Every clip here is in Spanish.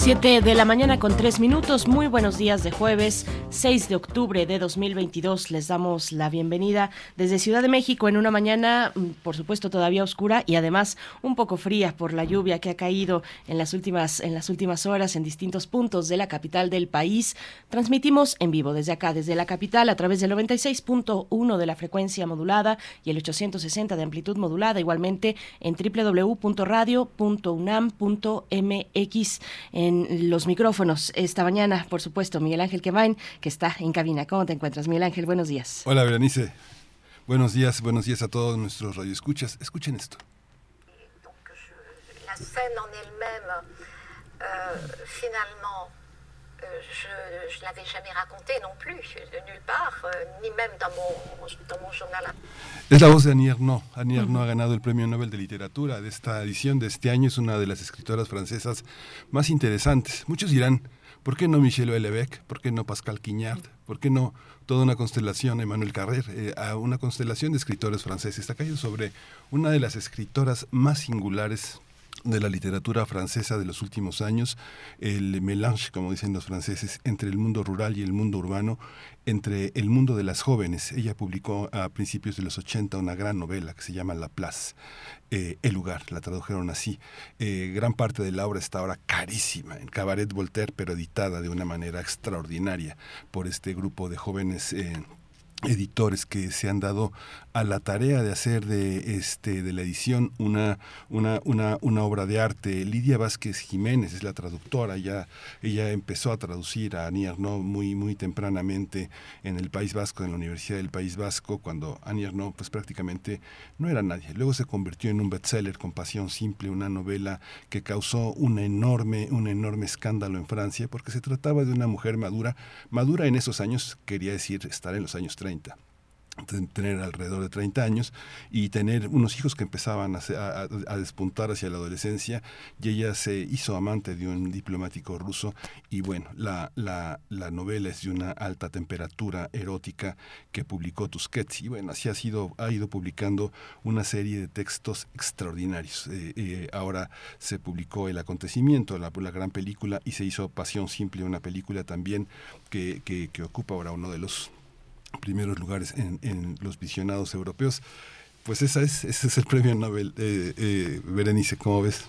7 de la mañana con 3 minutos. Muy buenos días de jueves 6 de octubre de 2022. Les damos la bienvenida desde Ciudad de México en una mañana, mm, por supuesto, todavía oscura y además un poco fría por la lluvia que ha caído en las últimas, en las últimas horas en distintos puntos de la capital del país. Transmitimos en vivo desde acá, desde la capital, a través del 96.1 de la frecuencia modulada y el 860 de amplitud modulada, igualmente en www.radio.unam.mx en los micrófonos esta mañana, por supuesto, Miguel Ángel Quemain, que está en cabina. ¿Cómo te encuentras, Miguel Ángel? Buenos días. Hola, Berenice. Buenos días, buenos días a todos nuestros radioescuchas. Escuchen esto. La scène en euh, finalement, euh, je ne l'avais jamais raconté non plus, nulle part, euh, ni même dans mon, dans mon journal. Es la voz de Annie Ernaux. Annie Ernaux ha ganado el Premio Nobel de Literatura de esta edición de este año. Es una de las escritoras francesas más interesantes. Muchos dirán, ¿por qué no Michel Houellebecq? ¿Por qué no Pascal Quignard? ¿Por qué no toda una constelación, Emmanuel Carrer, eh, a una constelación de escritores franceses? Está cayendo sobre una de las escritoras más singulares de la literatura francesa de los últimos años, el mélange, como dicen los franceses, entre el mundo rural y el mundo urbano, entre el mundo de las jóvenes. Ella publicó a principios de los 80 una gran novela que se llama La Place, eh, El lugar, la tradujeron así. Eh, gran parte de la obra está ahora carísima en Cabaret Voltaire, pero editada de una manera extraordinaria por este grupo de jóvenes. Eh, editores que se han dado a la tarea de hacer de este de la edición una una, una, una obra de arte. Lidia Vázquez Jiménez es la traductora, ya ella empezó a traducir a Annie Ernaux muy muy tempranamente en el País Vasco, en la Universidad del País Vasco, cuando Annie Ernaux pues prácticamente no era nadie. Luego se convirtió en un bestseller con Pasión Simple, una novela que causó un enorme un enorme escándalo en Francia porque se trataba de una mujer madura, madura en esos años, quería decir estar en los años 30 tener alrededor de 30 años y tener unos hijos que empezaban a, despuntar hacia la adolescencia y ella se hizo amante de un diplomático ruso y bueno, la, la, la novela es de una alta temperatura erótica que publicó Tusquets y bueno, así ha, sido, ha ido publicando una serie de textos extraordinarios. Eh, eh, ahora se publicó El acontecimiento, la, la, gran película y se hizo Pasión Simple, una película también que, que, que ocupa ahora uno de los primeros lugares en, los visionados europeos. Pues esa es, ese es el premio Nobel. Eh, eh, Berenice, ¿cómo ves?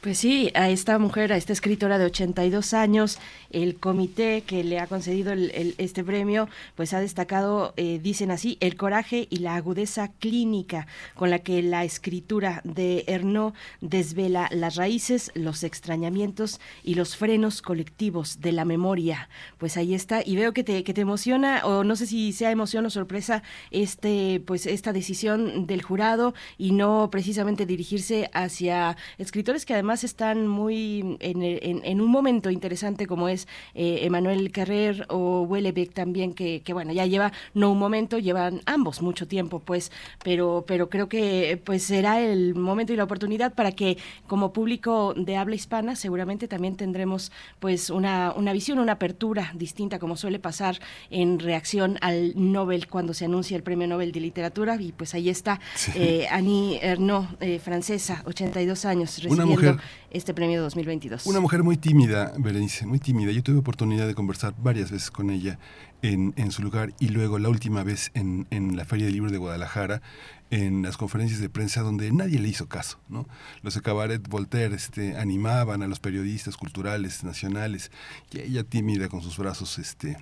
Pues sí, a esta mujer, a esta escritora de 82 años, el comité que le ha concedido este premio, pues ha destacado, eh, dicen así, el coraje y la agudeza clínica con la que la escritura de Ernaud desvela las raíces, los extrañamientos y los frenos colectivos de la memoria. Pues ahí está, y veo que te, que te emociona, o no sé si sea emoción o sorpresa, este, pues esta decisión del jurado y no precisamente dirigirse hacia escritores que además están muy en, un momento interesante como es eh, Emmanuel Carrer o Wellebeck también, que, bueno, ya lleva no un momento, llevan ambos mucho tiempo, pues, pero, pero creo que pues será el momento y la oportunidad para que como público de habla hispana seguramente también tendremos pues una, una visión, una apertura distinta como suele pasar en reacción al Nobel cuando se anuncia el Premio Nobel de Literatura. Y pues ahí está eh, Annie Ernaux, eh, francesa, 82 años, recibiendo este premio 2022. Una mujer muy tímida, Berenice, muy tímida. Yo tuve oportunidad de conversar varias veces con ella en, en su lugar y luego la última vez en, en la Feria del Libro de Guadalajara en las conferencias de prensa donde nadie le hizo caso, ¿no? Los de Cabaret Voltaire este, animaban a los periodistas culturales nacionales y ella tímida con sus brazos, este,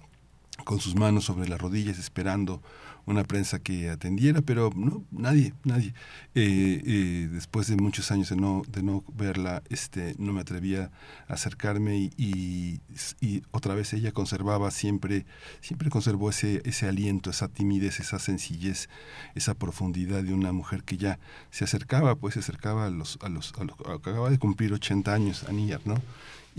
con sus manos sobre las rodillas esperando una prensa que atendiera, pero no, nadie, nadie. Eh, eh, después de muchos años de no, de no verla, este, no me atrevía a acercarme y, y, otra vez ella conservaba siempre, siempre conservó ese, ese aliento, esa timidez, esa sencillez, esa profundidad de una mujer que ya se acercaba, pues se acercaba a los, a los, a los acababa de cumplir 80 años, Anillar, ¿no?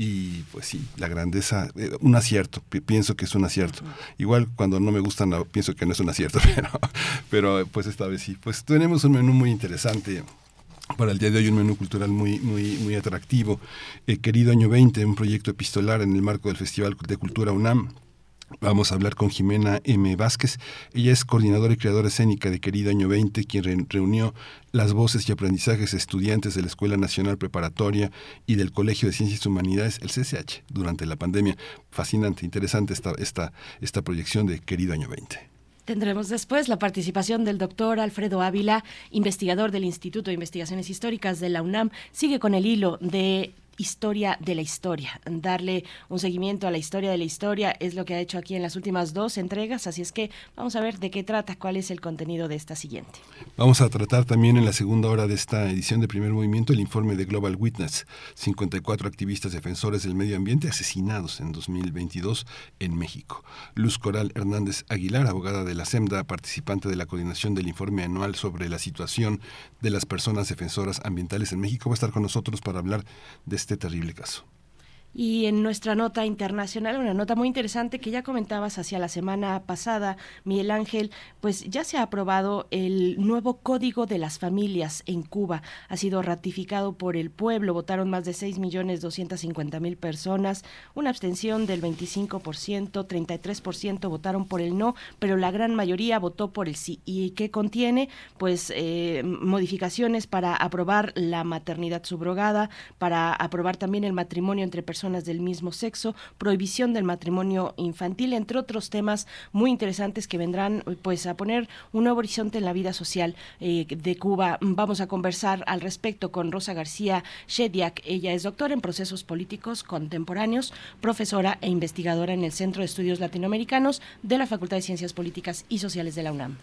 Y pues sí, la grandeza, eh, un acierto, pienso que es un acierto. Igual cuando no me gustan, pienso que no es un acierto, pero, pero pues esta vez sí. Pues tenemos un menú muy interesante para el día de hoy un menú cultural muy, muy, muy atractivo. Eh, querido Año 20, un proyecto epistolar en el marco del Festival de Cultura UNAM. Vamos a hablar con Jimena M. Vázquez. Ella es coordinadora y creadora escénica de Querido Año 20, quien reunió las voces y aprendizajes estudiantes de la Escuela Nacional Preparatoria y del Colegio de Ciencias y Humanidades, el CCH, durante la pandemia. Fascinante, interesante esta, esta proyección de Querido Año 20. Tendremos después la participación del doctor Alfredo Ávila, investigador del Instituto de Investigaciones Históricas de la UNAM. Sigue con el hilo de historia de la historia. Darle un seguimiento a la historia de la historia es lo que ha hecho aquí en las últimas dos entregas, así es que vamos a ver de qué trata, cuál es el contenido de esta siguiente. Vamos a tratar también en la segunda hora de esta edición de Primer Movimiento el informe de Global Witness, 54 activistas defensores del medio ambiente asesinados en 2022 en México. Luz Coral Hernández Aguilar, abogada de la SEMDA, participante de la coordinación del informe anual sobre la situación de las personas defensoras ambientales en México, va a estar con nosotros para hablar de este este terrible caso. Y en nuestra nota internacional, una nota muy interesante que ya comentabas hacia la semana pasada, Miguel Ángel, pues ya se ha aprobado el nuevo Código de las Familias en Cuba. Ha sido ratificado por el pueblo, votaron más de 6.250.000 personas, una abstención del 25%, 33% votaron por el no, pero la gran mayoría votó por el sí. ¿Y qué contiene? Pues eh, modificaciones para aprobar la maternidad subrogada, para aprobar también el matrimonio entre personas personas del mismo sexo, prohibición del matrimonio infantil, entre otros temas muy interesantes que vendrán pues a poner un nuevo horizonte en la vida social eh, de Cuba. Vamos a conversar al respecto con Rosa García Shediak. Ella es doctora en procesos políticos contemporáneos, profesora e investigadora en el Centro de Estudios Latinoamericanos de la Facultad de Ciencias Políticas y Sociales de la UNAM.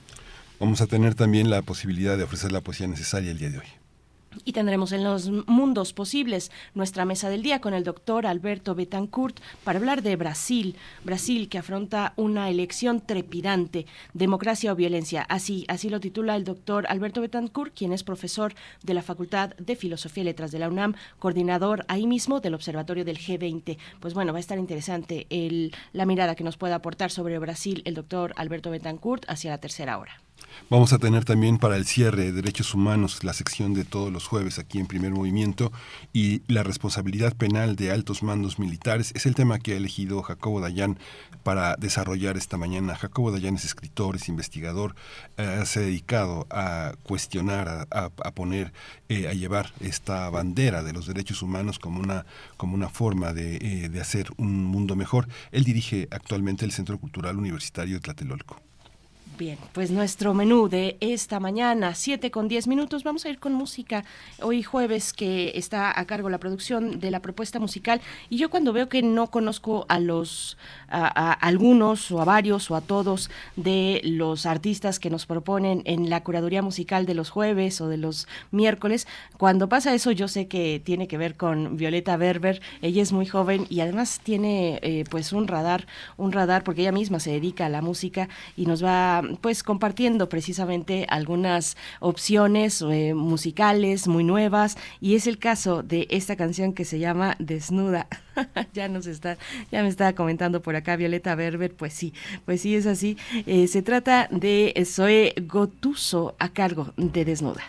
Vamos a tener también la posibilidad de ofrecer la poesía necesaria el día de hoy. Y tendremos en los mundos posibles nuestra mesa del día con el doctor Alberto Betancourt para hablar de Brasil, Brasil que afronta una elección trepidante, democracia o violencia. Así, así lo titula el doctor Alberto Betancourt, quien es profesor de la Facultad de Filosofía y Letras de la UNAM, coordinador ahí mismo del Observatorio del G20. Pues bueno, va a estar interesante el, la mirada que nos puede aportar sobre Brasil el doctor Alberto Betancourt hacia la tercera hora. Vamos a tener también para el cierre de derechos humanos la sección de todos los jueves aquí en primer movimiento y la responsabilidad penal de altos mandos militares. Es el tema que ha elegido Jacobo Dayan para desarrollar esta mañana. Jacobo Dayan es escritor, es investigador, eh, se ha dedicado a cuestionar, a, poner, eh, a llevar esta bandera de los derechos humanos como una, como una forma de, eh, de hacer un mundo mejor. Él dirige actualmente el Centro Cultural Universitario de Tlatelolco. Bien, pues nuestro menú de esta mañana, 7 con 10 minutos, vamos a ir con música. Hoy jueves que está a cargo la producción de la propuesta musical. Y yo cuando veo que no conozco a los a, algunos o a varios o a todos de los artistas que nos proponen en la curaduría musical de los jueves o de los miércoles, cuando pasa eso yo sé que tiene que ver con Violeta Berber, ella es muy joven y además tiene eh, pues un radar, un radar porque ella misma se dedica a la música y nos va pues compartiendo precisamente algunas opciones eh, musicales muy nuevas y es el caso de esta canción que se llama Desnuda. ya nos está, ya me estaba comentando por acá Violeta Berber, pues sí, pues sí es así. Eh, se trata de Zoe Gotuso a cargo de Desnuda.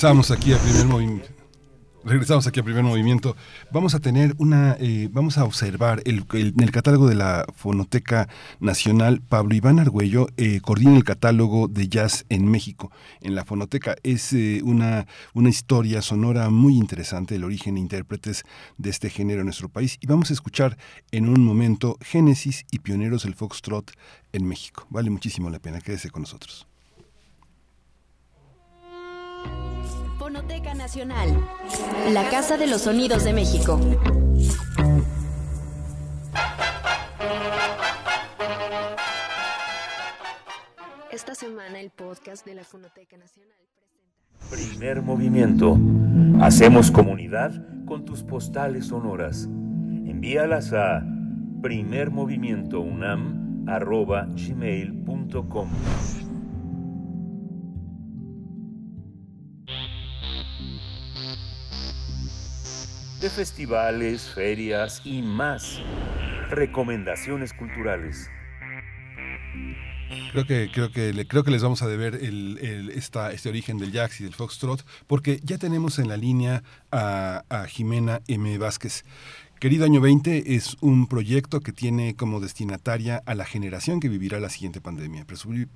Regresamos aquí a primer movimiento. Primer movimiento. Vamos a tener una, eh, vamos a observar el, en el catálogo de la Fonoteca Nacional. Pablo Iván Argüello eh, coordina el catálogo de jazz en México. En la Fonoteca es eh, una, una historia sonora muy interesante, el origen e intérpretes de este género en nuestro país. Y vamos a escuchar en un momento Génesis y pioneros del foxtrot en México. Vale muchísimo la pena. Quédese con nosotros. Fonoteca Nacional, la Casa de los Sonidos de México. Esta semana el podcast de la Fonoteca Nacional presenta... Primer movimiento. Hacemos comunidad con tus postales sonoras. Envíalas a primermovimientounam.gmail.com de festivales, ferias y más. Recomendaciones culturales. Creo que, creo que, creo que les vamos a deber el, esta, este origen del jazz y del foxtrot, porque ya tenemos en la línea a Jimena M. Vázquez. Querido Año 20 es un proyecto que tiene como destinataria a la generación que vivirá la siguiente pandemia,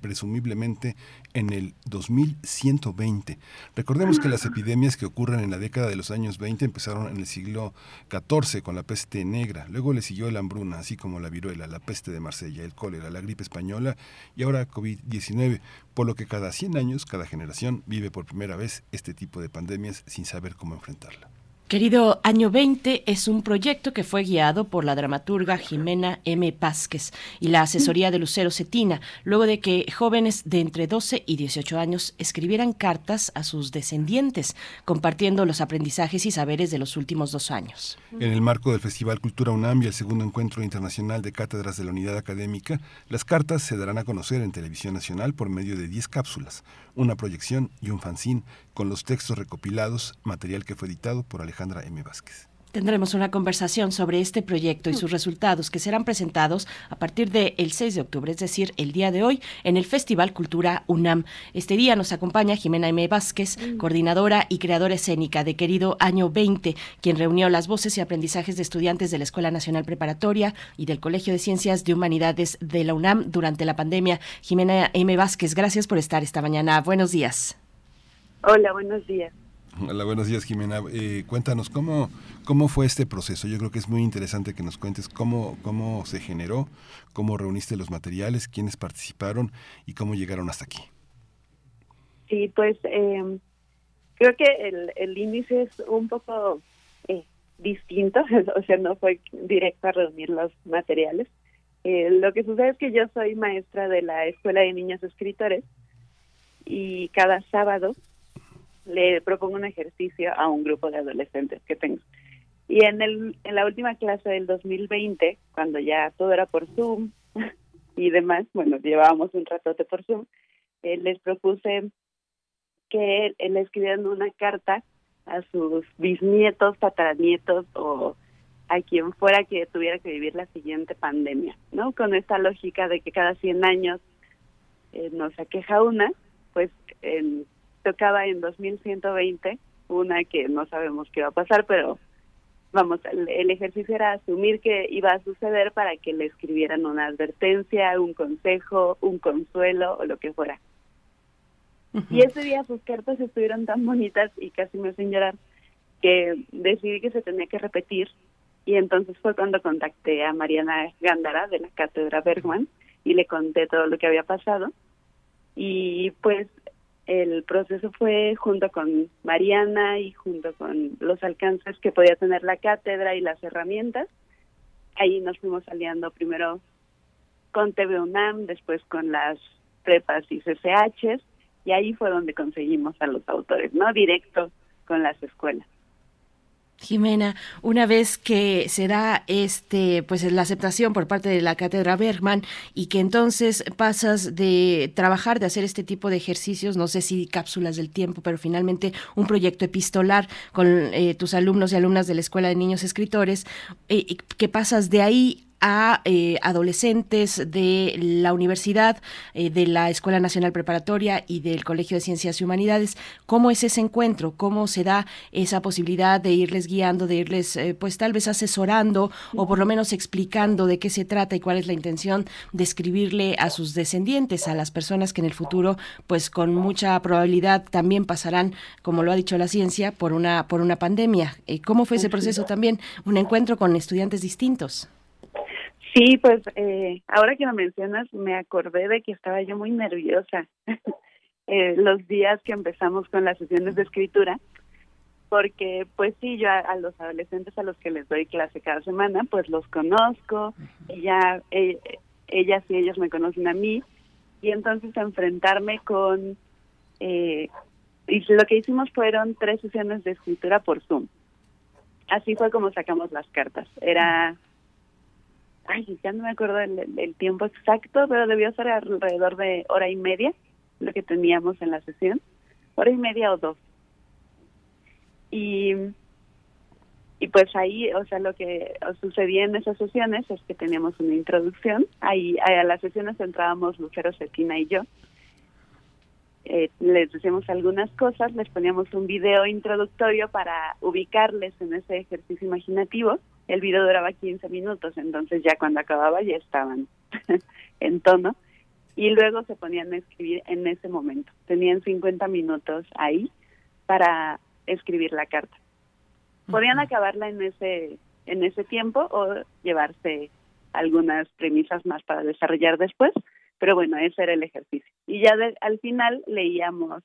presumiblemente en el 2120. Recordemos que las epidemias que ocurren en la década de los años 20 empezaron en el siglo XIV con la peste negra, luego le siguió la hambruna, así como la viruela, la peste de Marsella, el cólera, la gripe española y ahora COVID-19, por lo que cada 100 años, cada generación vive por primera vez este tipo de pandemias sin saber cómo enfrentarla. Querido Año 20 es un proyecto que fue guiado por la dramaturga Jimena M. Pásquez y la asesoría de Lucero Cetina, luego de que jóvenes de entre 12 y 18 años escribieran cartas a sus descendientes, compartiendo los aprendizajes y saberes de los últimos dos años. En el marco del Festival Cultura UNAM y el segundo encuentro internacional de cátedras de la unidad académica, las cartas se darán a conocer en Televisión Nacional por medio de 10 cápsulas una proyección y un fanzine con los textos recopilados, material que fue editado por Alejandra M. Vázquez. Tendremos una conversación sobre este proyecto y sus resultados que serán presentados a partir del 6 de octubre, es decir, el día de hoy, en el Festival Cultura UNAM. Este día nos acompaña Jimena M. Vázquez, coordinadora y creadora escénica de Querido Año 20, quien reunió las voces y aprendizajes de estudiantes de la Escuela Nacional Preparatoria y del Colegio de Ciencias de Humanidades de la UNAM durante la pandemia. Jimena M. Vázquez, gracias por estar esta mañana. Buenos días. Hola, buenos días. Hola, buenos días, Jimena. Eh, cuéntanos cómo, cómo fue este proceso. Yo creo que es muy interesante que nos cuentes cómo, cómo se generó, cómo reuniste los materiales, quiénes participaron y cómo llegaron hasta aquí. Sí, pues eh, creo que el, el inicio es un poco eh, distinto, o sea, no fue directo a reunir los materiales. Eh, lo que sucede es que yo soy maestra de la Escuela de Niños Escritores y cada sábado le propongo un ejercicio a un grupo de adolescentes que tengo. Y en, el, en la última clase del 2020, cuando ya todo era por Zoom y demás, bueno, llevábamos un ratote por Zoom, eh, les propuse que le escribieran una carta a sus bisnietos, tataranietos o a quien fuera que tuviera que vivir la siguiente pandemia, ¿no? Con esta lógica de que cada 100 años eh, nos aqueja una, pues en tocaba en 2120, una que no sabemos qué va a pasar, pero vamos, el, ejercicio era asumir que iba a suceder para que le escribieran una advertencia, un consejo, un consuelo o lo que fuera. Y ese día sus cartas estuvieron tan bonitas y casi me hacen llorar que decidí que se tenía que repetir y entonces fue cuando contacté a Mariana Gándara de la Cátedra Bergman y le conté todo lo que había pasado y pues el proceso fue junto con Mariana y junto con los alcances que podía tener la cátedra y las herramientas. Ahí nos fuimos aliando primero con TV UNAM, después con las prepas y CCHs, y ahí fue donde conseguimos a los autores, no directo con las escuelas. Jimena, una vez que se da este, pues la aceptación por parte de la cátedra Bergman y que entonces pasas de trabajar, de hacer este tipo de ejercicios, no sé si cápsulas del tiempo, pero finalmente un proyecto epistolar con eh, tus alumnos y alumnas de la Escuela de Niños Escritores, eh, que pasas de ahí a eh, adolescentes de la universidad, eh, de la Escuela Nacional Preparatoria y del Colegio de Ciencias y Humanidades. ¿Cómo es ese encuentro? ¿Cómo se da esa posibilidad de irles guiando, de irles, eh, pues tal vez asesorando o por lo menos explicando de qué se trata y cuál es la intención de escribirle a sus descendientes, a las personas que en el futuro, pues con mucha probabilidad también pasarán, como lo ha dicho la ciencia, por una, por una pandemia? ¿Cómo fue ese proceso también? Un encuentro con estudiantes distintos. Sí, pues eh, ahora que lo mencionas, me acordé de que estaba yo muy nerviosa eh, los días que empezamos con las sesiones de escritura, porque pues sí, yo a, los adolescentes a los que les doy clase cada semana, pues los conozco, ella, eh, ellas y ellos me conocen a mí, y entonces enfrentarme con... Eh, y lo que hicimos fueron tres sesiones de escritura por Zoom. Así fue como sacamos las cartas. Era ay, ya no me acuerdo del, tiempo exacto, pero debió ser alrededor de hora y media lo que teníamos en la sesión, hora y media o dos. Y, y pues ahí, o sea, lo que sucedía en esas sesiones es que teníamos una introducción, ahí a las sesiones entrábamos Lucero Cetina y yo, eh, les decíamos algunas cosas, les poníamos un video introductorio para ubicarles en ese ejercicio imaginativo el video duraba 15 minutos, entonces ya cuando acababa ya estaban en tono y luego se ponían a escribir en ese momento. Tenían 50 minutos ahí para escribir la carta. Podían acabarla en ese en ese tiempo o llevarse algunas premisas más para desarrollar después, pero bueno, ese era el ejercicio. Y ya al final leíamos,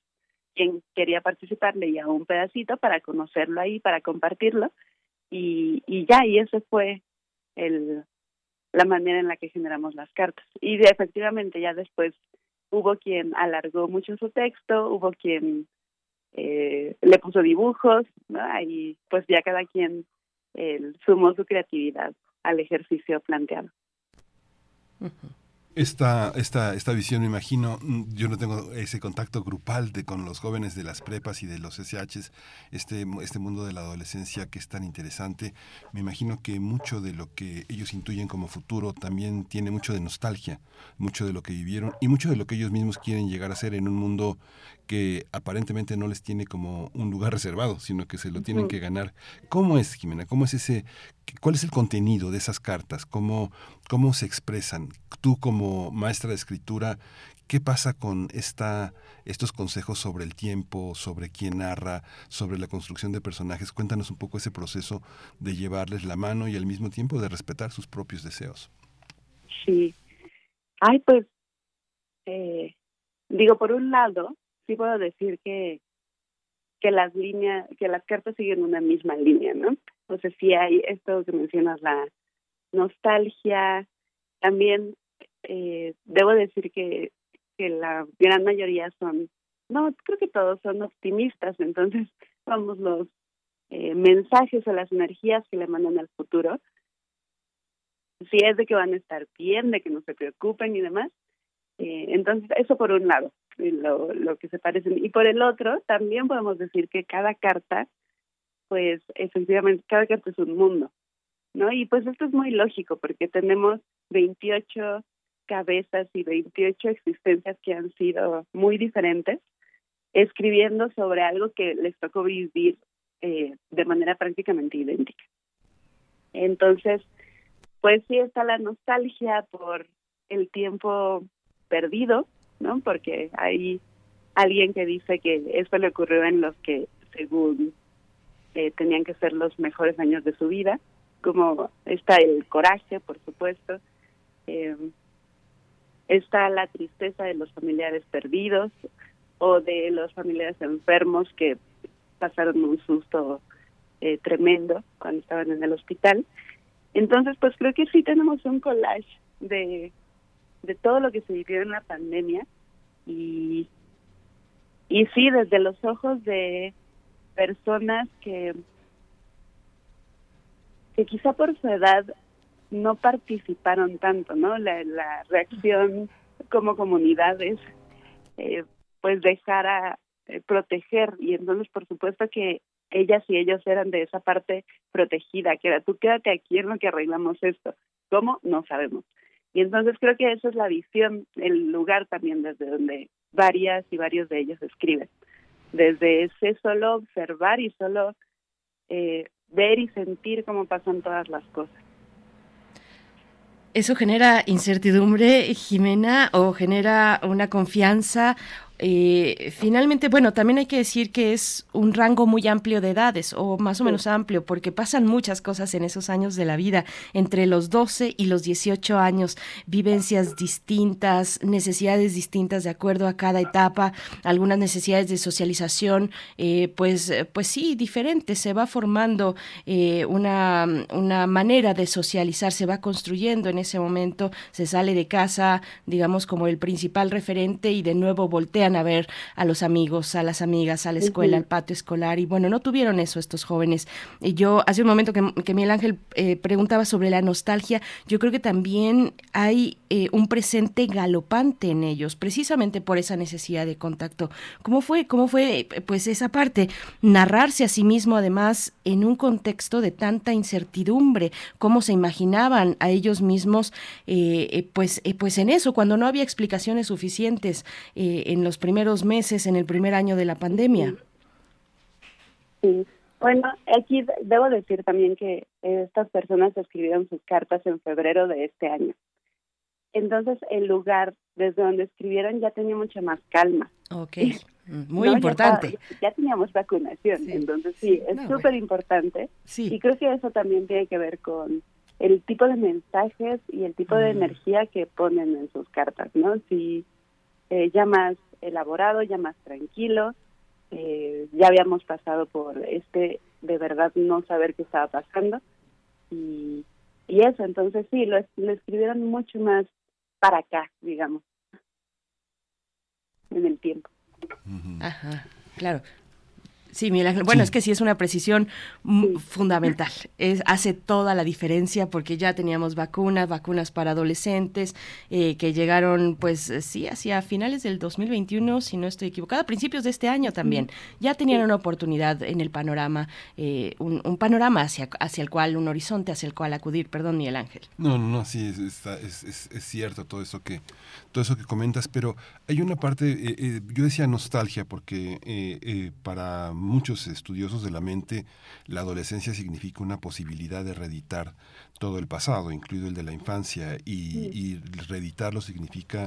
quien quería participar leía un pedacito para conocerlo ahí, para compartirlo, y, y ya, y ese fue el, la manera en la que generamos las cartas. Y efectivamente ya después hubo quien alargó mucho su texto, hubo quien eh, le puso dibujos, ¿no? y pues ya cada quien eh, sumó su creatividad al ejercicio planteado. Esta, esta, esta visión, me imagino, mm, yo no tengo ese contacto grupal de, con los jóvenes de las prepas y de los SHs, este, este mundo de la adolescencia que es tan interesante. Me imagino que mucho de lo que ellos intuyen como futuro también tiene mucho de nostalgia, mucho de lo que vivieron y mucho de lo que ellos mismos quieren llegar a ser en un mundo que aparentemente no les tiene como un lugar reservado, sino que se lo tienen que ganar. ¿Cómo es, Jimena? ¿Cómo es ese, cuál es el contenido de esas cartas? ¿Cómo, cómo se expresan? Tú como maestra de escritura, ¿qué pasa con esta, estos consejos sobre el tiempo, sobre quién narra, sobre la construcción de personajes? Cuéntanos un poco ese proceso de llevarles la mano y al mismo tiempo de respetar sus propios deseos. Sí. Ay, pues, eh, digo, por un lado, sí puedo decir que que las líneas, que las cartas siguen una misma línea, ¿no? Sea, sí hay esto que mencionas, la nostalgia, también eh, debo decir que, que la gran mayoría son, no, creo que todos son optimistas, entonces vamos los eh, mensajes o las energías que le mandan al futuro, si es de que van a estar bien, de que no se preocupen y demás, eh, entonces eso por un lado lo, lo que se parecen. Y por el otro, también podemos decir que cada carta, pues efectivamente, cada carta es un mundo, ¿no? Y pues esto es muy lógico porque tenemos 28 cabezas y 28 existencias que han sido muy diferentes, escribiendo sobre algo que les tocó vivir eh, de manera prácticamente idéntica. Entonces, pues sí está la nostalgia por el tiempo perdido, ¿no? Porque hay alguien que dice que esto le ocurrió en los que, según eh, tenían que ser los mejores años de su vida, como está el coraje, por supuesto, eh, está la tristeza de los familiares perdidos o de los familiares enfermos que pasaron un susto eh, tremendo cuando estaban en el hospital. Entonces, pues creo que sí tenemos un collage de de todo lo que se vivió en la pandemia y, y sí, desde los ojos de personas que, que quizá por su edad no participaron tanto, ¿no? La, la reacción como comunidades, eh, pues dejar a eh, proteger y entonces por supuesto que ellas y ellos eran de esa parte protegida, que era tú quédate aquí en lo que arreglamos esto. ¿Cómo? No sabemos. Y entonces creo que esa es la visión, el lugar también desde donde varias y varios de ellos escriben. Desde ese solo observar y solo eh, ver y sentir cómo pasan todas las cosas. ¿Eso genera incertidumbre, Jimena, o genera una confianza eh, finalmente, bueno, también hay que decir que es un rango muy amplio de edades, o más o menos amplio, porque pasan muchas cosas en esos años de la vida, entre los 12 y los 18 años, vivencias distintas, necesidades distintas de acuerdo a cada etapa, algunas necesidades de socialización, eh, pues, pues sí, diferentes, se va formando eh, una, una manera de socializar, se va construyendo en ese momento, se sale de casa, digamos, como el principal referente y de nuevo voltea a ver a los amigos, a las amigas, a la escuela, al patio escolar. Y bueno, no tuvieron eso estos jóvenes. Y yo, hace un momento que, que Miguel Ángel eh, preguntaba sobre la nostalgia, yo creo que también hay eh, un presente galopante en ellos, precisamente por esa necesidad de contacto. ¿Cómo fue, cómo fue pues esa parte? Narrarse a sí mismo, además, en un contexto de tanta incertidumbre, cómo se imaginaban a ellos mismos, eh, pues, pues en eso, cuando no había explicaciones suficientes en los primeros meses, en el primer año de la pandemia. Sí. Bueno, aquí debo decir también que estas personas escribieron sus cartas en febrero de este año. Entonces, el lugar desde donde escribieron ya tenía mucha más calma. Ok, muy importante. Ya, teníamos vacunación, entonces sí, es súper importante. Sí. Y creo que eso también tiene que ver con el tipo de mensajes y el tipo de energía que ponen en sus cartas, ¿no? Si eh, ya más elaborado, ya más tranquilo. Eh, ya habíamos pasado por este de verdad no saber qué estaba pasando y, y eso, entonces sí, lo, lo escribieron mucho más para acá, digamos, en el tiempo. Ajá, claro. Sí, Miguel Ángel. Bueno, es que sí es una precisión fundamental. Es, hace toda la diferencia porque ya teníamos vacunas, vacunas para adolescentes, eh, que llegaron, pues eh, sí, hacia finales del 2021, si no estoy equivocada, principios de este año también. Ya tenían una oportunidad en el panorama, eh, un, panorama hacia, hacia el cual, un horizonte hacia el cual acudir. Perdón, Miguel Ángel. No, no, no, sí, es, es, es cierto todo eso que todo eso que comentas, pero hay una parte, yo decía nostalgia, porque para muchos estudiosos de la mente, la adolescencia significa una posibilidad de reeditar todo el pasado, incluido el de la infancia, y, reeditarlo significa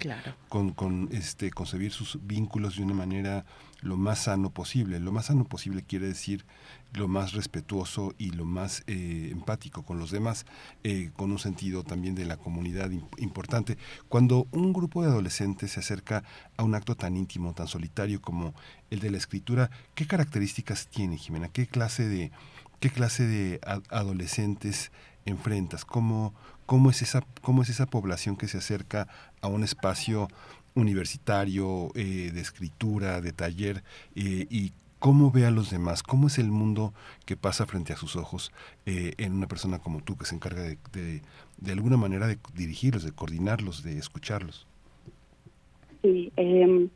con, con, este, concebir sus vínculos de una manera lo más sano posible. Lo más sano posible quiere decir lo más respetuoso y lo más eh, empático con los demás, eh, con un sentido también de la comunidad importante. Cuando un grupo de adolescentes se acerca a un acto tan íntimo, tan solitario como el de la escritura, ¿qué características tiene, Jimena? ¿Qué clase de, qué clase de adolescentes enfrentas? ¿Cómo, cómo, es esa, ¿Cómo es esa población que se acerca a un espacio universitario, eh, de escritura, de taller, y cómo ve a los demás, cómo es el mundo que pasa frente a sus ojos eh, en una persona como tú que se encarga de, de, alguna manera de dirigirlos, de coordinarlos, de escucharlos. Sí, eh,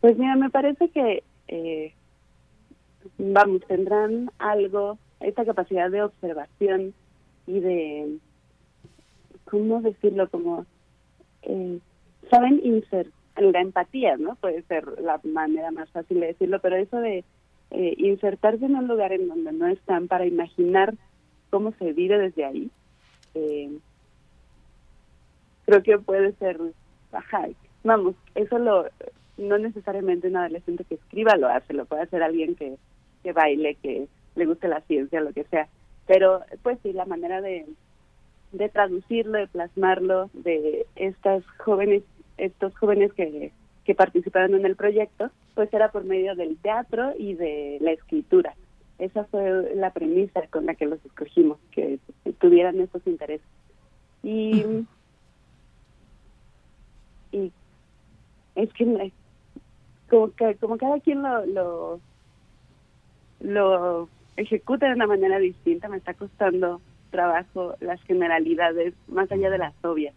pues mira, me parece que, eh, vamos, tendrán algo, esta capacidad de observación y de, ¿cómo decirlo? Como, eh, saben insertar la empatía, ¿no? Puede ser la manera más fácil de decirlo, pero eso de eh, insertarse en un lugar en donde no están para imaginar cómo se vive desde ahí, eh, creo que puede ser, ajá, vamos, eso lo, no necesariamente un adolescente que escriba lo hace, lo puede hacer alguien que, que baile, que le guste la ciencia, lo que sea, pero pues sí, la manera de, de traducirlo, de plasmarlo, de estas jóvenes estos jóvenes que, que participaron en el proyecto, pues era por medio del teatro y de la escritura. Esa fue la premisa con la que los escogimos, que tuvieran esos intereses. Y, y es que como, que como cada quien lo, lo ejecuta de una manera distinta, me está costando trabajo las generalidades más allá de las obvias.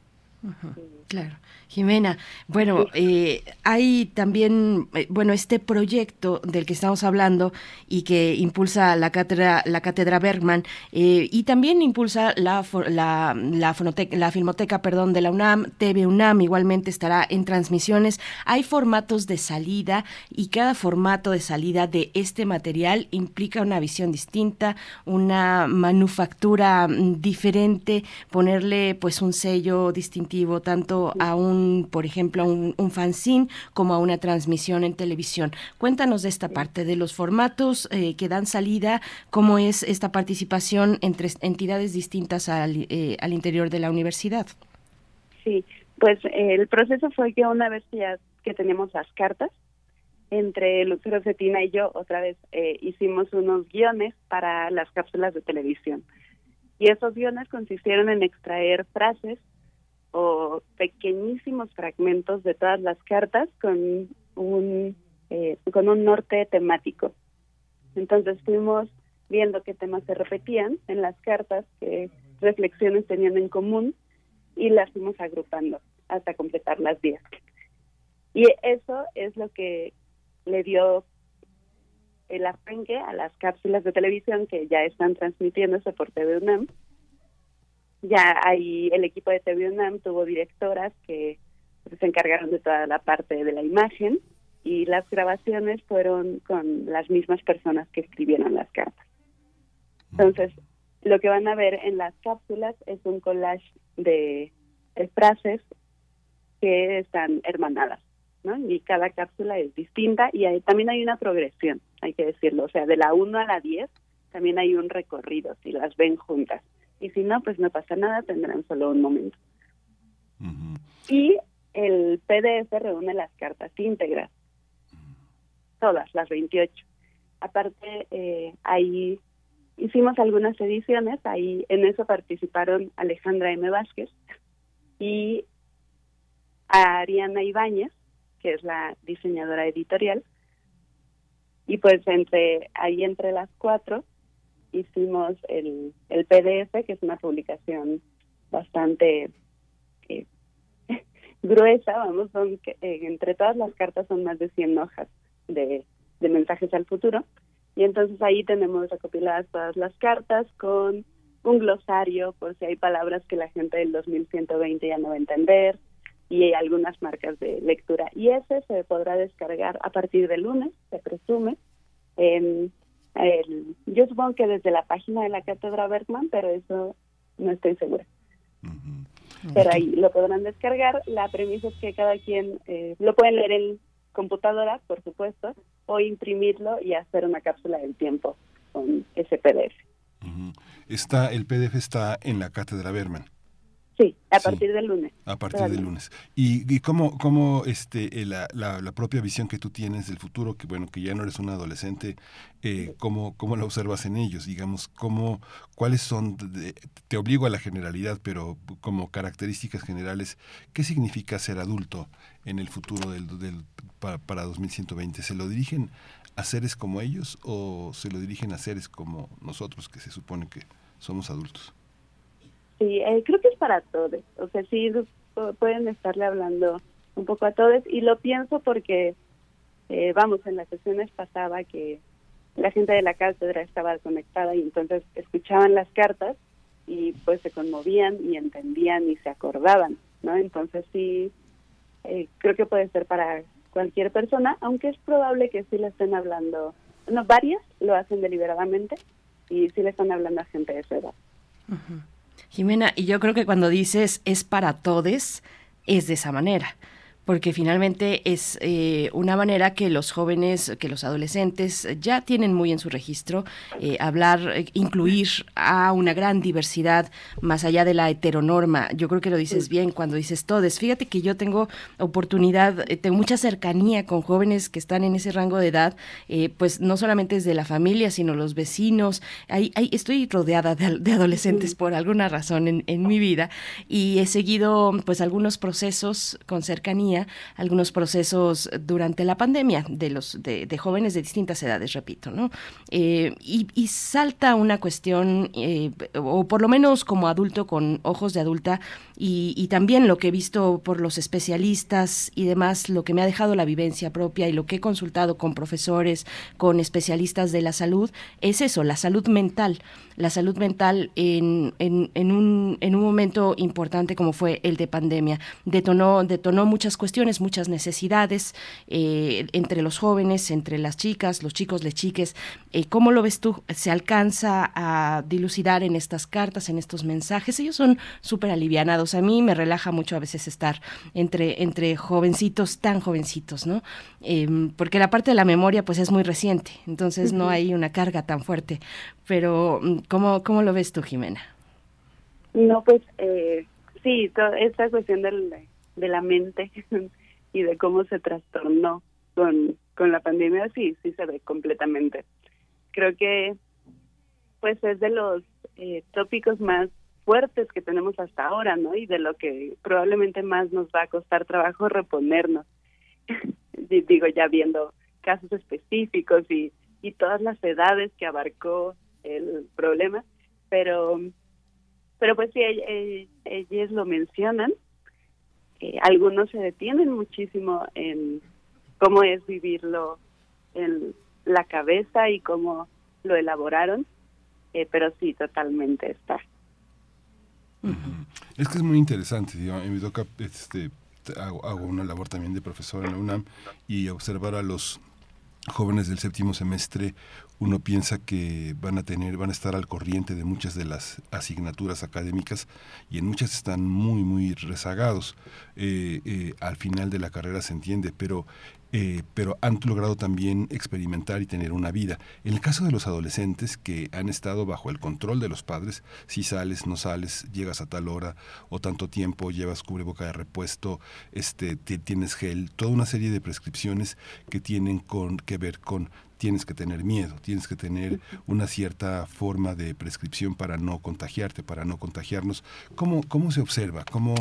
Claro. Jimena, bueno, eh, hay también, eh, bueno, este proyecto del que estamos hablando y que impulsa la cátedra, la cátedra Bergman eh, y también impulsa la, la, la, la filmoteca, perdón, de la UNAM, TV UNAM igualmente estará en transmisiones. Hay formatos de salida y cada formato de salida de este material implica una visión distinta, una manufactura mm, diferente, ponerle pues un sello distintivo tanto a un por ejemplo, a un, un fanzine como a una transmisión en televisión. Cuéntanos de esta parte, de los formatos eh, que dan salida, cómo es esta participación entre entidades distintas al, eh, al interior de la universidad. Sí, pues el proceso fue que una vez ya que tenemos las cartas, entre Lucero Cetina y yo otra vez eh, hicimos unos guiones para las cápsulas de televisión. Y esos guiones consistieron en extraer frases o pequeñísimos fragmentos de todas las cartas con un eh, con un norte temático. Entonces fuimos viendo qué temas se repetían en las cartas, qué reflexiones tenían en común y las fuimos agrupando hasta completar las 10. Y eso es lo que le dio el arranque a las cápsulas de televisión que ya están transmitiéndose por TV UNAM ya ahí el equipo de TV UNAM tuvo directoras que se encargaron de toda la parte de la imagen y las grabaciones fueron con las mismas personas que escribieron las cartas. Entonces, lo que van a ver en las cápsulas es un collage de, frases que están hermanadas, ¿no? Y cada cápsula es distinta y también hay una progresión, hay que decirlo, o sea, de la 1 a la 10 también hay un recorrido, si las ven juntas y si no, pues no pasa nada, tendrán solo un momento. Y el PDF reúne las cartas íntegras, todas, las 28. Aparte, eh, ahí hicimos algunas ediciones, ahí en eso participaron Alejandra M. Vázquez y Ariana Ibáñez, que es la diseñadora editorial, Y pues entre ahí entre las cuatro hicimos el, el PDF, que es una publicación bastante eh, gruesa, vamos, son eh, entre todas las cartas son más de 100 hojas de, de mensajes al futuro. Y entonces ahí tenemos recopiladas todas las cartas con un glosario por si hay palabras que la gente del 2120 ya no va a entender y hay algunas marcas de lectura. Y ese se podrá descargar a partir del lunes, se presume. El, yo supongo que desde la página de la Cátedra Bergman, pero eso no estoy segura. Pero ahí lo podrán descargar. La premisa es que cada quien eh, lo pueden leer en computadora, por supuesto, o imprimirlo y hacer una cápsula del tiempo con ese PDF. Está, el PDF está en la Cátedra Berman. Sí, a partir del lunes. A partir del lunes. ¿Y, y cómo, cómo este, eh, la, la, la, propia visión que tú tienes del futuro, que bueno, que ya no eres un adolescente, eh, cómo, cómo la observas en ellos? Digamos, cómo, cuáles son, de, te obligo a la generalidad, pero como características generales, ¿qué significa ser adulto en el futuro del, del para, para 2120? ¿Se lo dirigen a seres como ellos o se lo dirigen a seres como nosotros, que se supone que somos adultos? Sí, eh, creo que es para todos. O sea, sí pueden estarle hablando un poco a todos y lo pienso porque, eh, vamos, en las sesiones pasaba que la gente de la cátedra estaba conectada y entonces escuchaban las cartas y pues se conmovían y entendían y se acordaban, ¿no? Entonces sí, eh, creo que puede ser para cualquier persona, aunque es probable que sí le estén hablando, no, varias lo hacen deliberadamente y sí le están hablando a gente de su edad. Uh-huh. Jimena, y yo creo que cuando dices es para todes, es de esa manera porque finalmente es eh, una manera que los jóvenes, que los adolescentes ya tienen muy en su registro, eh, hablar, eh, incluir a una gran diversidad más allá de la heteronorma. Yo creo que lo dices bien cuando dices todes. Fíjate que yo tengo oportunidad, eh, tengo mucha cercanía con jóvenes que están en ese rango de edad, pues no solamente desde la familia, sino los vecinos. Ahí, ahí estoy rodeada de, de adolescentes por alguna razón en, en mi vida y he seguido pues algunos procesos con cercanía algunos procesos durante la pandemia de los de, jóvenes de distintas edades, repito, ¿no? Eh, y, y, salta una cuestión, eh, o por lo menos como adulto con ojos de adulta, y, y, también lo que he visto por los especialistas y demás, lo que me ha dejado la vivencia propia y lo que he consultado con profesores, con especialistas de la salud, es eso, la salud mental la salud mental en, en, un, en un momento importante como fue el de pandemia. Detonó, detonó muchas cuestiones, muchas necesidades eh, entre los jóvenes, entre las chicas, los chicos, las chiques. Eh, ¿Cómo lo ves tú? ¿Se alcanza a dilucidar en estas cartas, en estos mensajes? Ellos son súper alivianados. A mí me relaja mucho a veces estar entre, entre jovencitos, tan jovencitos, ¿no? Eh, porque la parte de la memoria pues es muy reciente, entonces no hay una carga tan fuerte. Pero ¿Cómo, cómo lo ves tú, Jimena? No, pues eh, sí, toda esta cuestión del, de la mente y de cómo se trastornó con, con la pandemia, sí, sí se ve completamente. Creo que pues es de los eh, tópicos más fuertes que tenemos hasta ahora, ¿no? Y de lo que probablemente más nos va a costar trabajo reponernos. Digo, ya viendo casos específicos y, y todas las edades que abarcó el problema, pero pero pues sí, ellos lo mencionan. Eh, algunos se detienen muchísimo en cómo es vivirlo en la cabeza y cómo lo elaboraron, eh, pero sí, totalmente está. Es que es muy interesante, yo, en mi toca este, hago, una labor también de profesor en la UNAM y observar a los jóvenes del séptimo semestre uno piensa que van a tener, van a estar al corriente de muchas de las asignaturas académicas y en muchas están muy, muy rezagados. Eh, eh, al final de la carrera se entiende, pero eh, pero han logrado también experimentar y tener una vida. En el caso de los adolescentes que han estado bajo el control de los padres, si sales, no sales, llegas a tal hora o tanto tiempo, llevas cubreboca de repuesto, este, tienes gel, toda una serie de prescripciones que tienen con, que ver con tienes que tener miedo, tienes que tener una cierta forma de prescripción para no contagiarte, para no contagiarnos. ¿Cómo, cómo se observa? ¿Cómo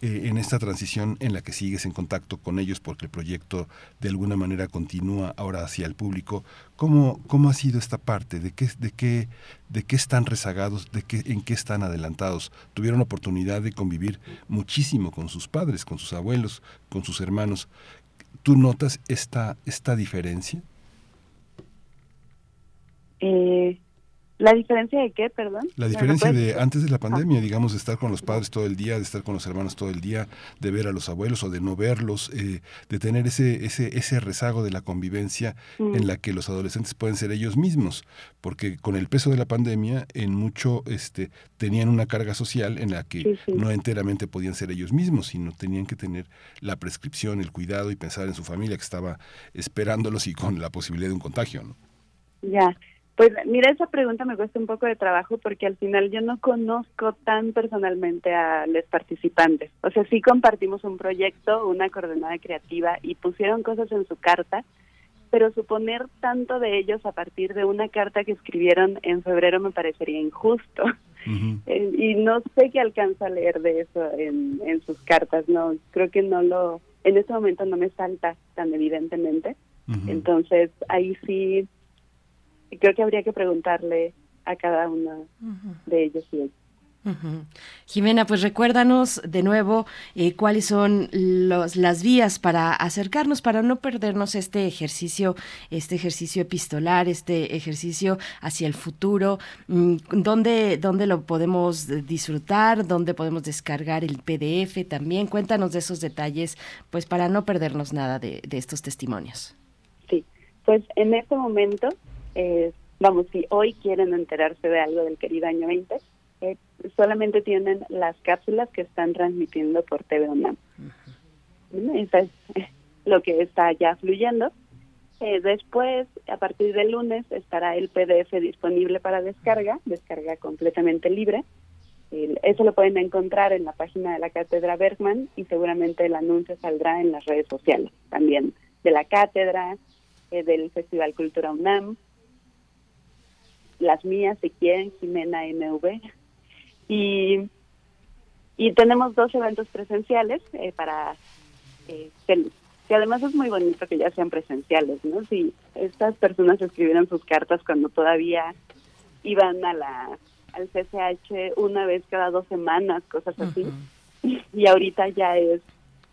eh, en esta transición en la que sigues en contacto con ellos porque el proyecto de alguna manera continúa ahora hacia el público, ¿cómo, cómo ha sido esta parte? ¿De qué, de qué, de qué están rezagados? ¿De qué, ¿En qué están adelantados? Tuvieron oportunidad de convivir muchísimo con sus padres, con sus abuelos, con sus hermanos. ¿Tú notas esta, esta diferencia? Eh, ¿La diferencia de qué, perdón? La diferencia de antes de la pandemia, digamos, de estar con los padres todo el día, de estar con los hermanos todo el día, de ver a los abuelos o de no verlos, eh, de tener ese, ese, ese rezago de la convivencia Mm. en la que los adolescentes pueden ser ellos mismos, porque con el peso de la pandemia, en mucho este, tenían una carga social en la que Sí, sí. no enteramente podían ser ellos mismos, sino tenían que tener la prescripción, el cuidado y pensar en su familia que estaba esperándolos y con la posibilidad de un contagio, ¿no? Ya, pues mira, esa pregunta me cuesta un poco de trabajo porque al final yo no conozco tan personalmente a los participantes. O sea, sí compartimos un proyecto, una coordenada creativa y pusieron cosas en su carta, pero suponer tanto de ellos a partir de una carta que escribieron en febrero me parecería injusto. Eh, y no sé qué alcanza a leer de eso en, en sus cartas, no, creo que no lo, en este momento no me salta tan evidentemente. Entonces, ahí sí, creo que habría que preguntarle a cada uno de ellos y ellas. Ujú. Jimena, pues recuérdanos de nuevo eh, cuáles son los, las vías para acercarnos, para no perdernos este ejercicio, este ejercicio epistolar, este ejercicio hacia el futuro, mm, dónde, dónde lo podemos disfrutar, dónde podemos descargar el PDF también. Cuéntanos de esos detalles, pues para no perdernos nada de, de estos testimonios. Sí, pues en este momento, eh, vamos, si hoy quieren enterarse de algo del querido año 20, eh, solamente tienen las cápsulas que están transmitiendo por TV UNAM. ¿No? Eso es lo que está ya fluyendo. Eh, después, a partir del lunes, estará el PDF disponible para descarga, descarga completamente libre. Eso lo pueden encontrar en la página de la Cátedra Bergman y seguramente el anuncio saldrá en las redes sociales también de la cátedra, eh, del Festival Cultura UNAM, las mías si quieren, Jimena MV. Y, y tenemos dos eventos presenciales eh, para eh, que, que además es muy bonito que ya sean presenciales, ¿no? Si estas personas escribieron sus cartas cuando todavía iban a la al CCH una vez cada dos semanas, cosas así. Y ahorita ya es,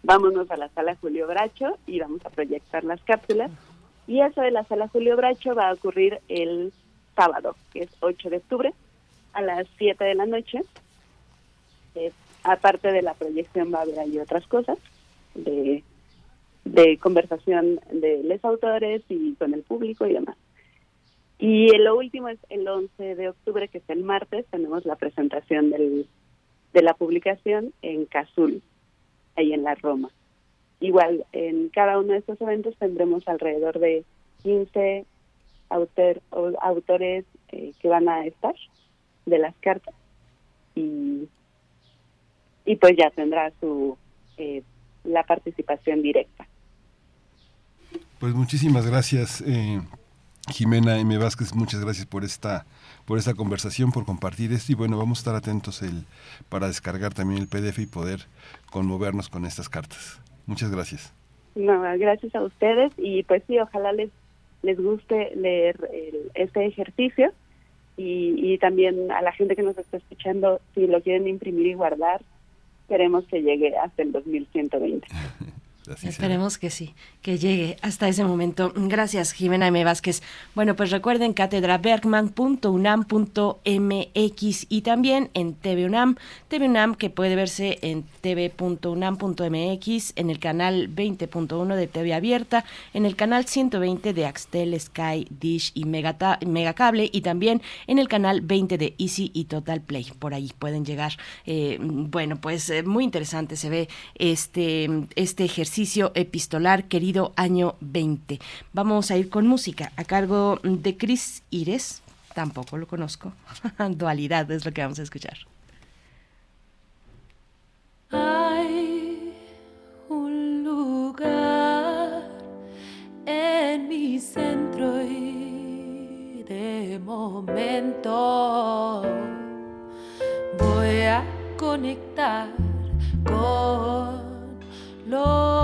vámonos a la sala Julio Bracho y vamos a proyectar las cápsulas. Y eso de la sala Julio Bracho va a ocurrir el sábado, que es 8 de octubre, a las 7 de la noche. Eh, aparte de la proyección va a haber ahí otras cosas de, de conversación de los autores y con el público y demás. Y lo último es el 11 de octubre, que es el martes, tenemos la presentación del, de la publicación en Cazul, ahí en la Roma. Igual, en cada uno de estos eventos tendremos alrededor de 15 autor, o- autores eh, que van a estar de las cartas y, y pues ya tendrá su eh, la participación directa. Pues muchísimas gracias, eh, Jimena M. Vázquez, muchas gracias por esta, por esta conversación, por compartir esto y bueno, vamos a estar atentos el, para descargar también el PDF y poder conmovernos con estas cartas. Muchas gracias. No, gracias a ustedes y pues sí, ojalá les les guste leer el- este ejercicio y, y también a la gente que nos está escuchando, si lo quieren imprimir y guardar, queremos que llegue hasta el 2120. Esperemos que sí, que llegue hasta ese momento. Gracias, Jimena M. Vázquez. Bueno, pues recuerden catedrabergman.unam.mx y también en TV UNAM, TV UNAM que puede verse en tv.unam.mx, en el canal 20.1 de TV Abierta, en el canal 120 de Axtel, Sky, Dish y Megacable y también en el canal 20 de Easy y Total Play. Por ahí pueden llegar. Eh, bueno, pues eh, muy interesante se ve este, este ejercicio ejercicio epistolar, querido año 20. Vamos a ir con música a cargo de Cris Ires, tampoco lo conozco. Dualidad es lo que vamos a escuchar. Hay un lugar en mi centro y de momento voy a conectar con lo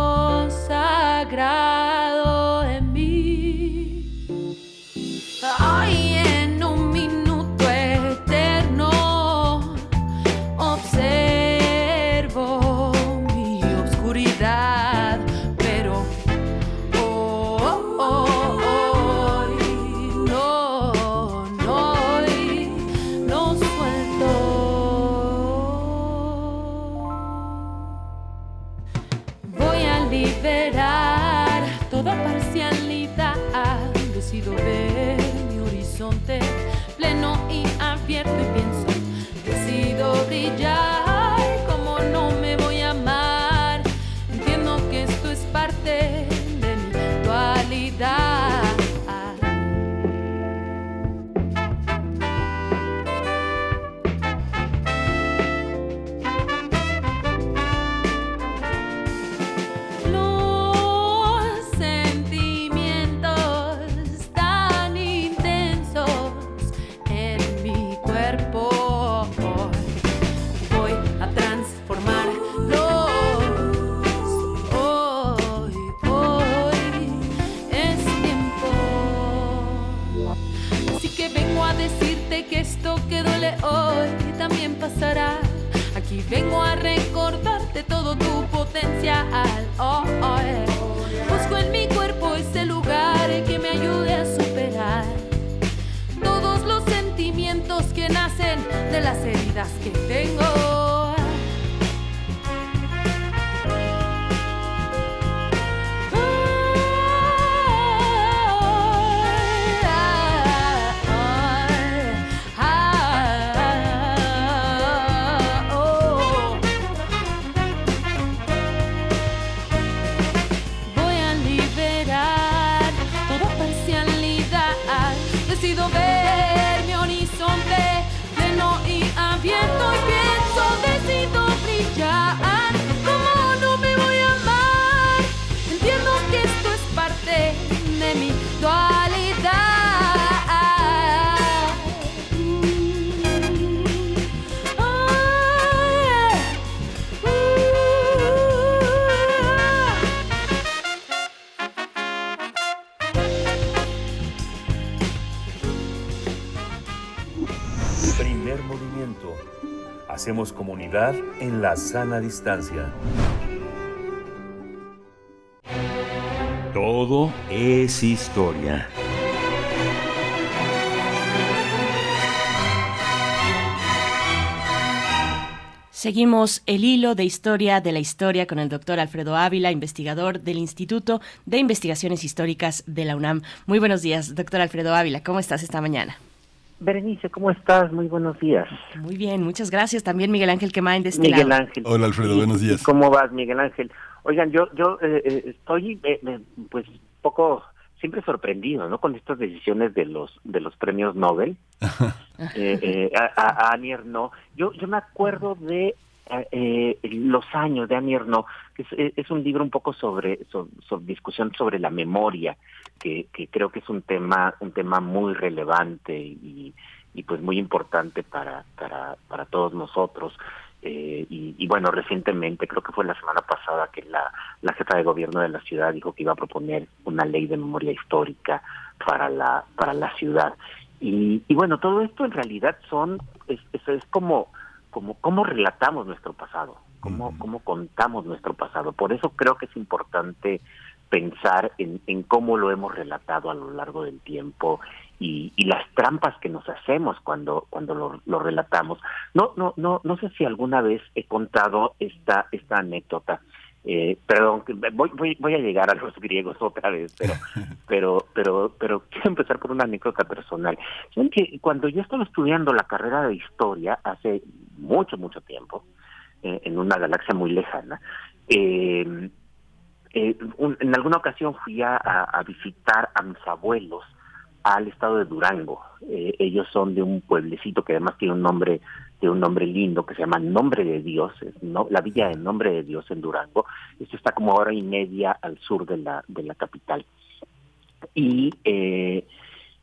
también pasará. Aquí vengo a recordarte todo tu potencial. Oh, oh, eh. Busco en mi cuerpo ese lugar que me ayude a superar todos los sentimientos que nacen de las heridas que tengo. En la sana distancia. Todo es historia. Seguimos el hilo de historia de la historia con el doctor Alfredo Ávila, investigador del Instituto de Investigaciones Históricas de la UNAM. Muy buenos días, doctor Alfredo Ávila. ¿Cómo estás esta mañana? Berenice, ¿cómo estás? Muy buenos días. Muy bien, muchas gracias. También Miguel Ángel Quemain de este Miguel lado. Ángel. Hola, Alfredo, ¿Y- buenos días. ¿Cómo vas, Miguel Ángel? Oigan, yo yo eh, eh, estoy eh, pues poco siempre sorprendido, ¿no? Con estas decisiones de los de los premios Nobel. Eh, eh, a, a- a Annie Ernaux. Yo yo me acuerdo de eh, los años de Ernaux, que es, un libro un poco sobre, so- sobre discusión sobre la memoria, que, que creo que es un tema un tema muy relevante y, y pues muy importante para para para todos nosotros. Eh, y, y bueno, recientemente, creo que fue la semana pasada, que la, la jefa de gobierno de la ciudad dijo que iba a proponer una ley de memoria histórica para la, para la ciudad. Y, y bueno, todo esto en realidad son, es, es, es como, como, cómo relatamos nuestro pasado, cómo, cómo contamos nuestro pasado. Por eso creo que es importante pensar en, en cómo lo hemos relatado a lo largo del tiempo y, y las trampas que nos hacemos cuando cuando lo, lo relatamos. No no no no sé si alguna vez he contado esta esta anécdota. Eh, perdón, voy, voy voy a llegar a los griegos otra vez, pero pero pero pero quiero empezar por una anécdota personal. Saben que cuando yo estaba estudiando la carrera de historia hace mucho mucho tiempo eh, en una galaxia muy lejana. Eh, eh, un- en alguna ocasión fui a, a- a visitar a mis abuelos al estado de Durango. Eh, ellos son de un pueblecito que además tiene un nombre de un nombre lindo que se llama Nombre de Dios, no, la villa de Nombre de Dios en Durango. Esto está como hora y media al sur de la de la capital. Y eh,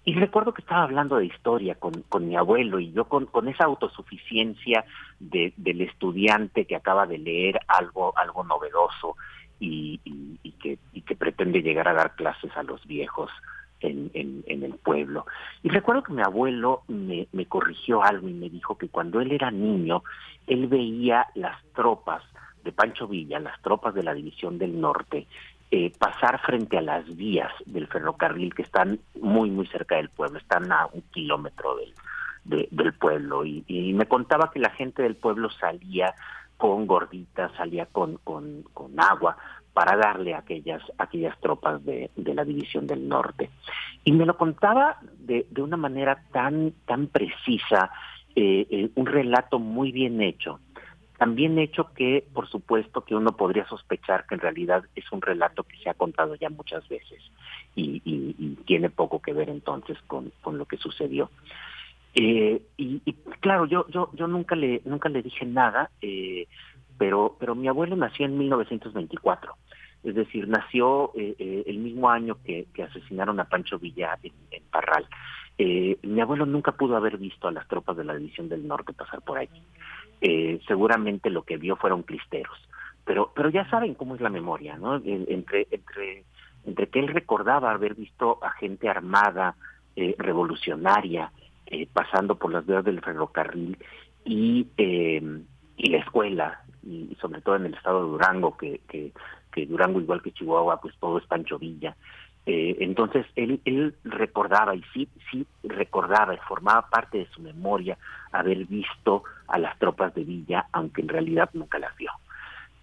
y recuerdo que estaba hablando de historia con, con mi abuelo y yo con, con esa autosuficiencia de, del estudiante que acaba de leer algo algo novedoso y, y, y que, y que pre- pretende llegar a dar clases a los viejos en, el pueblo. Y recuerdo que mi abuelo me, corrigió algo y me dijo que cuando él era niño, él veía las tropas de Pancho Villa, las tropas de la División del Norte, eh, pasar frente a las vías del ferrocarril que están muy, muy cerca del pueblo, están a un kilómetro del, del pueblo. Y, y, me contaba que la gente del pueblo salía con gorditas, salía con, con, con agua para darle a aquellas, aquellas tropas de, de, la División del Norte. Y me lo contaba de, de una manera tan, tan precisa, eh, eh, un relato muy bien hecho, también hecho que, por supuesto, que uno podría sospechar que en realidad es un relato que se ha contado ya muchas veces y, tiene poco que ver entonces con, con lo que sucedió. Eh, y, claro, yo, yo, yo nunca le, nunca le dije nada, eh, pero, pero mi abuelo nació en 1924. Es decir, nació eh, el mismo año que, asesinaron a Pancho Villa en, Parral. mi abuelo nunca pudo haber visto a las tropas de la División del Norte pasar por allí eh, seguramente lo que vio fueron clisteros. Pero, pero ya saben cómo es la memoria, ¿no? Entre, entre, entre que él recordaba haber visto a gente armada, eh, revolucionaria, eh, pasando por las vías del ferrocarril y, eh, y la escuela, y sobre todo en el estado de Durango, que, que, Durango, igual que Chihuahua, pues todo es Pancho Villa. Eh, entonces él, recordaba y sí, sí recordaba y formaba parte de su memoria haber visto a las tropas de Villa, aunque en realidad nunca las vio.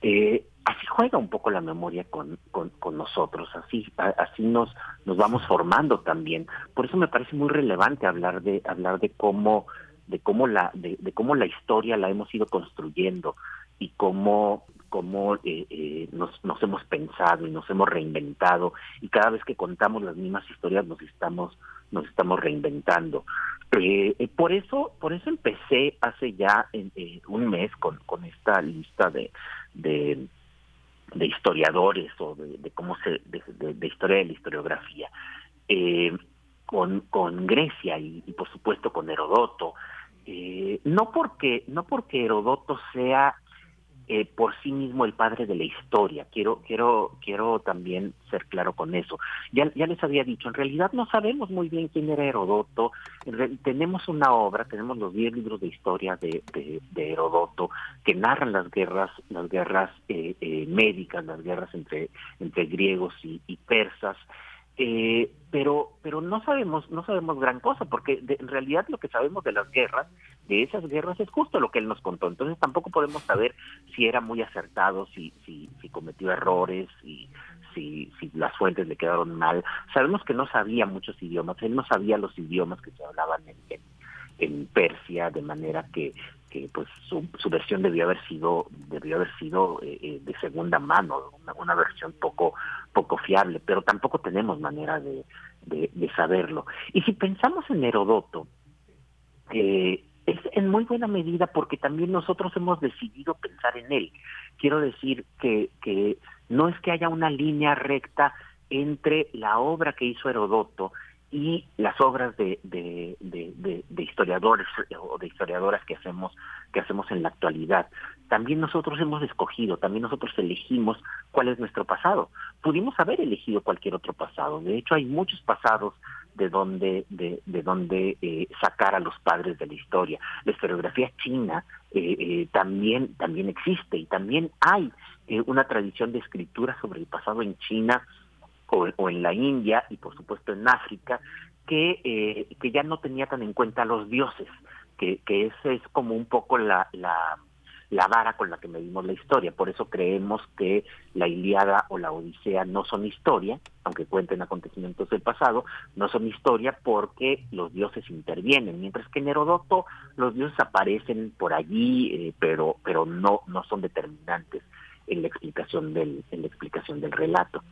Eh, así juega un poco la memoria con, con, nosotros, así, así nos, nos vamos formando también. Por eso me parece muy relevante hablar de, hablar de cómo, de cómo la, de cómo la historia la hemos ido construyendo y cómo cómo eh, eh, nos, hemos pensado y nos hemos reinventado y cada vez que contamos las mismas historias nos estamos nos estamos reinventando. Eh, por eso por eso empecé hace ya un mes con, con esta lista de, de, historiadores o de, cómo se de, historia de la historiografía con con Grecia y, y por supuesto con Herodoto. No porque no porque Herodoto sea eh, por sí mismo el padre de la historia. Quiero, quiero, quiero también ser claro con eso. Ya, ya les había dicho, en realidad no sabemos muy bien quién era Herodoto. tenemos una obra, tenemos los diez libros de historia de, de, Herodoto que narran las guerras, las guerras eh, eh, médicas, las guerras entre, entre griegos y persas. Eh, pero pero no sabemos no sabemos gran cosa porque en realidad lo que sabemos de las guerras de esas guerras es justo lo que él nos contó. Entonces tampoco podemos saber si era muy acertado si si, si cometió errores si, si si las fuentes le quedaron mal. Sabemos que no sabía muchos idiomas él no sabía los idiomas que se hablaban en, en Persia de manera que que pues su, su, versión debió haber sido debió haber sido eh, eh, de segunda mano una, versión poco poco fiable pero tampoco tenemos manera de saberlo. Y si pensamos en Herodoto eh, es en muy buena medida porque también nosotros hemos decidido pensar en él. Quiero decir que que no es que haya una línea recta entre la obra que hizo Herodoto y las obras de, de, historiadores o de historiadoras que hacemos que hacemos en la actualidad. También nosotros hemos escogido, también nosotros elegimos cuál es nuestro pasado. Pudimos haber elegido cualquier otro pasado. De hecho, hay muchos pasados de donde de, de donde eh, sacar a los padres de la historia. La historiografía china eh, eh, también también existe y también hay eh, una tradición de escritura sobre el pasado en China o, en la India y por supuesto en África, que, eh, que ya no tenía tan en cuenta los dioses, que, que esa es como un poco la, la, la vara con la que medimos la historia. Por eso creemos que la Iliada o la Odisea no son historia, aunque cuenten acontecimientos del pasado, no son historia porque los dioses intervienen, mientras que en Herodoto los dioses aparecen por allí, eh, pero, pero no, no son determinantes en la explicación del, en la explicación del relato.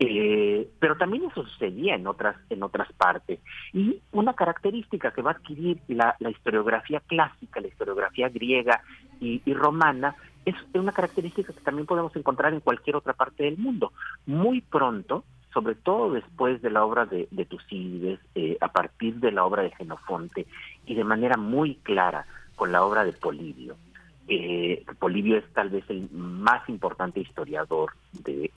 Eh, pero también eso sucedía en otras en otras partes. Y una característica que va a adquirir la, la historiografía clásica la historiografía griega y, romana es una característica que también podemos encontrar en cualquier otra parte del mundo. Muy pronto sobre todo después de la obra de, de Tucídides eh, a partir de la obra de Genofonte y de manera muy clara con la obra de Polibio Eh, Polibio es tal vez el más importante historiador de,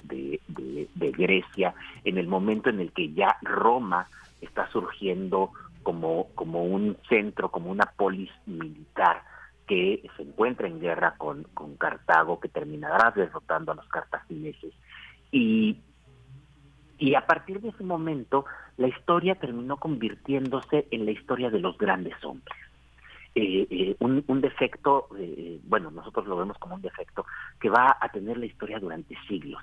Grecia en el momento en el que ya Roma está surgiendo como, como un centro, como una polis militar que se encuentra en guerra con, con Cartago, que terminará derrotando a los cartagineses. Y, y a partir de ese momento, la historia terminó convirtiéndose en la historia de los grandes hombres. Eh, eh, un, defecto, eh, bueno, nosotros lo vemos como un defecto que va a tener la historia durante siglos.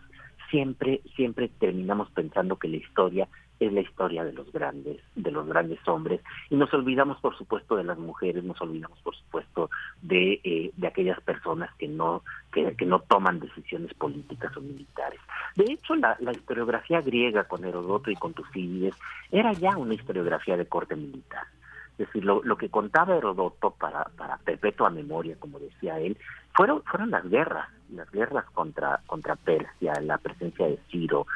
Siempre, siempre terminamos pensando que la historia es la historia de los grandes, de los grandes hombres, y nos olvidamos, por supuesto, de las mujeres, nos olvidamos, por supuesto, de, de aquellas personas que no, que, no toman decisiones políticas o militares. De hecho, la, la historiografía griega con Herodoto y con Tucídides era ya una historiografía de corte militar. Es decir, lo, que contaba Herodoto para, para perpetua memoria, como decía él, fueron, fueron las guerras, las guerras contra, contra Persia, la presencia de Ciro.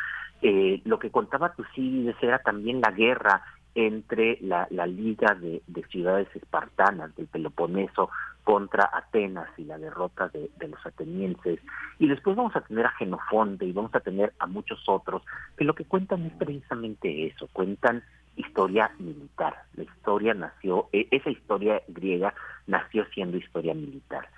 Eh, lo que contaba Tucídides era también la guerra entre la, la liga de, ciudades espartanas del Peloponeso contra Atenas y la derrota de, los atenienses. Y después vamos a tener a Genofonte y vamos a tener a muchos otros que lo que cuentan es precisamente eso, cuentan historia militar. La historia nació, e, esa historia griega nació siendo historia militar.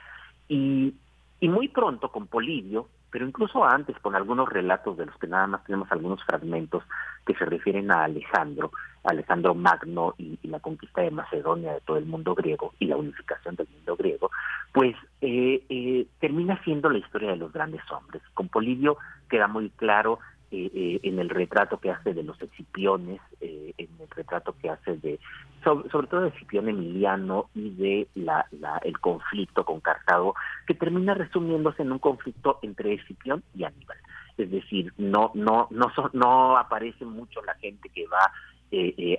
Y, y muy pronto con Polibio, pero incluso antes con algunos relatos de los que nada más tenemos algunos fragmentos que se refieren a Alejandro, Alejandro Magno y, la conquista de Macedonia de todo el mundo griego y la unificación del mundo griego, pues eh, eh, termina siendo la historia de los grandes hombres. Con Polibio queda muy claro eh, eh, en el retrato que hace de los Escipiones, eh, en el retrato que hace de, sobre, todo de Escipión Emiliano y de la, el conflicto con Cartago, que termina resumiéndose en un conflicto entre Escipión y Aníbal. Es decir, no, no, no, no aparece mucho la gente que va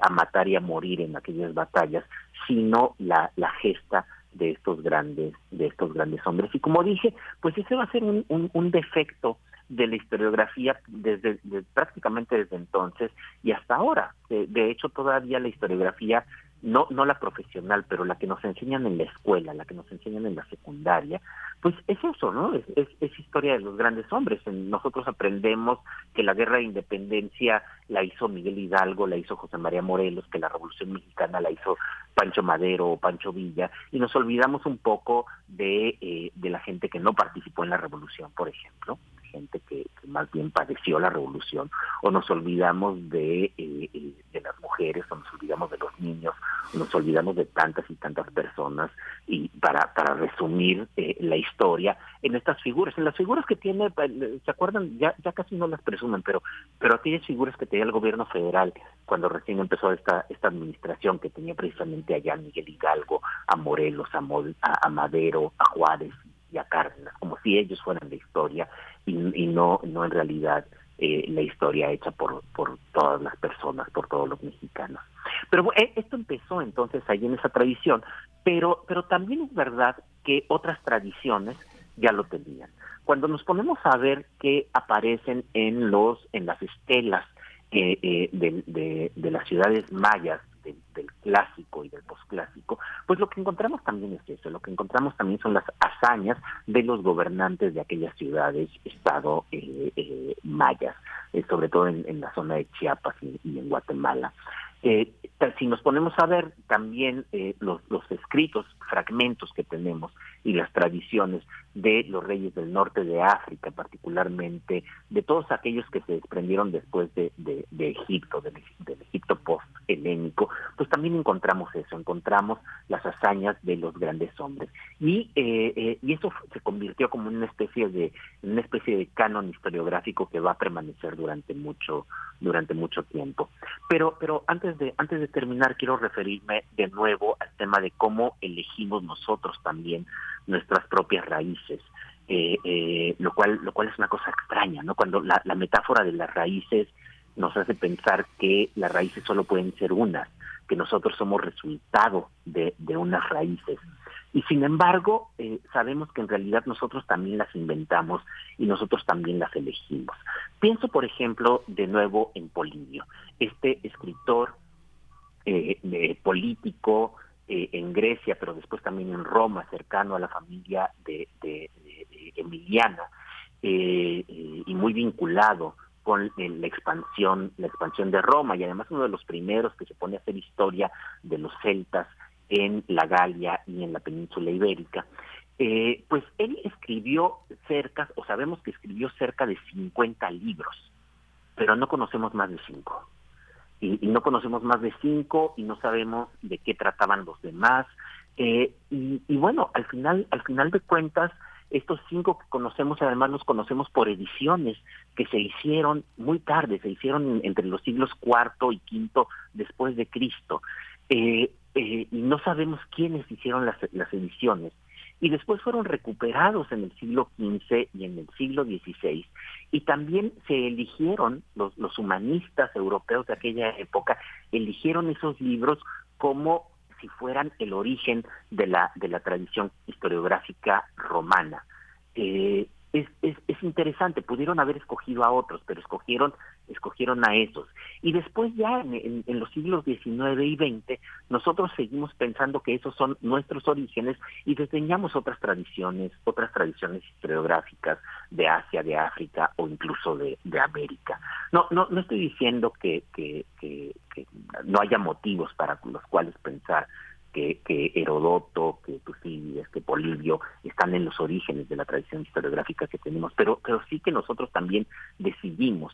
a matar y a morir en aquellas batallas, sino la, la gesta de estos grandes, de estos grandes hombres. Y como dije, pues ese va a ser un, un defecto de la historiografía desde prácticamente desde entonces y hasta ahora. De, hecho, todavía la historiografía, no, no la profesional, pero la que nos enseñan en la escuela, la que nos enseñan en la secundaria, pues es eso, ¿no? Es, es, historia de los grandes hombres. Nosotros aprendemos que la guerra de independencia la hizo Miguel Hidalgo, la hizo José María Morelos, que la revolución mexicana la hizo Pancho Madero o Pancho Villa, y nos olvidamos un poco de, eh, de la gente que no participó en la revolución, por ejemplo gente que, más bien padeció la revolución, o nos olvidamos de, eh, eh, de las mujeres, o nos olvidamos de los niños, o nos olvidamos de tantas y tantas personas, y para, para resumir eh, la historia en estas figuras, en las figuras que tiene, ¿se acuerdan? Ya, ya casi no las presumen, pero, pero aquellas figuras que tenía el gobierno federal cuando recién empezó esta, esta administración, que tenía precisamente allá a Miguel Hidalgo, a Morelos, a, a Madero, a Juárez, y a Cárdenas, como si ellos fueran la historia y, no, no en realidad eh, la historia hecha por, por todas las personas, por todos los mexicanos. Pero eh, esto empezó entonces ahí en esa tradición, pero, pero también es verdad que otras tradiciones ya lo tenían. Cuando nos ponemos a ver qué aparecen en los en las estelas eh, de, de, las ciudades mayas del, clásico y del posclásico, pues lo que encontramos también es eso, lo que encontramos también son las hazañas de los gobernantes de aquellas ciudades, estado eh, eh, mayas, eh, sobre todo en, la zona de Chiapas y, en Guatemala. Si nos ponemos a ver también los, los escritos, fragmentos que tenemos y las tradiciones de los reyes del norte de África, particularmente de todos aquellos que se desprendieron después de, de, Egipto, del, Egipto post-helénico, pues también encontramos eso, encontramos las hazañas de los grandes hombres. Y, eh, eh, y eso se convirtió como una especie de una especie de canon historiográfico que va a permanecer durante mucho durante mucho tiempo. Pero pero antes antes de terminar quiero referirme de nuevo al tema de cómo elegimos nosotros también nuestras propias raíces. Eh, eh, lo cual lo cual es una cosa extraña, ¿no? Cuando la, metáfora de las raíces nos hace pensar que las raíces solo pueden ser unas, que nosotros somos resultado de, de unas raíces. Y sin embargo, eh, sabemos que en realidad nosotros también las inventamos y nosotros también las elegimos. Pienso, por ejemplo, de nuevo en Polinio, este escritor político, eh, en Grecia, pero después también en Roma, cercano a la familia de, Emiliana, eh, y muy vinculado con la expansión, la expansión de Roma, y además uno de los primeros que se pone a hacer historia de los celtas en la Galia y en la península ibérica. Eh, pues él escribió cerca, o sabemos que escribió cerca de 50 libros, pero no conocemos más de cinco. Y, no conocemos más de cinco y no sabemos de qué trataban los demás. Eh, y, bueno, al final, al final de cuentas, estos cinco que conocemos, además los conocemos por ediciones que se hicieron muy tarde, se hicieron entre los siglos cuarto y quinto después de Cristo. Eh, y no sabemos quiénes hicieron las, las ediciones y después fueron recuperados en el siglo XV y en el siglo XVI. Y también se eligieron, los, los humanistas europeos de aquella época, eligieron esos libros como si fueran el origen de la, de la tradición historiográfica romana. Eh, es, es, es, interesante, pudieron haber escogido a otros, pero escogieron, escogieron a esos. Y después ya en, los siglos XIX y XX, nosotros seguimos pensando que esos son nuestros orígenes y desdeñamos otras tradiciones, otras tradiciones historiográficas de Asia, de África o incluso de, de América. No, no, no estoy diciendo que, que, que, que no haya motivos para los cuales pensar que, que Herodoto, que Tucídides, que Polibio están en los orígenes de la tradición historiográfica que tenemos, pero, pero sí que nosotros también decidimos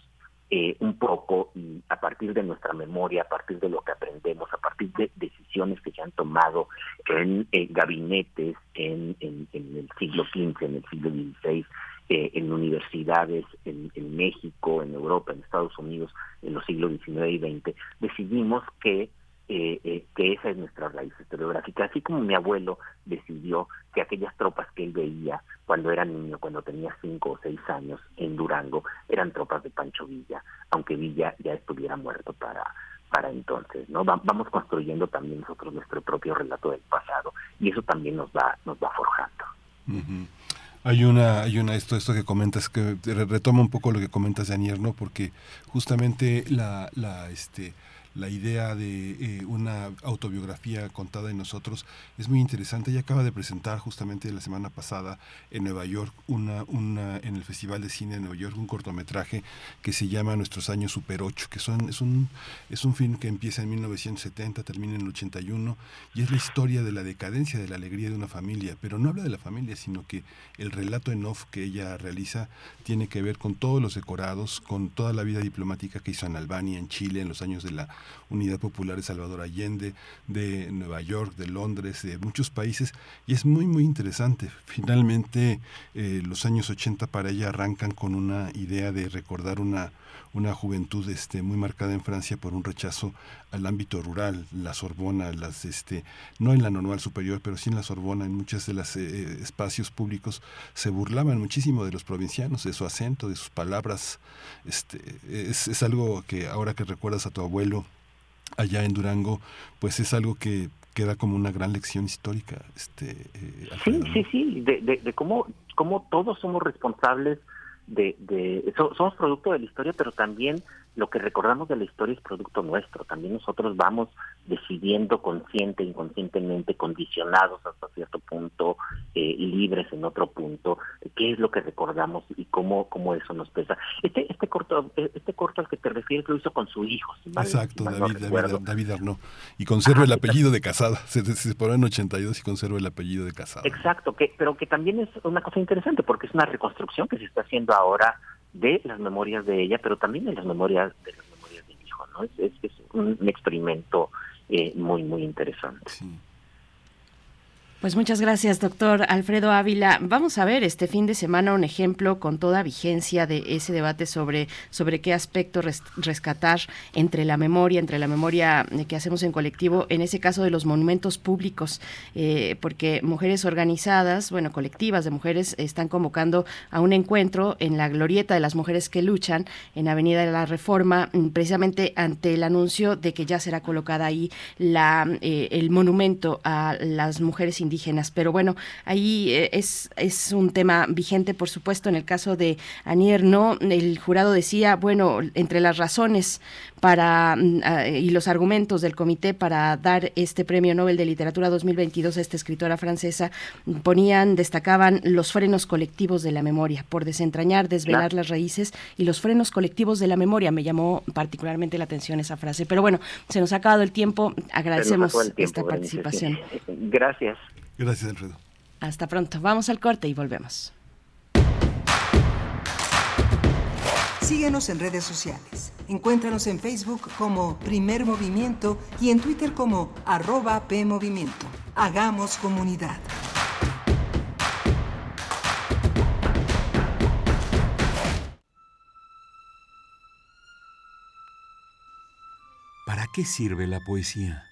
eh, un poco y a partir de nuestra memoria, a partir de lo que aprendemos, a partir de decisiones que se han tomado en eh, gabinetes en, el siglo XV, en el siglo XVI, eh, en universidades en, en, México, en Europa, en Estados Unidos, en los siglos XIX y XX, decidimos que eh, eh, que esa es nuestra raíz historiográfica, así como mi abuelo decidió que aquellas tropas que él veía cuando era niño, cuando tenía cinco o seis años en Durango, eran tropas de Pancho Villa, aunque Villa ya estuviera muerto para para entonces, ¿no? vamos construyendo también nosotros nuestro propio relato del pasado y eso también nos va nos va forjando. Hay una, hay una, esto, esto que comentas, que retoma un poco lo que comentas de Anierno, porque justamente la, la, este, la idea de eh, una autobiografía contada en nosotros es muy interesante. Ella acaba de presentar justamente la semana pasada en Nueva York, una, una, en el Festival de Cine de Nueva York, un cortometraje que se llama Nuestros años Super 8, que son, es, un, es un film que empieza en 1970, termina en el 81, y es la historia de la decadencia, de la alegría de una familia, pero no habla de la familia, sino que el relato en off que ella realiza tiene que ver con todos los decorados, con toda la vida diplomática que hizo en Albania, en Chile, en los años de la Unidad Popular de Salvador Allende, de Nueva York, de Londres, de muchos países, y es muy, muy interesante. Finalmente, eh, los años 80 para ella arrancan con una idea de recordar una, una juventud este, muy marcada en Francia por un rechazo al ámbito rural, la Sorbona, las, este, no en la normal superior, pero sí en la Sorbona, en muchos de los eh, espacios públicos se burlaban muchísimo de los provincianos, de su acento, de sus palabras. Este, es, es algo que ahora que recuerdas a tu abuelo, allá en Durango, pues es algo que queda como una gran lección histórica. Este, eh, sí, sí, sí, de, de, de, cómo, cómo todos somos responsables de, de somos producto de la historia, pero también lo que recordamos de la historia es producto nuestro. También nosotros vamos decidiendo consciente, inconscientemente, condicionados hasta cierto punto, eh, libres en otro punto, qué es lo que recordamos y cómo, cómo eso nos pesa. Este, este corto, este corto al que te refieres lo hizo con su hijo. Exacto, David, David, David, Arnaud. Y conserva el apellido de Casada. Se, se separó en 82 y conserva el apellido de Casada. Exacto, que, pero que también es una cosa interesante porque es una reconstrucción que se está haciendo ahora de las memorias de ella, pero también de las memorias de las memorias del hijo, ¿no? Es, es, un, experimento eh, muy, muy interesante. Pues muchas gracias, doctor Alfredo Ávila. Vamos a ver este fin de semana un ejemplo con toda vigencia de ese debate sobre, sobre qué aspecto rescatar entre la memoria, entre la memoria que hacemos en colectivo, en ese caso de los monumentos públicos, eh, porque mujeres organizadas, bueno, colectivas de mujeres, están convocando a un encuentro en la glorieta de las mujeres que luchan en Avenida de la Reforma, mm, precisamente ante el anuncio de que ya será colocada ahí la, eh, el monumento a las mujeres indígenas indígenas. Pero bueno, ahí eh, es, es un tema vigente, por supuesto, en el caso de Anier, ¿no? El jurado decía, bueno, entre las razones para mm, y los argumentos del comité para dar este Premio Nobel de Literatura 2022 a esta escritora francesa ponían, destacaban los frenos colectivos de la memoria, por desentrañar, desvelar las raíces y los frenos colectivos de la memoria. Me llamó particularmente la atención esa frase. Pero bueno, se nos ha acabado el tiempo. Agradecemos esta participación. Gracias. Gracias, Alfredo. Hasta pronto. Vamos al corte y volvemos. Síguenos en redes sociales. Encuéntranos en Facebook como Primer Movimiento y en Twitter como arroba PMovimiento. Hagamos comunidad. ¿Para qué sirve la poesía?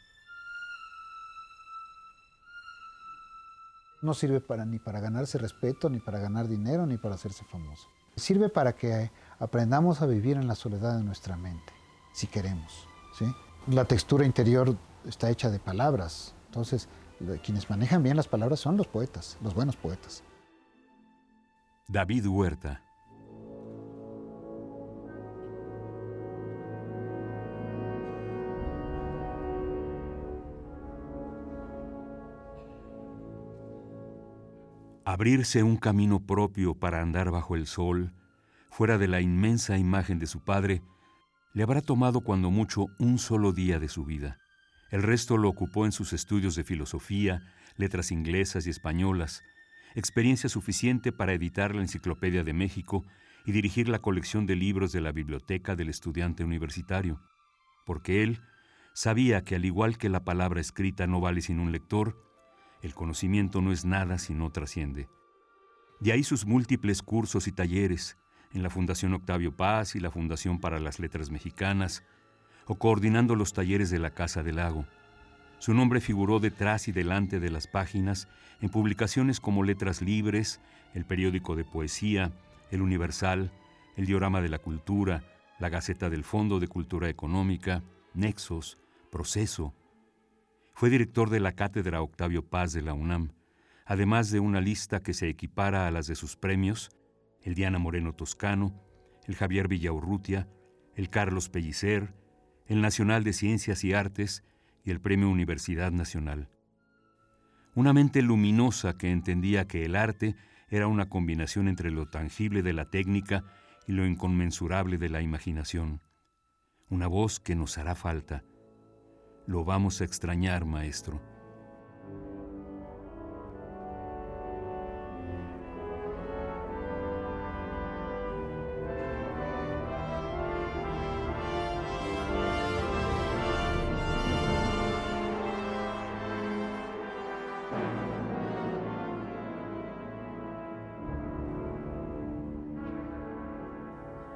No sirve para, ni para ganarse respeto, ni para ganar dinero, ni para hacerse famoso. Sirve para que aprendamos a vivir en la soledad de nuestra mente, si queremos. ¿sí? La textura interior está hecha de palabras, entonces quienes manejan bien las palabras son los poetas, los buenos poetas. David Huerta. Abrirse un camino propio para andar bajo el sol, fuera de la inmensa imagen de su padre, le habrá tomado cuando mucho un solo día de su vida. El resto lo ocupó en sus estudios de filosofía, letras inglesas y españolas, experiencia suficiente para editar la Enciclopedia de México y dirigir la colección de libros de la biblioteca del estudiante universitario, porque él sabía que al igual que la palabra escrita no vale sin un lector, el conocimiento no es nada si no trasciende. De ahí sus múltiples cursos y talleres, en la Fundación Octavio Paz y la Fundación para las Letras Mexicanas, o coordinando los talleres de la Casa del Lago. Su nombre figuró detrás y delante de las páginas en publicaciones como Letras Libres, el periódico de poesía, El Universal, el Diorama de la Cultura, la Gaceta del Fondo de Cultura Económica, Nexos, Proceso. Fue director de la Cátedra Octavio Paz de la UNAM, además de una lista que se equipara a las de sus premios el Diana Moreno Toscano, el Javier Villaurrutia, el Carlos Pellicer, el Nacional de Ciencias y Artes y el Premio Universidad Nacional. Una mente luminosa que entendía que el arte era una combinación entre lo tangible de la técnica y lo inconmensurable de la imaginación. Una voz que nos hará falta. Lo vamos a extrañar, maestro.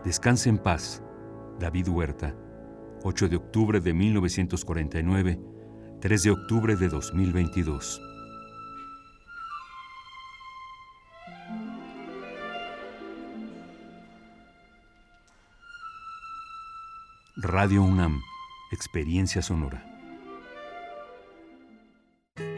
Descanse en paz, David Huerta, 8 de octubre de 1949, 3 de octubre de 2022. Radio UNAM, Experiencia Sonora.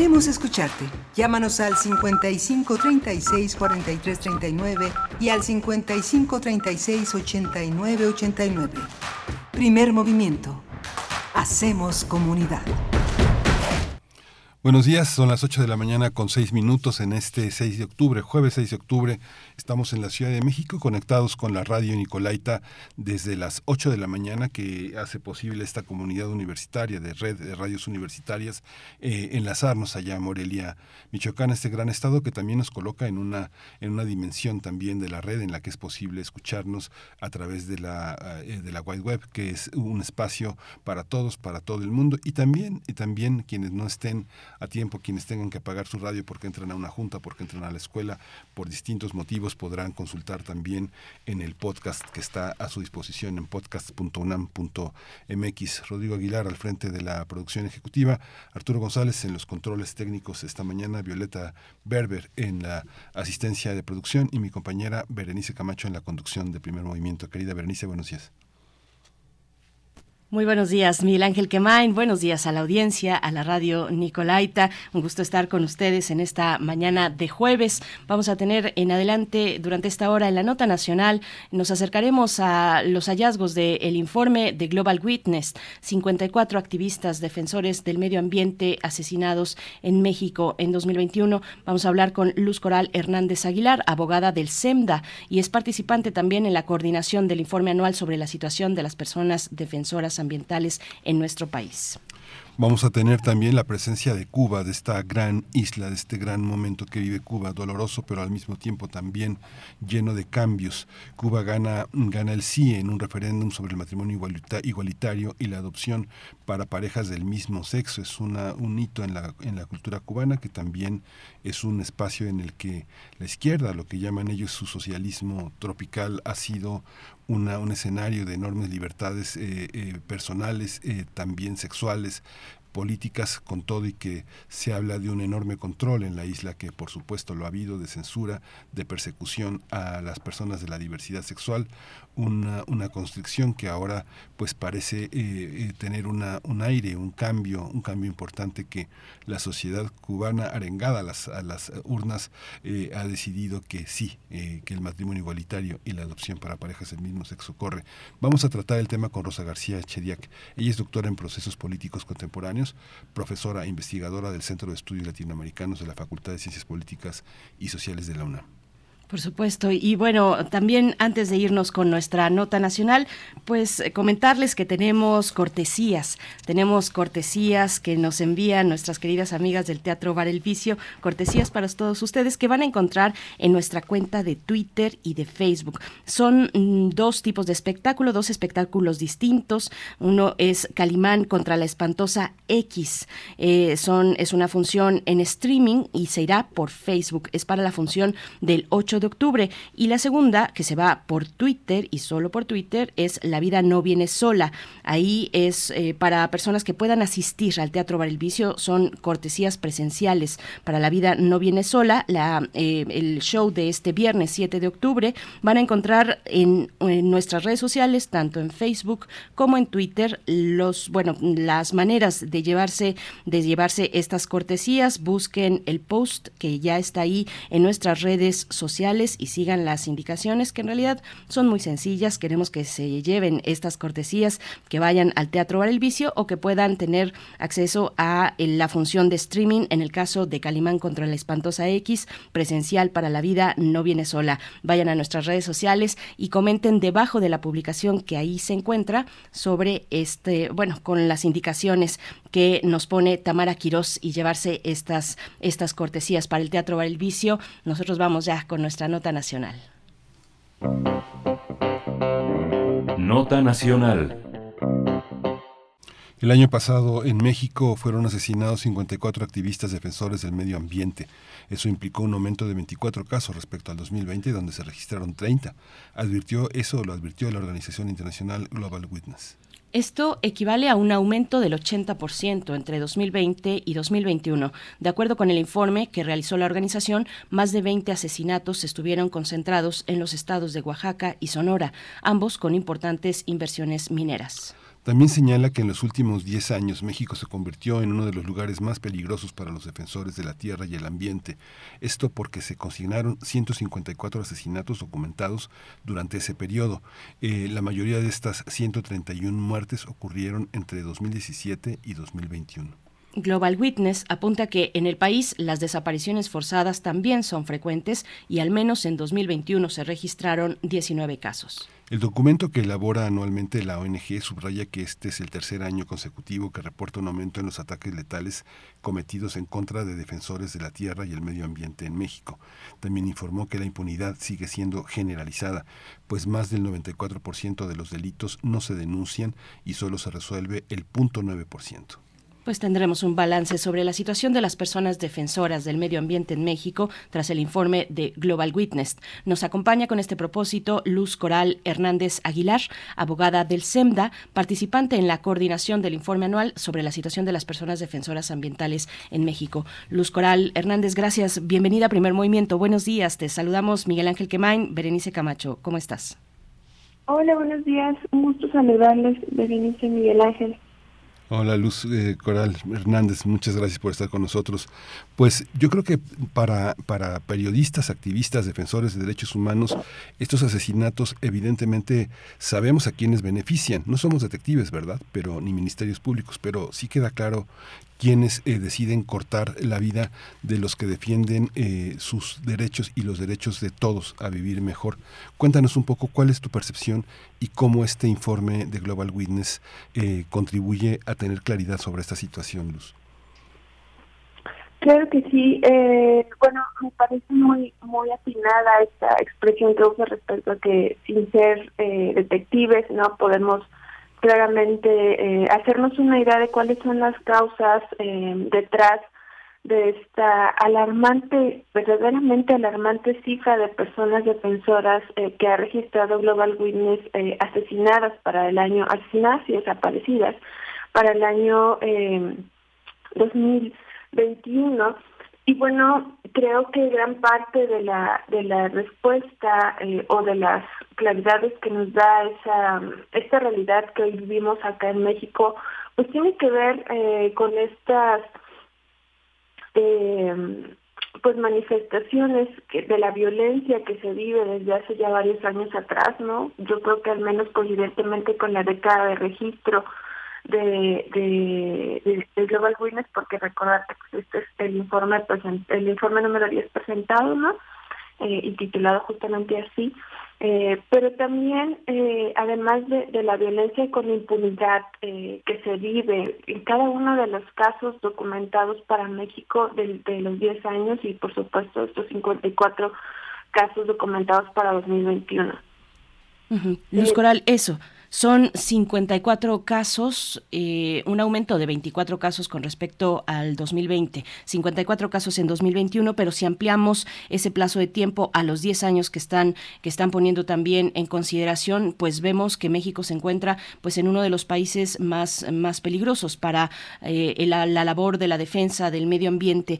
Queremos escucharte. Llámanos al 55 36 43 39 y al 55 36 89 89. Primer movimiento. Hacemos comunidad. Buenos días, son las 8 de la mañana con 6 minutos en este 6 de octubre, jueves 6 de octubre. Estamos en la Ciudad de México conectados con la radio Nicolaita desde las 8 de la mañana que hace posible esta comunidad universitaria de red de radios universitarias eh, enlazarnos allá a Morelia, Michoacán, este gran estado que también nos coloca en una, en una dimensión también de la red en la que es posible escucharnos a través de la, eh, de la Wide Web, que es un espacio para todos, para todo el mundo y también, y también quienes no estén a tiempo quienes tengan que apagar su radio porque entran a una junta, porque entran a la escuela, por distintos motivos podrán consultar también en el podcast que está a su disposición en podcast.unam.mx. Rodrigo Aguilar al frente de la producción ejecutiva, Arturo González en los controles técnicos esta mañana, Violeta Berber en la asistencia de producción y mi compañera Berenice Camacho en la conducción de primer movimiento. Querida Berenice, buenos días. Muy buenos días, Miguel Ángel Quemain. Buenos días a la audiencia, a la radio Nicolaita. Un gusto estar con ustedes en esta mañana de jueves. Vamos a tener en adelante, durante esta hora, en la nota nacional, nos acercaremos a los hallazgos del informe de Global Witness. 54 activistas defensores del medio ambiente asesinados en México en 2021. Vamos a hablar con Luz Coral Hernández Aguilar, abogada del SEMDA, y es participante también en la coordinación del informe anual sobre la situación de las personas defensoras ambientales en nuestro país. Vamos a tener también la presencia de Cuba, de esta gran isla, de este gran momento que vive Cuba, doloroso, pero al mismo tiempo también lleno de cambios. Cuba gana, gana el sí en un referéndum sobre el matrimonio igualitario y la adopción para parejas del mismo sexo. Es una, un hito en la, en la cultura cubana que también es un espacio en el que la izquierda, lo que llaman ellos su socialismo tropical, ha sido un escenario de enormes libertades eh, eh, personales, eh, también sexuales, políticas con todo y que se habla de un enorme control en la isla que por supuesto lo ha habido de censura, de persecución a las personas de la diversidad sexual, una, una constricción que ahora pues parece eh, eh, tener una, un aire, un cambio, un cambio importante que la sociedad cubana arengada a las, a las urnas eh, ha decidido que sí, que el matrimonio igualitario y la adopción para parejas del mismo sexo corre. Vamos a tratar el tema con Rosa García Chediak. Ella es doctora en procesos políticos contemporáneos, profesora e investigadora del Centro de Estudios Latinoamericanos de la Facultad de Ciencias Políticas y Sociales de la UNAM. Por supuesto. Y bueno, también antes de irnos con nuestra nota nacional, pues eh, comentarles que tenemos cortesías. Tenemos cortesías que nos envían nuestras queridas amigas del Teatro Bar El Vicio, cortesías para todos ustedes que van a encontrar en nuestra cuenta de Twitter y de Facebook. Son mm, dos tipos de espectáculo, dos espectáculos distintos. Uno es Calimán contra la espantosa X. Eh, son, es una función en streaming y se irá por Facebook. Es para la función del 8 de octubre. Y la segunda, que se va por Twitter y solo por Twitter, es La vida no viene sola. Ahí es eh, para personas que puedan asistir al Teatro Bar el Vicio, son cortesías presenciales. Para La vida no viene sola, la, eh, el show de este viernes 7 de octubre, van a encontrar en, nuestras redes sociales, tanto en Facebook como en Twitter, los, bueno, las maneras de llevarse, de llevarse estas cortesías. Busquen el post que ya está ahí en nuestras redes sociales y sigan las indicaciones que en realidad son muy sencillas. Queremos que se lleven estas cortesías, que vayan al Teatro Bar El Vicio o que puedan tener acceso a eh, la función de streaming en el caso de Calimán contra la espantosa X, presencial para la vida no viene sola. Vayan a nuestras redes sociales y comenten debajo de la publicación que ahí se encuentra sobre este, bueno, con las indicaciones que nos pone Tamara Quirós y llevarse estas, estas cortesías para el Teatro Bar El Vicio. Nosotros vamos ya con nuestra nota nacional. Nota nacional. El año pasado en México fueron asesinados 54 activistas defensores del medio ambiente. Eso implicó un aumento de 24 casos respecto al 2020, donde se registraron 30. Advirtió eso, lo advirtió la organización internacional Global Witness. Esto equivale a un aumento del 80% entre 2020 y 2021. De acuerdo con el informe que realizó la organización, más de 20 asesinatos estuvieron concentrados en los estados de Oaxaca y Sonora, ambos con importantes inversiones mineras. También señala que en los últimos 10 años México se convirtió en uno de los lugares más peligrosos para los defensores de la tierra y el ambiente. Esto porque se consignaron 154 asesinatos documentados durante ese periodo. Eh, la mayoría de estas 131 muertes ocurrieron entre 2017 y 2021. Global Witness apunta que en el país las desapariciones forzadas también son frecuentes y al menos en 2021 se registraron 19 casos. El documento que elabora anualmente la ONG subraya que este es el tercer año consecutivo que reporta un aumento en los ataques letales cometidos en contra de defensores de la tierra y el medio ambiente en México. También informó que la impunidad sigue siendo generalizada, pues más del 94% de los delitos no se denuncian y solo se resuelve el 0.9% pues tendremos un balance sobre la situación de las personas defensoras del medio ambiente en México tras el informe de Global Witness. Nos acompaña con este propósito Luz Coral Hernández Aguilar, abogada del SEMDA, participante en la coordinación del informe anual sobre la situación de las personas defensoras ambientales en México. Luz Coral Hernández, gracias. Bienvenida a Primer Movimiento. Buenos días. Te saludamos Miguel Ángel Quemain, Berenice Camacho. ¿Cómo estás? Hola, buenos días. Un gusto saludarles, Berenice Miguel Ángel. Hola Luz eh, Coral Hernández, muchas gracias por estar con nosotros. Pues yo creo que para, para periodistas, activistas, defensores de derechos humanos, estos asesinatos evidentemente sabemos a quiénes benefician. No somos detectives, ¿verdad? Pero ni ministerios públicos, pero sí queda claro quienes eh, deciden cortar la vida de los que defienden eh, sus derechos y los derechos de todos a vivir mejor. Cuéntanos un poco cuál es tu percepción y cómo este informe de Global Witness eh, contribuye a tener claridad sobre esta situación, Luz. Claro que sí. bueno, me parece muy muy atinada esta expresión que usa respecto a que sin ser detectives no podemos claramente eh, hacernos una idea de cuáles son las causas eh, detrás de esta alarmante, verdaderamente alarmante cifra de personas defensoras eh, que ha registrado Global Witness asesinadas para el año, asesinadas y desaparecidas para el año 2021 y bueno, creo que gran parte de la de la respuesta eh, o de las claridades que nos da esa esta realidad que hoy vivimos acá en México, pues tiene que ver eh, con estas eh, pues manifestaciones de la violencia que se vive desde hace ya varios años atrás, ¿no? Yo creo que al menos coincidentemente con la década de registro de, Global Witness porque recordar que este es el informe el informe número 10 presentado no eh, y titulado justamente así. Eh, pero también eh, además de, la violencia con impunidad eh, que se vive en cada uno de los casos documentados para México de, de los 10 años y por supuesto estos 54 casos documentados para 2021 Luz Coral, eso, son 54 casos, eh, un aumento de 24 casos con respecto al 2020, 54 casos en 2021, pero si ampliamos ese plazo de tiempo a los 10 años que están que están poniendo también en consideración, pues vemos que México se encuentra pues en uno de los países más más peligrosos para eh, la, labor de la defensa del medio ambiente.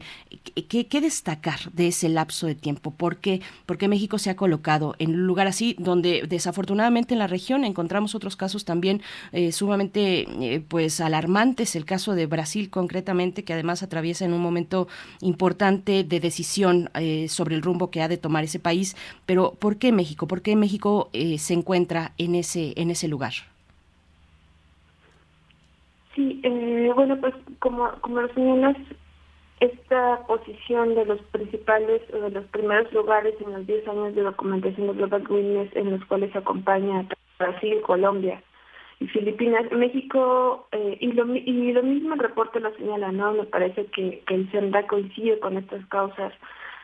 ¿Qué, ¿Qué, destacar de ese lapso de tiempo? ¿Por qué, ¿Por qué México se ha colocado en un lugar así donde desafortunadamente en la región encontramos otros casos también eh, sumamente eh, pues alarmantes, el caso de Brasil concretamente, que además atraviesa en un momento importante de decisión eh, sobre el rumbo que ha de tomar ese país. Pero ¿por qué México? ¿Por qué México se encuentra en ese, en ese lugar? Sí, bueno, pues como, como lo señalas, esta posición de los principales, de los primeros lugares en los 10 años de documentación de Global Witness en los cuales acompaña Brasil, Colombia y Filipinas, México, eh, y, lo, y lo mismo el reporte lo señala, ¿no? Me parece que, el SENDA coincide con estas causas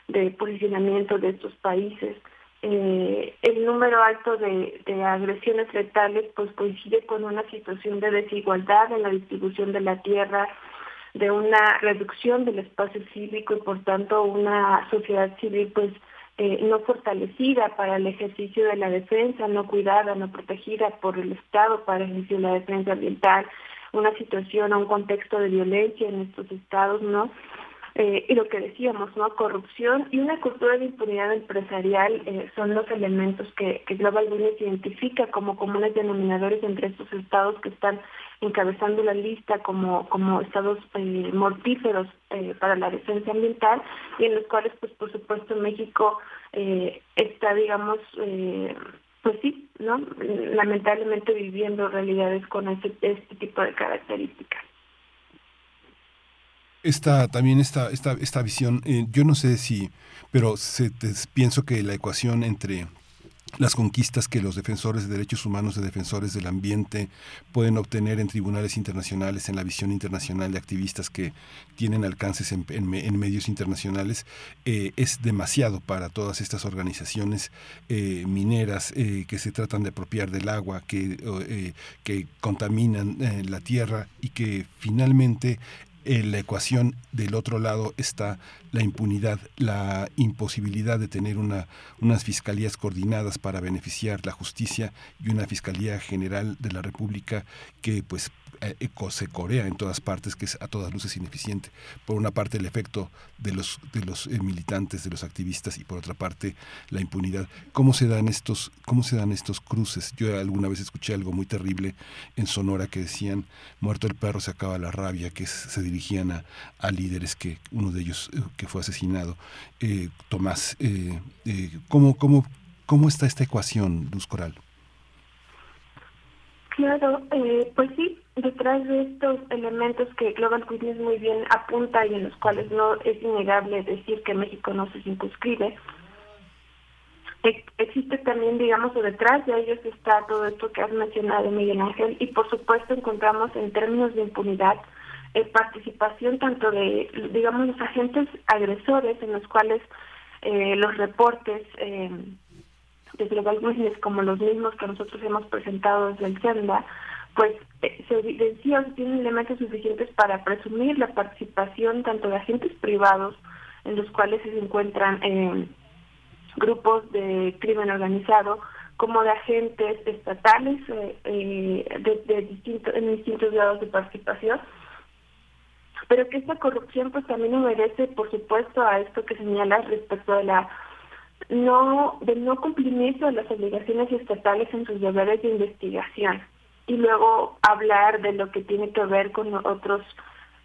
de posicionamiento de estos países. Eh, el número alto de, de agresiones letales pues coincide con una situación de desigualdad en la distribución de la tierra, de una reducción del espacio cívico y por tanto una sociedad civil pues eh, no fortalecida para el ejercicio de la defensa, no cuidada, no protegida por el Estado para el ejercicio de la defensa ambiental, una situación un contexto de violencia en estos estados, ¿no? Eh, y lo que decíamos, ¿no? Corrupción y una cultura de impunidad empresarial eh, son los elementos que, que Global Witness identifica como comunes denominadores entre estos estados que están encabezando la lista como, como estados eh, mortíferos para la defensa ambiental y en los cuales, pues por supuesto, México está, digamos, pues sí, ¿no? Lamentablemente viviendo realidades con este, este tipo de características. Esta también esta esta esta visión eh, yo no sé si pero se, pienso que la ecuación entre las conquistas que los defensores de derechos humanos, de defensores del ambiente, pueden obtener en tribunales internacionales, en la visión internacional de activistas que tienen alcances en, medios internacionales, eh, es demasiado para todas estas organizaciones eh, mineras que se tratan de apropiar del agua, que, que contaminan la tierra y que finalmente en la ecuación del otro lado está la impunidad, la imposibilidad de tener una, unas fiscalías coordinadas para beneficiar la justicia y una fiscalía general de la República que pues eh, se corea en todas partes, que es a todas luces ineficiente. Por una parte el efecto de los, de los eh, militantes, de los activistas, y por otra parte la impunidad. ¿Cómo se dan estos, cómo se dan estos cruces? Yo alguna vez escuché algo muy terrible en Sonora que decían, muerto el perro se acaba la rabia, que se dirigían a, a líderes que, uno de ellos eh, que fue asesinado. Tomás, ¿cómo, cómo, ¿cómo está esta ecuación, Luz Coral? Claro, eh, pues sí, detrás de estos elementos que Global Witness muy bien apunta y en los cuales no es innegable decir que México no se circunscribe, existe también, digamos, detrás de ellos está todo esto que has mencionado, Miguel Ángel, y por supuesto encontramos en términos de impunidad eh, participación tanto de, digamos, los agentes agresores en los cuales eh, los reportes eh, de Global Business como los mismos que nosotros hemos presentado desde el CENDA, pues eh, se evidencia o tienen elementos suficientes para presumir la participación tanto de agentes privados en los cuales se encuentran eh, grupos de crimen organizado como de agentes estatales eh, de, de distintos en distintos grados de participación. Pero que esta corrupción pues también obedece por supuesto a esto que señala respecto a la no del no cumplimiento de las obligaciones estatales en sus deberes de investigación y luego hablar de lo que tiene que ver con otros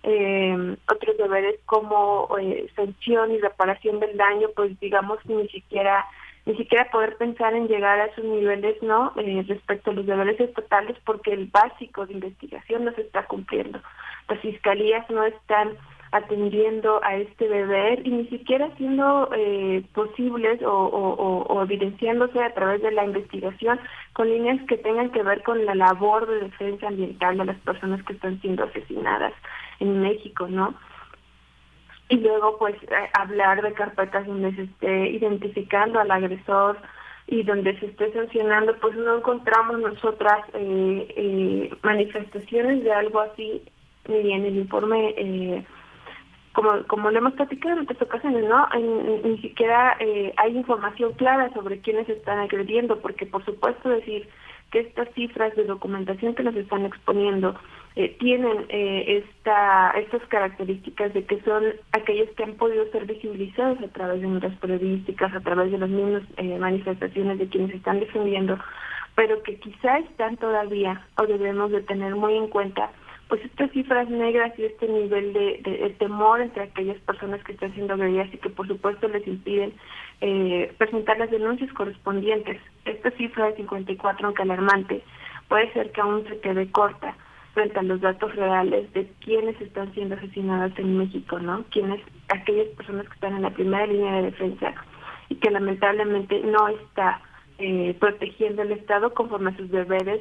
eh, otros deberes como eh, sanción y reparación del daño pues digamos ni siquiera ni siquiera poder pensar en llegar a esos niveles no eh, respecto a los deberes estatales porque el básico de investigación no se está cumpliendo. Las fiscalías no están atendiendo a este deber y ni siquiera siendo eh, posibles o, evidenciándose a través de la investigación con líneas que tengan que ver con la labor de defensa ambiental de las personas que están siendo asesinadas en México, ¿no? Y luego, pues, eh, hablar de carpetas donde se esté identificando al agresor y donde se esté sancionando, pues no encontramos nosotras eh, manifestaciones de algo así, ni en el informe eh, como, como lo hemos platicado en otras ocasiones, ¿no? ni siquiera eh, hay información clara sobre quiénes están agrediendo, porque por supuesto decir que estas cifras de documentación que nos están exponiendo eh, tienen eh, esta, estas características de que son aquellos que han podido ser visibilizados a través de nuestras periodísticas, a través de las mismas manifestaciones de quienes están defendiendo, pero que quizá están todavía o debemos de tener muy en cuenta pues estas cifras negras y este nivel de, temor entre aquellas personas que están siendo agredidas y que por supuesto les impiden eh, presentar las denuncias correspondientes. Esta cifra de 54, aunque alarmante, puede ser que aún se quede corta frente a los datos reales de quiénes están siendo asesinadas en México, ¿no? Quiénes, aquellas personas que están en la primera línea de defensa y que lamentablemente no está eh, protegiendo el Estado conforme a sus deberes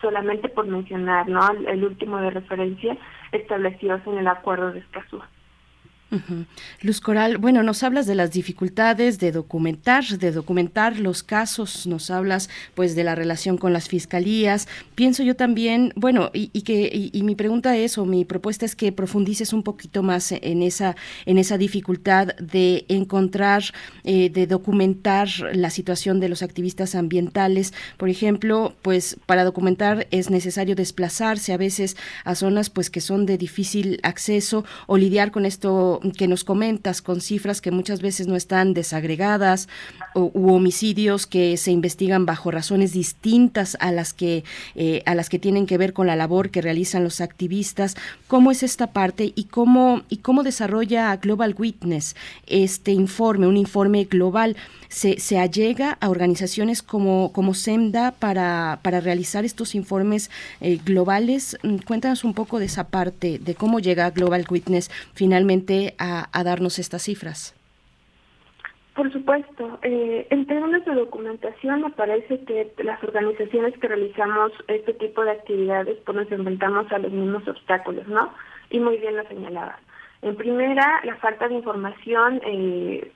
solamente por mencionar, ¿no? El, último de referencia establecidos en el acuerdo de Escazú. Luz Coral, bueno, nos hablas de las dificultades de documentar, de documentar los casos, nos hablas pues de la relación con las fiscalías. Pienso yo también, bueno, y, que y, mi pregunta es o mi propuesta es que profundices un poquito más en esa en esa dificultad de encontrar, eh, de documentar la situación de los activistas ambientales. Por ejemplo, pues para documentar es necesario desplazarse a veces a zonas pues que son de difícil acceso o lidiar con esto que nos comentas con cifras que muchas veces no están desagregadas o, u homicidios que se investigan bajo razones distintas a las que eh, a las que tienen que ver con la labor que realizan los activistas, cómo es esta parte y cómo y cómo desarrolla Global Witness este informe, un informe global se, se allega a organizaciones como, como SEMDA para, para realizar estos informes eh, globales. Mm, cuéntanos un poco de esa parte, de cómo llega Global Witness finalmente a, darnos estas cifras. Por supuesto. Eh, en términos de documentación, me parece que las organizaciones que realizamos este tipo de actividades, pues nos inventamos a los mismos obstáculos, ¿no? Y muy bien lo señalabas. En primera, la falta de información eh,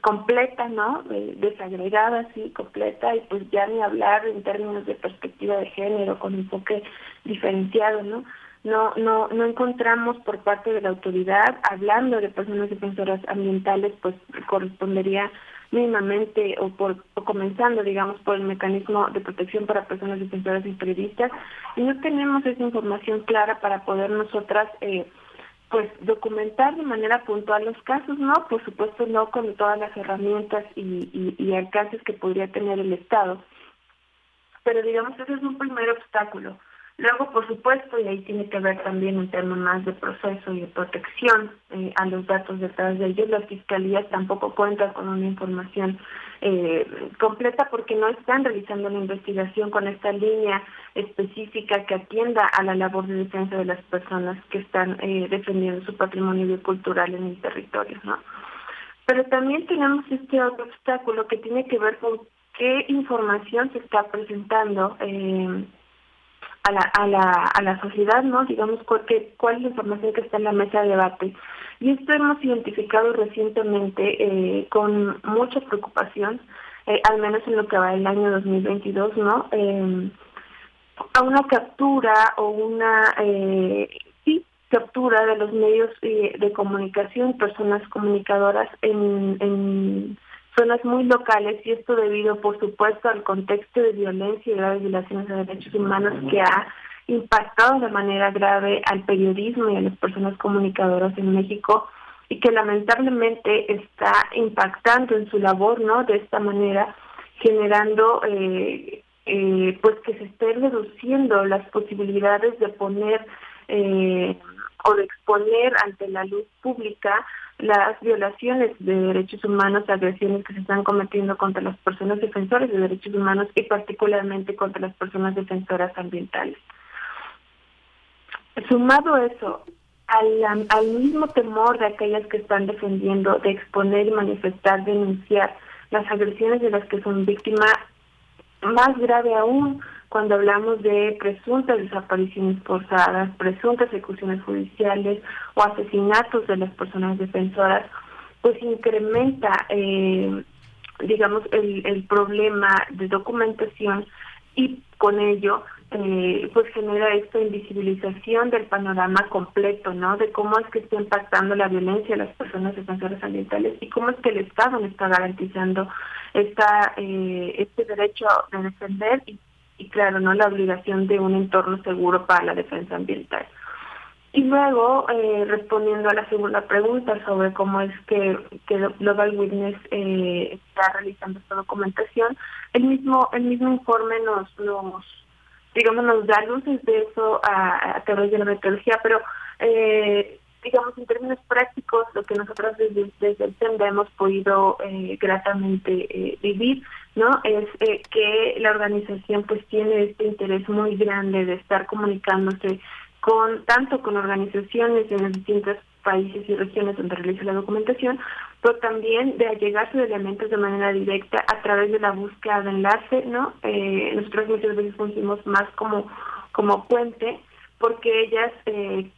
completa, ¿no? desagregada, sí, completa, y pues ya ni hablar en términos de perspectiva de género, con enfoque diferenciado, ¿no? No, no, no encontramos por parte de la autoridad, hablando de personas defensoras ambientales, pues correspondería mínimamente o por o comenzando digamos por el mecanismo de protección para personas defensoras y periodistas y no tenemos esa información clara para poder nosotras eh, pues documentar de manera puntual los casos, ¿no? Por supuesto no con todas las herramientas y, y, alcances que podría tener el Estado, pero digamos ese es un primer obstáculo. Luego, por supuesto, y ahí tiene que ver también un tema más de proceso y de protección eh, a los datos detrás de ellos, las fiscalías tampoco cuentan con una información eh, completa porque no están realizando una investigación con esta línea específica que atienda a la labor de defensa de las personas que están eh, defendiendo su patrimonio cultural en el territorio, ¿no? Pero también tenemos este otro obstáculo que tiene que ver con qué información se está presentando a la, a la, a la sociedad, ¿no? Digamos, cuál, cuál es la información que está en la mesa de debate. Y esto hemos identificado recientemente eh, con mucha preocupación, eh, al menos en lo que va el año 2022, ¿no? Eh, a una captura o una eh, sí, captura de los medios eh, de comunicación, personas comunicadoras en, en zonas muy locales y esto debido, por supuesto, al contexto de violencia y graves violaciones de derechos humanos que ha impactado de manera grave al periodismo y a las personas comunicadoras en México y que lamentablemente está impactando en su labor, ¿no? De esta manera, generando eh, eh, pues que se esté reduciendo las posibilidades de poner eh, o de exponer ante la luz pública las violaciones de derechos humanos, agresiones que se están cometiendo contra las personas defensoras de derechos humanos y particularmente contra las personas defensoras ambientales. Sumado eso al, al mismo temor de aquellas que están defendiendo de exponer y manifestar, denunciar las agresiones de las que son víctimas, más grave aún cuando hablamos de presuntas desapariciones forzadas, presuntas ejecuciones judiciales o asesinatos de las personas defensoras, pues incrementa, eh, digamos, el, el problema de documentación y con ello eh, pues genera esta invisibilización del panorama completo, ¿no? De cómo es que está impactando la violencia a las personas defensoras ambientales y cómo es que el Estado no está garantizando esta, eh, este derecho de defender y y claro, no la obligación de un entorno seguro para la defensa ambiental. Y luego, eh, respondiendo a la segunda pregunta sobre cómo es que, que Global Witness eh, está realizando esta documentación, el mismo el mismo informe nos, nos digamos, nos da luces de eso a, través de la metodología, pero eh, digamos, en términos prácticos, lo que nosotros desde, desde el CENDA hemos podido eh, gratamente eh, vivir, ¿no? Es eh, que la organización pues tiene este interés muy grande de estar comunicándose con tanto con organizaciones en los distintos países y regiones donde realiza la documentación, pero también de allegarse de elementos de manera directa a través de la búsqueda de enlace, ¿no? Eh, nosotros muchas veces funcionamos más como como puente porque ellas eh,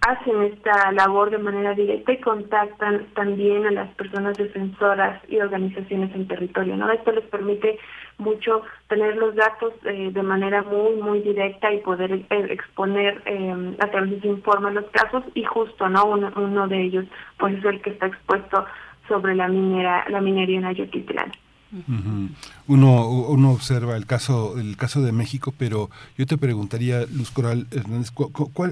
hacen esta labor de manera directa y contactan también a las personas defensoras y organizaciones en territorio. ¿no? Esto les permite mucho tener los datos eh, de manera muy, muy directa y poder eh, exponer eh, a través de su informe los casos y justo no uno, uno de ellos pues es el que está expuesto sobre la minera la minería en Ayotitlán. Uno, uno observa el caso, el caso de México, pero yo te preguntaría, Luz Coral Hernández,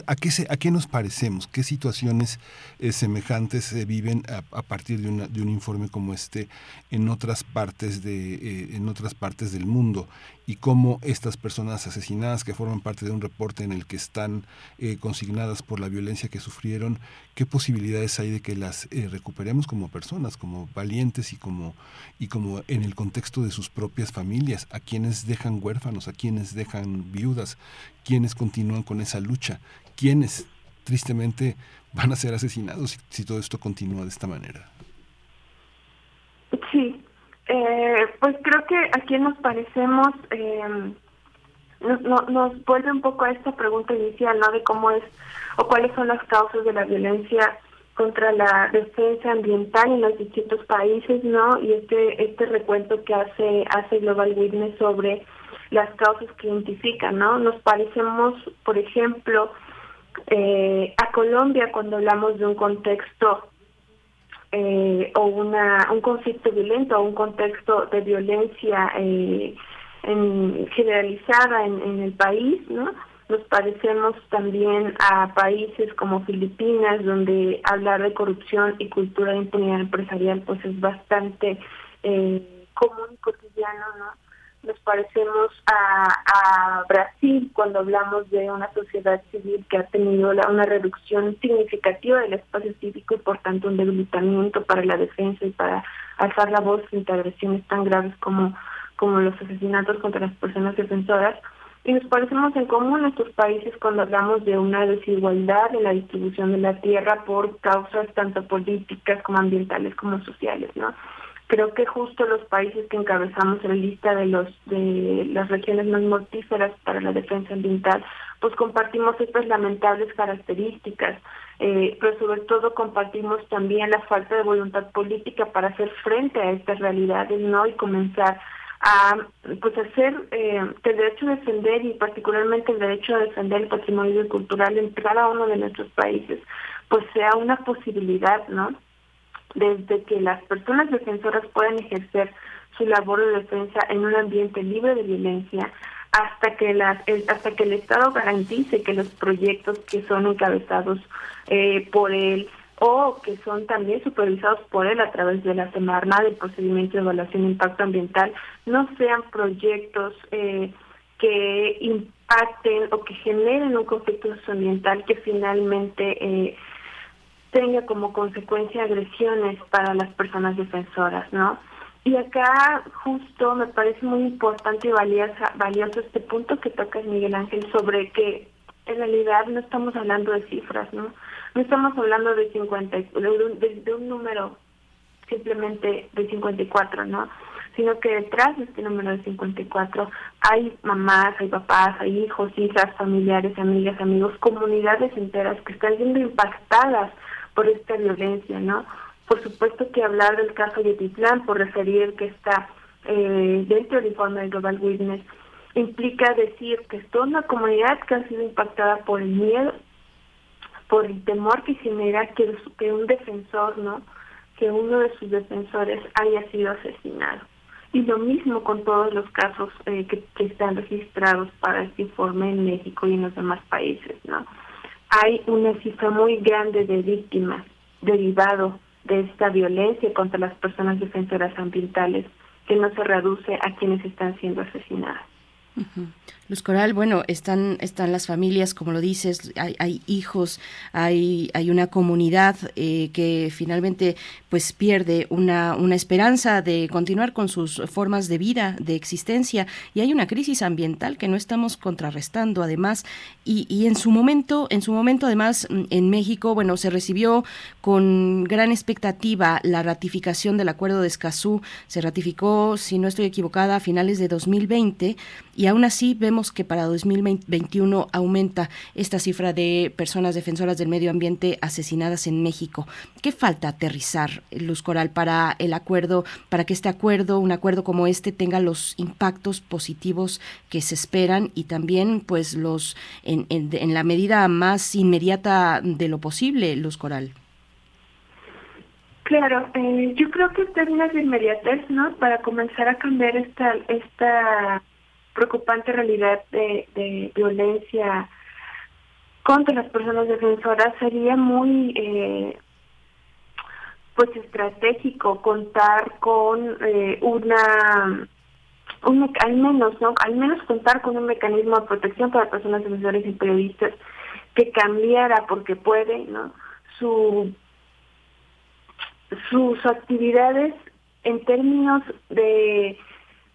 a, qué se, ¿a qué nos parecemos? ¿Qué situaciones eh, semejantes se viven a, partir de, una, de, un informe como este en otras partes, de, eh, en otras partes del mundo? y cómo estas personas asesinadas que forman parte de un reporte en el que están eh, consignadas por la violencia que sufrieron, qué posibilidades hay de que las recuperemos como personas, como valientes y como, y como en el contexto de sus propias familias, a quienes dejan huérfanos, a quienes dejan viudas, quienes continúan con esa lucha, quienes tristemente van a ser asesinados si, todo esto continúa de esta manera. Sí, eh, pues creo que aquí nos parecemos, nos, nos vuelve un poco a esta pregunta inicial, ¿no? De cómo es o cuáles son las causas de la violencia contra la defensa ambiental en los distintos países, ¿no? Y este este recuento que hace hace Global Witness sobre las causas que identifican, ¿no? Nos parecemos, por ejemplo, eh, a Colombia cuando hablamos de un contexto eh, o una un conflicto violento o un contexto de violencia eh, en, generalizada en, en el país, ¿no? Nos parecemos también a países como Filipinas, donde hablar de corrupción y cultura de impunidad empresarial pues es bastante eh, común y cotidiano, ¿no? Nos parecemos a, Brasil cuando hablamos de una sociedad civil que ha tenido una reducción significativa del espacio cívico y por tanto un debilitamiento para la defensa y para alzar la voz frente a agresiones tan graves como, como los asesinatos contra las personas defensoras y nos parecemos en común estos países cuando hablamos de una desigualdad en la distribución de la tierra por causas tanto políticas como ambientales como sociales, ¿no? Creo que justo los países que encabezamos en la lista de los de las regiones más mortíferas para la defensa ambiental, pues compartimos estas lamentables características, eh, pero sobre todo compartimos también la falta de voluntad política para hacer frente a estas realidades, ¿no? Y comenzar a pues hacer eh, el derecho a defender y particularmente el derecho a defender el patrimonio cultural en cada uno de nuestros países pues sea una posibilidad no desde que las personas defensoras puedan ejercer su labor de defensa en un ambiente libre de violencia hasta que las hasta que el Estado garantice que los proyectos que son encabezados eh, por él o que son también supervisados por él a través de la Semarna del procedimiento de evaluación de impacto ambiental, no sean proyectos eh, que impacten o que generen un conflicto socioambiental que finalmente eh, tenga como consecuencia agresiones para las personas defensoras, ¿no? Y acá justo me parece muy importante y valioso este punto que toca Miguel Ángel sobre que en realidad no estamos hablando de cifras, ¿no? No estamos hablando de 50, de un, número simplemente de 54, ¿no? Sino que detrás de este número de 54 hay mamás, hay papás, hay hijos, hijas, familiares, amigas, amigos, comunidades enteras que están siendo impactadas por esta violencia, ¿no? Por supuesto que hablar del caso de Titlán, por referir que está eh, dentro del informe de Global Witness, implica decir que es toda una comunidad que ha sido impactada por el miedo, por el temor que genera que, un defensor, ¿no? Que uno de sus defensores haya sido asesinado. Y lo mismo con todos los casos eh, que, están registrados para este informe en México y en los demás países, ¿no? Hay una cifra muy grande de víctimas derivado de esta violencia contra las personas defensoras ambientales que no se reduce a quienes están siendo asesinadas. Luz Coral, bueno, están, están las familias, como lo dices, hay, hijos, hay, hay una comunidad eh, que finalmente pues pierde una, una esperanza de continuar con sus formas de vida, de existencia, y hay una crisis ambiental que no estamos contrarrestando además, y, y en su momento, en su momento además en México, bueno, se recibió con gran expectativa la ratificación del acuerdo de Escazú, se ratificó, si no estoy equivocada, a finales de 2020, y aún así vemos que para 2021 aumenta esta cifra de personas defensoras del medio ambiente asesinadas en México. ¿Qué falta aterrizar, Luz Coral, para el acuerdo, para que este acuerdo, un acuerdo como este, tenga los impactos positivos que se esperan y también, pues, los en, en, la medida más inmediata de lo posible, Luz Coral? Claro, eh, yo creo que en términos de inmediatez, ¿no? Para comenzar a cambiar esta esta preocupante realidad de, violencia contra las personas defensoras sería muy eh, pues estratégico contar con eh, una un, al menos no al menos contar con un mecanismo de protección para personas defensoras y periodistas que cambiara porque puede no su sus actividades en términos de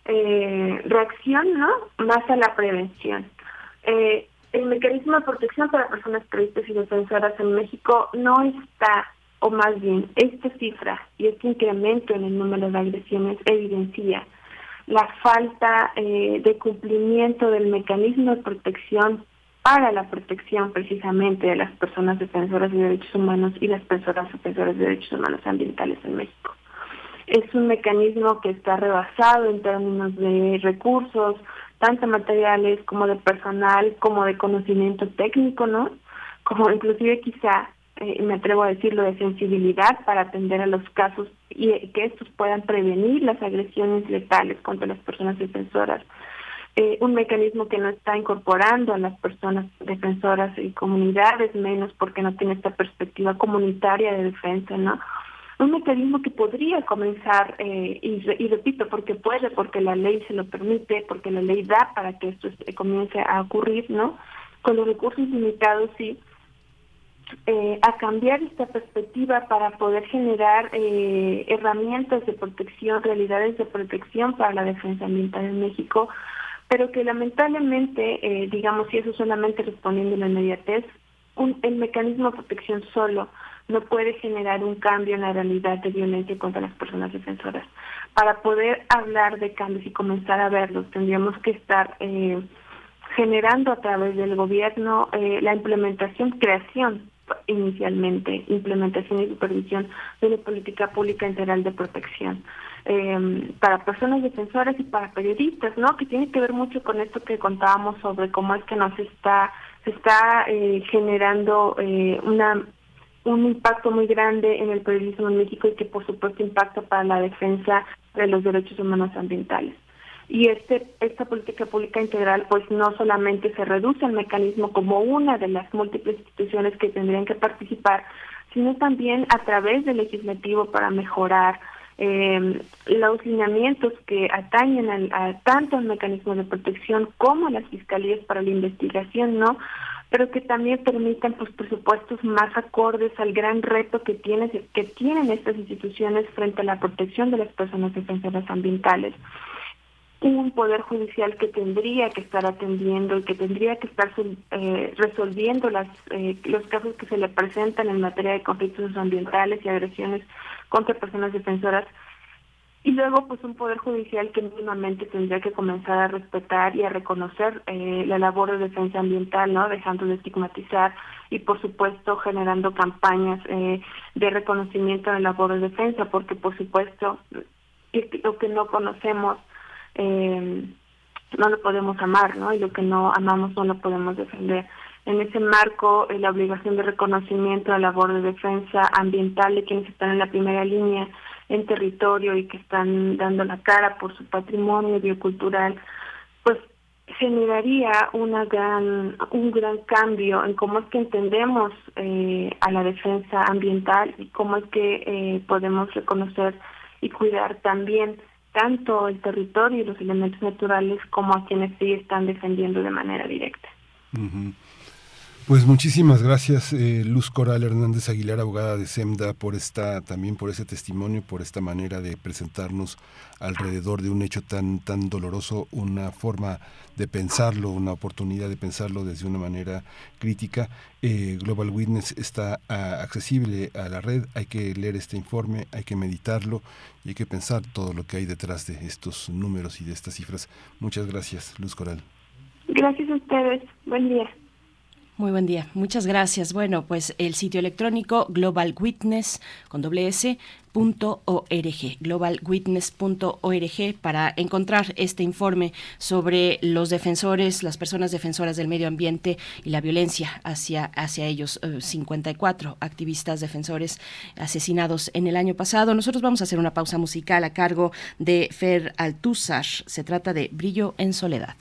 eh, reacción no más a la prevención eh, el mecanismo de protección para personas periodistas y defensoras en México no está o más bien esta cifra y este incremento en el número de agresiones evidencia la falta eh, de cumplimiento del mecanismo de protección para la protección precisamente de las personas defensoras de derechos humanos y las personas defensoras de derechos humanos ambientales en México. Es un mecanismo que está rebasado en términos de recursos, tanto materiales como de personal, como de conocimiento técnico, ¿no? Como inclusive quizá eh, me atrevo a decirlo, de sensibilidad para atender a los casos y que estos puedan prevenir las agresiones letales contra las personas defensoras. Eh, un mecanismo que no está incorporando a las personas defensoras y comunidades, menos porque no tiene esta perspectiva comunitaria de defensa, ¿no? Un mecanismo que podría comenzar, eh, y, repito, porque puede, porque la ley se lo permite, porque la ley da para que esto comience a ocurrir, ¿no? Con los recursos limitados, sí, eh, a cambiar esta perspectiva para poder generar eh, herramientas de protección, realidades de protección para la defensa ambiental en México, pero que lamentablemente, eh, digamos, y eso solamente respondiendo a la inmediatez, un, el mecanismo de protección solo no puede generar un cambio en la realidad de violencia contra las personas defensoras. Para poder hablar de cambios y comenzar a verlos, tendríamos que estar eh, generando a través del gobierno eh, la implementación, creación inicialmente implementación y supervisión de la política pública integral de protección eh, para personas defensoras y para periodistas, ¿no? Que tiene que ver mucho con esto que contábamos sobre cómo es que nos está se está eh, generando eh, una un impacto muy grande en el periodismo en México y que por supuesto impacta para la defensa de los derechos humanos ambientales. Y este esta política pública integral pues no solamente se reduce al mecanismo como una de las múltiples instituciones que tendrían que participar sino también a través del legislativo para mejorar eh, los lineamientos que atañen a tanto al mecanismo de protección como a las fiscalías para la investigación no pero que también permitan pues presupuestos más acordes al gran reto que tiene que tienen estas instituciones frente a la protección de las personas defensoras ambientales. Un poder judicial que tendría que estar atendiendo y que tendría que estar eh, resolviendo las eh, los casos que se le presentan en materia de conflictos ambientales y agresiones contra personas defensoras y luego pues un poder judicial que mínimamente tendría que comenzar a respetar y a reconocer eh, la labor de defensa ambiental no dejando de estigmatizar y por supuesto generando campañas de reconocimiento de la labor de defensa porque por supuesto lo que no conocemos eh, no lo podemos amar, ¿no? Y lo que no amamos no lo podemos defender. En ese marco, eh, la obligación de reconocimiento a la labor de defensa ambiental de quienes están en la primera línea en territorio y que están dando la cara por su patrimonio biocultural, pues generaría una gran un gran cambio en cómo es que entendemos eh, a la defensa ambiental y cómo es que eh, podemos reconocer y cuidar también tanto el territorio y los elementos naturales como a quienes sí están defendiendo de manera directa. Pues muchísimas gracias, eh, Luz Coral Hernández Aguilar, abogada de SEMDA, por esta, también por ese testimonio, por esta manera de presentarnos alrededor de un hecho tan, tan doloroso, una forma de pensarlo, una oportunidad de pensarlo desde una manera crítica. Eh, Global Witness está ah, accesible a la red, hay que leer este informe, hay que meditarlo y hay que pensar todo lo que hay detrás de estos números y de estas cifras. Muchas gracias, Luz Coral. Gracias a ustedes. Buen día. Muy buen día, muchas gracias. Bueno, pues el sitio electrónico Global Witness con doble S globalwitness.org, globalwitness.org para encontrar este informe sobre los defensores, las personas defensoras del medio ambiente y la violencia hacia, hacia ellos. 54 eh, activistas defensores asesinados en el año pasado. Nosotros vamos a hacer una pausa musical a cargo de Fer Altúzar. Se trata de Brillo en Soledad.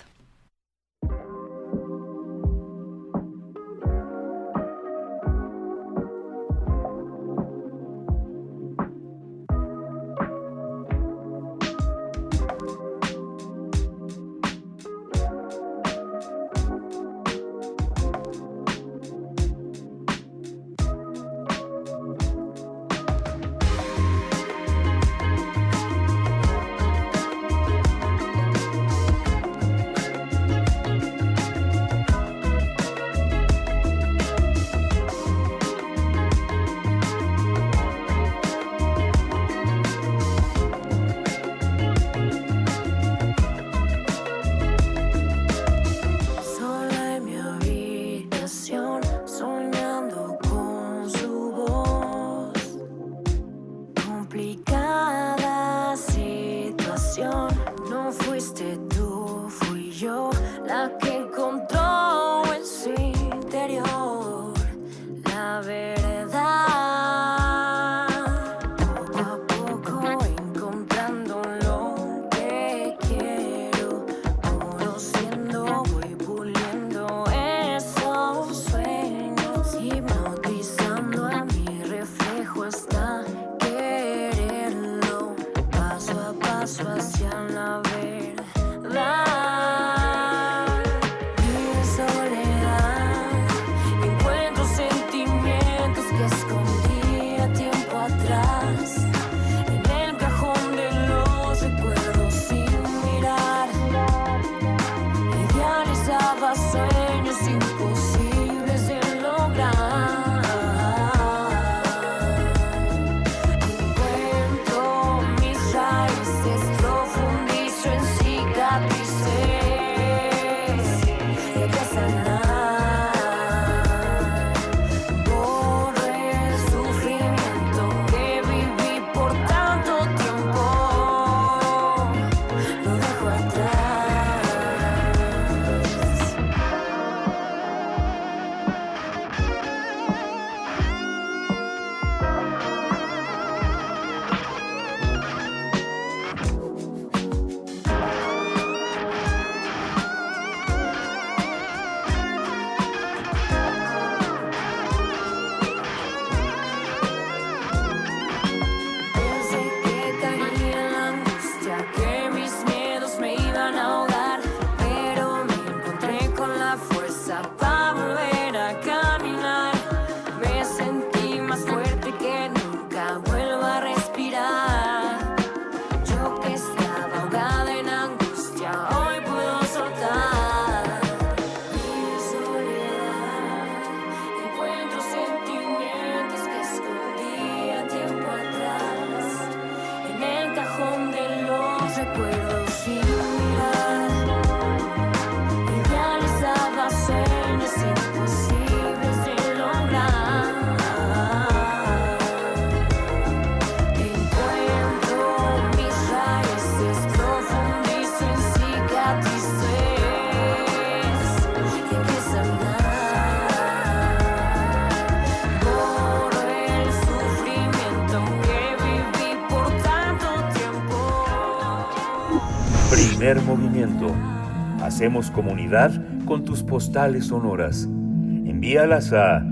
Hacemos comunidad con tus postales sonoras. Envíalas a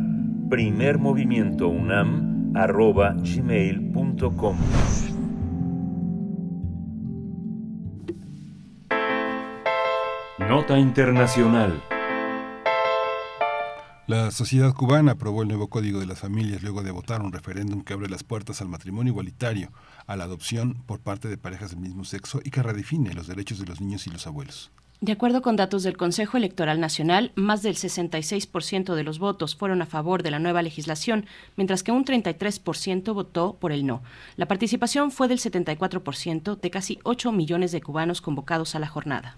primermovimientounam.gmail.com Nota Internacional la sociedad cubana aprobó el nuevo Código de las Familias luego de votar un referéndum que abre las puertas al matrimonio igualitario, a la adopción por parte de parejas del mismo sexo y que redefine los derechos de los niños y los abuelos. De acuerdo con datos del Consejo Electoral Nacional, más del 66% de los votos fueron a favor de la nueva legislación, mientras que un 33% votó por el no. La participación fue del 74% de casi 8 millones de cubanos convocados a la jornada.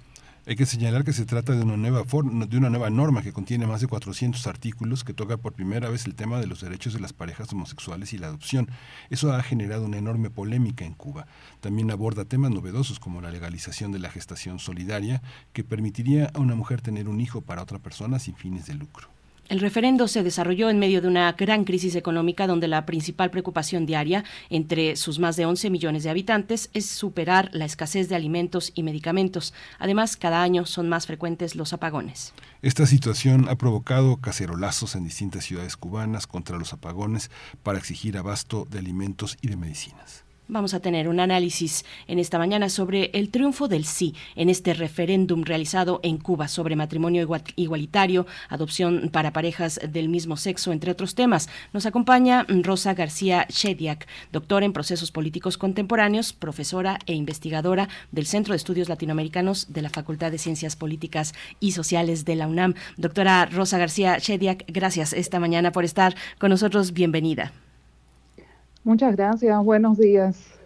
Hay que señalar que se trata de una nueva norma que contiene más de 400 artículos que toca por primera vez el tema de los derechos de las parejas homosexuales y la adopción. Eso ha generado una enorme polémica en Cuba. También aborda temas novedosos como la legalización de la gestación solidaria que permitiría a una mujer tener un hijo para otra persona sin fines de lucro. El referendo se desarrolló en medio de una gran crisis económica donde la principal preocupación diaria entre sus más de 11 millones de habitantes es superar la escasez de alimentos y medicamentos. Además, cada año son más frecuentes los apagones. Esta situación ha provocado cacerolazos en distintas ciudades cubanas contra los apagones para exigir abasto de alimentos y de medicinas. Vamos a tener un análisis en esta mañana sobre el triunfo del sí en este referéndum realizado en Cuba sobre matrimonio igualitario, adopción para parejas del mismo sexo, entre otros temas. Nos acompaña Rosa García Shediak, doctora en procesos políticos contemporáneos, profesora e investigadora del Centro de Estudios Latinoamericanos de la Facultad de Ciencias Políticas y Sociales de la UNAM. Doctora Rosa García Shediak, gracias esta mañana por estar con nosotros. Bienvenida. Muchas gracias, buenos días.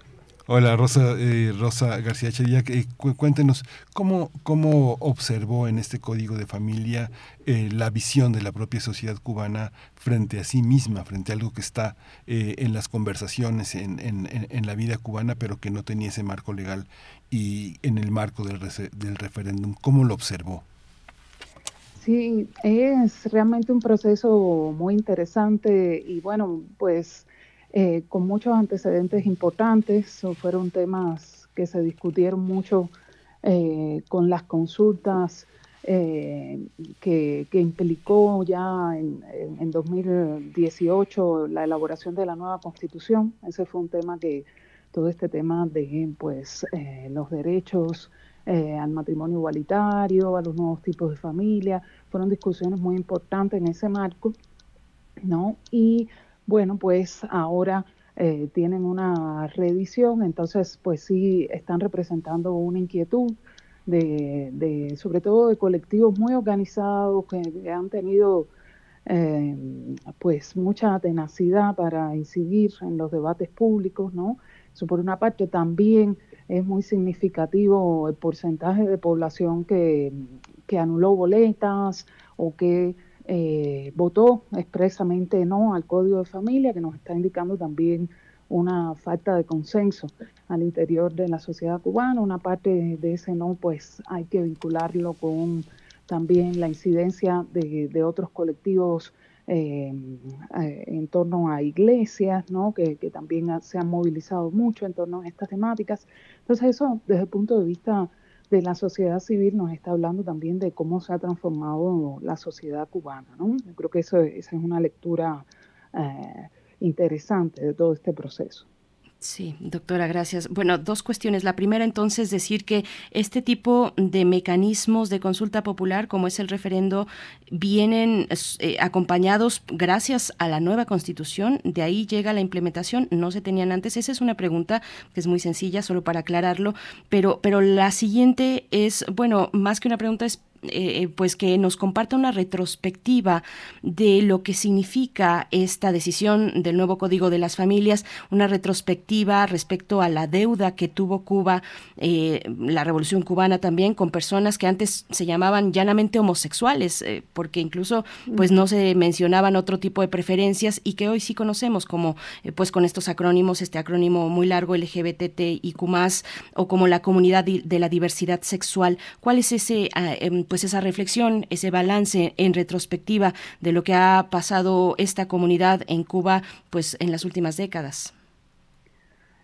Hola Rosa, eh, Rosa García Chediak, eh, cuéntenos cómo, cómo observó en este código de familia eh, la visión de la propia sociedad cubana frente a sí misma, frente a algo que está en las conversaciones, en, en, en, la vida cubana, pero que no tenía ese marco legal y en el marco del, del referéndum. ¿Cómo lo observó? Sí, es realmente un proceso muy interesante y bueno, pues eh, con muchos antecedentes importantes. fueron temas que se discutieron mucho eh, con las consultas eh, que, implicó ya en, en, 2018 la elaboración de la nueva constitución. Ese fue un tema que, todo este tema de pues, los derechos al matrimonio igualitario, a los nuevos tipos de familia, fueron discusiones muy importantes en ese marco. ¿no? Y bueno, pues ahora eh, tienen una reedición, entonces pues sí están representando una inquietud de, sobre todo de colectivos muy organizados que, han tenido eh, pues mucha tenacidad para incidir en los debates públicos, ¿no? Eso por una parte también es muy significativo el porcentaje de población que, que anuló boletas o que eh, votó expresamente no al Código de Familia, que nos está indicando también una falta de consenso al interior de la sociedad cubana. Una parte de ese no, pues hay que vincularlo con también la incidencia de, otros colectivos eh, eh, en torno a iglesias, ¿no? que, que también se han movilizado mucho en torno a estas temáticas. Entonces eso, desde el punto de vista de la sociedad civil nos está hablando también de cómo se ha transformado la sociedad cubana. ¿no? Yo creo que eso, esa es una lectura eh, interesante de todo este proceso. Sí, doctora, gracias. Bueno, dos cuestiones. La primera, entonces, decir que este tipo de mecanismos de consulta popular, como es el referendo, vienen eh, acompañados gracias a la nueva constitución. De ahí llega la implementación. No se tenían antes. Esa es una pregunta que es muy sencilla, solo para aclararlo. Pero, pero la siguiente es, bueno, más que una pregunta es eh, pues que nos comparta una retrospectiva de lo que significa esta decisión del nuevo Código de las Familias, una retrospectiva respecto a la deuda que tuvo Cuba, eh, la Revolución Cubana también, con personas que antes se llamaban llanamente homosexuales, eh, porque incluso pues no se mencionaban otro tipo de preferencias y que hoy sí conocemos como pues con estos acrónimos, este acrónimo muy largo LGBTIQ+, o como la comunidad de la diversidad sexual. ¿Cuál es ese ah, em, pues esa reflexión, ese balance en retrospectiva de lo que ha pasado esta comunidad en Cuba pues en las últimas décadas.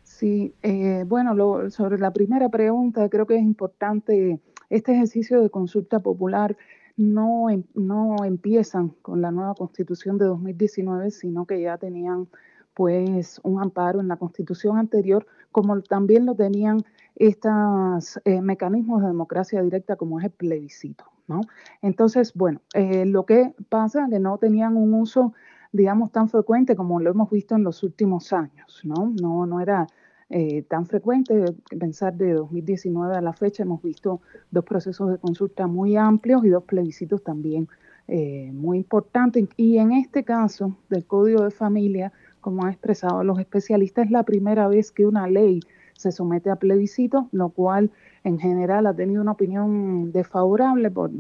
Sí, eh, bueno, sobre la primera pregunta, creo que es importante, este ejercicio de consulta popular no, em, no empiezan con la nueva constitución de 2019, sino que ya tenían pues un amparo en la constitución anterior, como también lo tenían estos eh, mecanismos de democracia directa como es el plebiscito. ¿no? Entonces, bueno, eh, lo que pasa es que no tenían un uso, digamos, tan frecuente como lo hemos visto en los últimos años. No, no, no era eh, tan frecuente. Pensar de 2019 a la fecha hemos visto dos procesos de consulta muy amplios y dos plebiscitos también muy importantes. Y en este caso del Código de Familia, como han expresado los especialistas, es la primera vez que una ley se somete a plebiscito, lo cual en general ha tenido una opinión desfavorable por,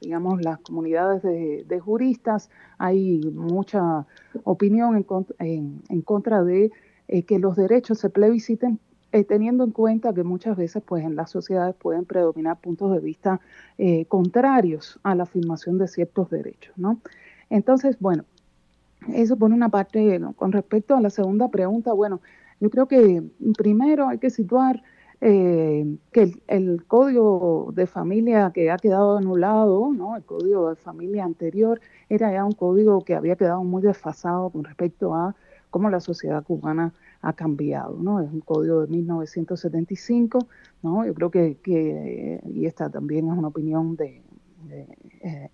digamos, las comunidades de, juristas. Hay mucha opinión en, en, contra de eh, que los derechos se plebisciten eh, teniendo en cuenta que muchas veces pues en las sociedades pueden predominar puntos de vista eh, contrarios a la afirmación de ciertos derechos, ¿no? Entonces, bueno, eso por una parte, con respecto a la segunda pregunta, bueno, yo creo que primero hay que situar eh, que el, código de familia que ha quedado anulado, ¿no? el código de familia anterior, era ya un código que había quedado muy desfasado con respecto a cómo la sociedad cubana ha cambiado, ¿no? Es un código de 1975, ¿no? Yo creo que, y esta también es una opinión de, eh,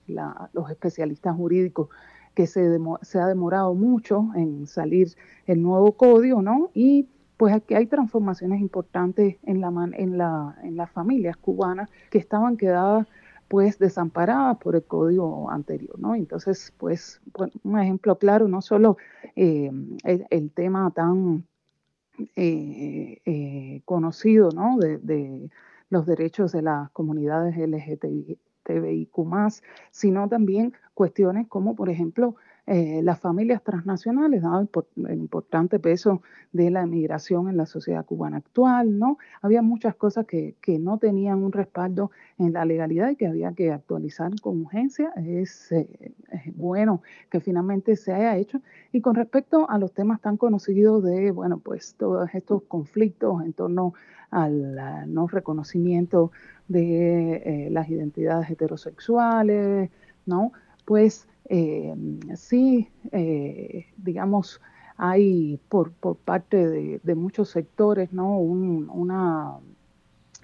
los especialistas jurídicos, que se, ha demorado mucho en salir el nuevo código, ¿no? Y pues aquí hay transformaciones importantes en, la, en, la, en las familias cubanas que estaban quedadas pues desamparadas por el código anterior, ¿no? Entonces, pues, un ejemplo claro, no solo eh, el, tema tan eh, eh, conocido, ¿no? De, de, los derechos de las comunidades LGTBIQ+, sino también cuestiones como, por ejemplo, eh, las familias transnacionales, dado el, importante peso de la emigración en la sociedad cubana actual, ¿no? Había muchas cosas que, que, no tenían un respaldo en la legalidad y que había que actualizar con urgencia. Es, eh, bueno que finalmente se haya hecho. Y con respecto a los temas tan conocidos de, bueno, pues todos estos conflictos en torno al no reconocimiento de eh, las identidades heterosexuales, ¿no? Pues eh, sí, eh, digamos, hay por, por parte de, muchos sectores, ¿no? Un, una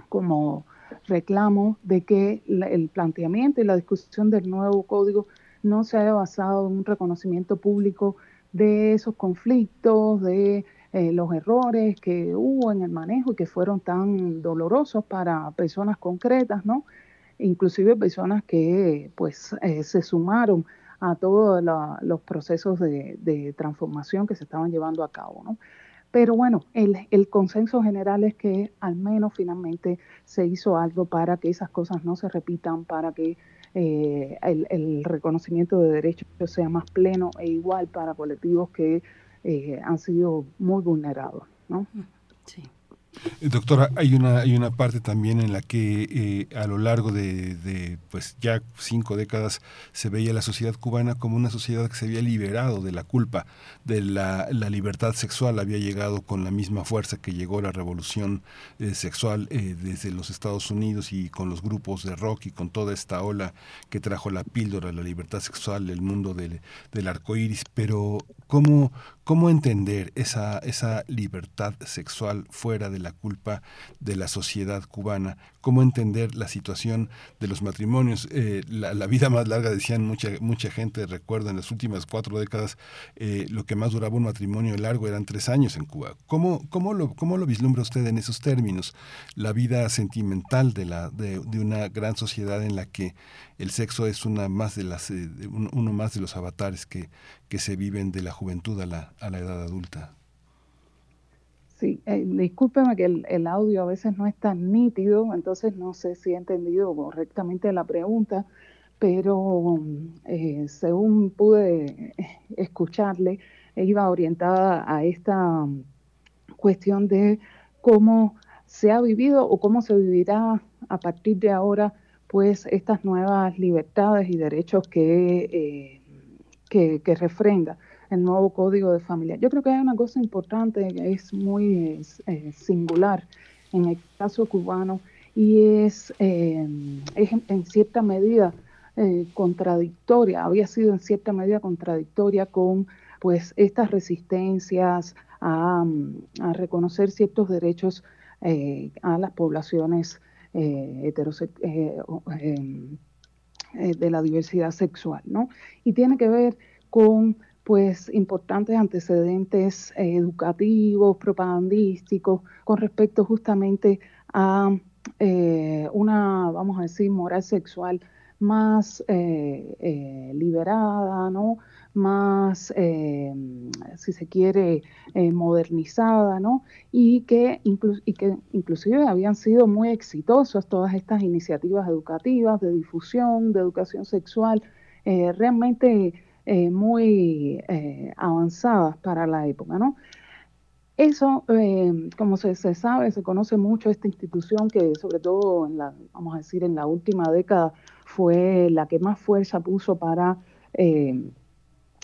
como reclamo de que el planteamiento y la discusión del nuevo código no se haya basado en un reconocimiento público de esos conflictos, de eh, los errores que hubo en el manejo y que fueron tan dolorosos para personas concretas, ¿no? Inclusive personas que pues se sumaron a todos los procesos de, transformación que se estaban llevando a cabo. ¿no? Pero bueno, el, consenso general es que al menos finalmente se hizo algo para que esas cosas no se repitan, para que eh, el, reconocimiento de derechos sea más pleno e igual para colectivos que eh, han sido muy vulnerados. ¿no? Sí. Eh, doctora, hay una, hay una parte también en la que eh, a lo largo de, pues ya cinco décadas se veía la sociedad cubana como una sociedad que se había liberado de la culpa, de la, libertad sexual, había llegado con la misma fuerza que llegó la revolución eh, sexual desde los Estados Unidos y con los grupos de rock y con toda esta ola que trajo la píldora, la libertad sexual, el mundo del, del arco iris. Pero, ¿cómo, ¿Cómo entender esa, esa libertad sexual fuera de la culpa de la sociedad cubana? ¿Cómo entender la situación de los matrimonios? Eh, la, vida más larga, decían mucha, mucha gente, recuerdo, en las últimas cuatro décadas, eh, lo que más duraba un matrimonio largo eran tres años en Cuba. ¿Cómo, cómo, lo, cómo lo vislumbra usted en esos términos? La vida sentimental de, la, de una gran sociedad en la que el sexo es una más de las, eh, uno más de los avatares que, que se viven de la juventud a la, a la edad adulta. Sí, eh, discúlpeme que el, audio a veces no es tan nítido, entonces no sé si he entendido correctamente la pregunta, pero eh, según pude escucharle, iba orientada a esta cuestión de cómo se ha vivido o cómo se vivirá a partir de ahora pues estas nuevas libertades y derechos que, eh, que, refrenda el nuevo código de familia. Yo creo que hay una cosa importante que es muy eh, singular en el caso cubano y es, eh, en cierta medida contradictoria, había sido en cierta medida contradictoria con pues estas resistencias a, a reconocer ciertos derechos a las poblaciones de la diversidad sexual, ¿no? Y tiene que ver con pues importantes antecedentes educativos, propagandísticos, con respecto justamente a una, vamos a decir, moral sexual más liberada, ¿no? Más, eh, si se quiere, eh, modernizada, ¿no? Y que, y que inclusive habían sido muy exitosas todas estas iniciativas educativas de difusión, de educación sexual, eh, realmente muy avanzadas para la época, ¿no? Eso, como se, se, sabe, se conoce mucho esta institución que sobre todo en la, vamos a decir, en la última década fue la que más fuerza puso para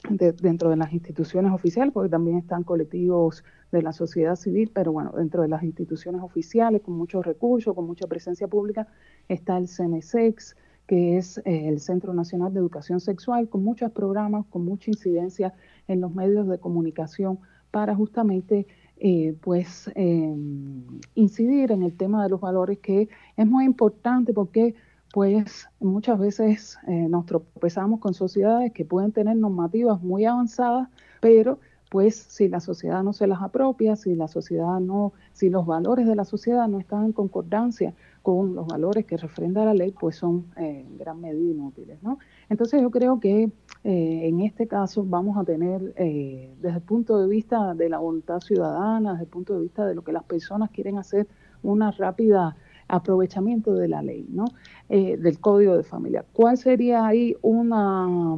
dentro de las instituciones oficiales, porque también están colectivos de la sociedad civil, pero bueno, dentro de las instituciones oficiales, con muchos recursos, con mucha presencia pública, está el CNSEX, que es eh, el Centro Nacional de Educación Sexual, con muchos programas, con mucha incidencia en los medios de comunicación para justamente eh, pues em, incidir en el tema de los valores que es muy importante porque pues muchas veces eh, nos tropezamos con sociedades que pueden tener normativas muy avanzadas, pero pues si la sociedad no se las apropia, si la sociedad no, si los valores de la sociedad no están en concordancia con los valores que refrenda la ley, pues son eh, en gran medida inútiles, ¿no? Entonces yo creo que eh, en este caso vamos a tener, desde el punto de vista de la voluntad ciudadana, desde el punto de vista de lo que las personas quieren hacer, una rápida aprovechamiento de la ley, ¿no? Eh, del código de familia. ¿Cuál sería ahí una,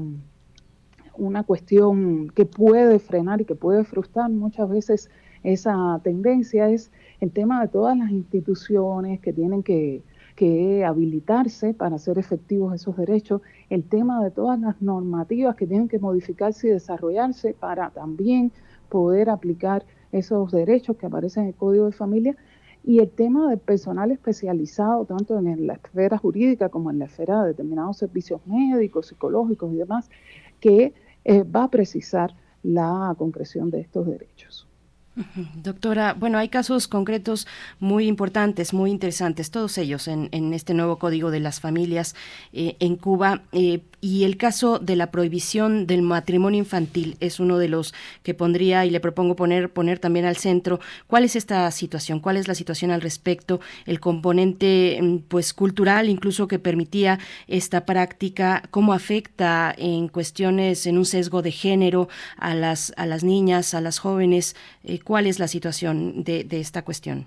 una cuestión que puede frenar y que puede frustrar muchas veces esa tendencia? Es el tema de todas las instituciones que tienen que, que habilitarse para hacer efectivos esos derechos, el tema de todas las normativas que tienen que modificarse y desarrollarse para también poder aplicar esos derechos que aparecen en el Código de Familia y el tema del personal especializado, tanto en la esfera jurídica como en la esfera de determinados servicios médicos, psicológicos y demás, que eh, va a precisar la concreción de estos derechos. Doctora, bueno, hay casos concretos muy importantes, muy interesantes, todos ellos en, este nuevo Código de las Familias eh, en Cuba. Eh, y el caso de la prohibición del matrimonio infantil es uno de los que pondría y le propongo poner, poner también al centro. ¿Cuál es esta situación? ¿Cuál es la situación al respecto? El componente mm, pues cultural incluso que permitía esta práctica, cómo afecta en cuestiones, en un sesgo de género a las, a las niñas, a las jóvenes. Eh, ¿Cuál es la situación de, esta cuestión?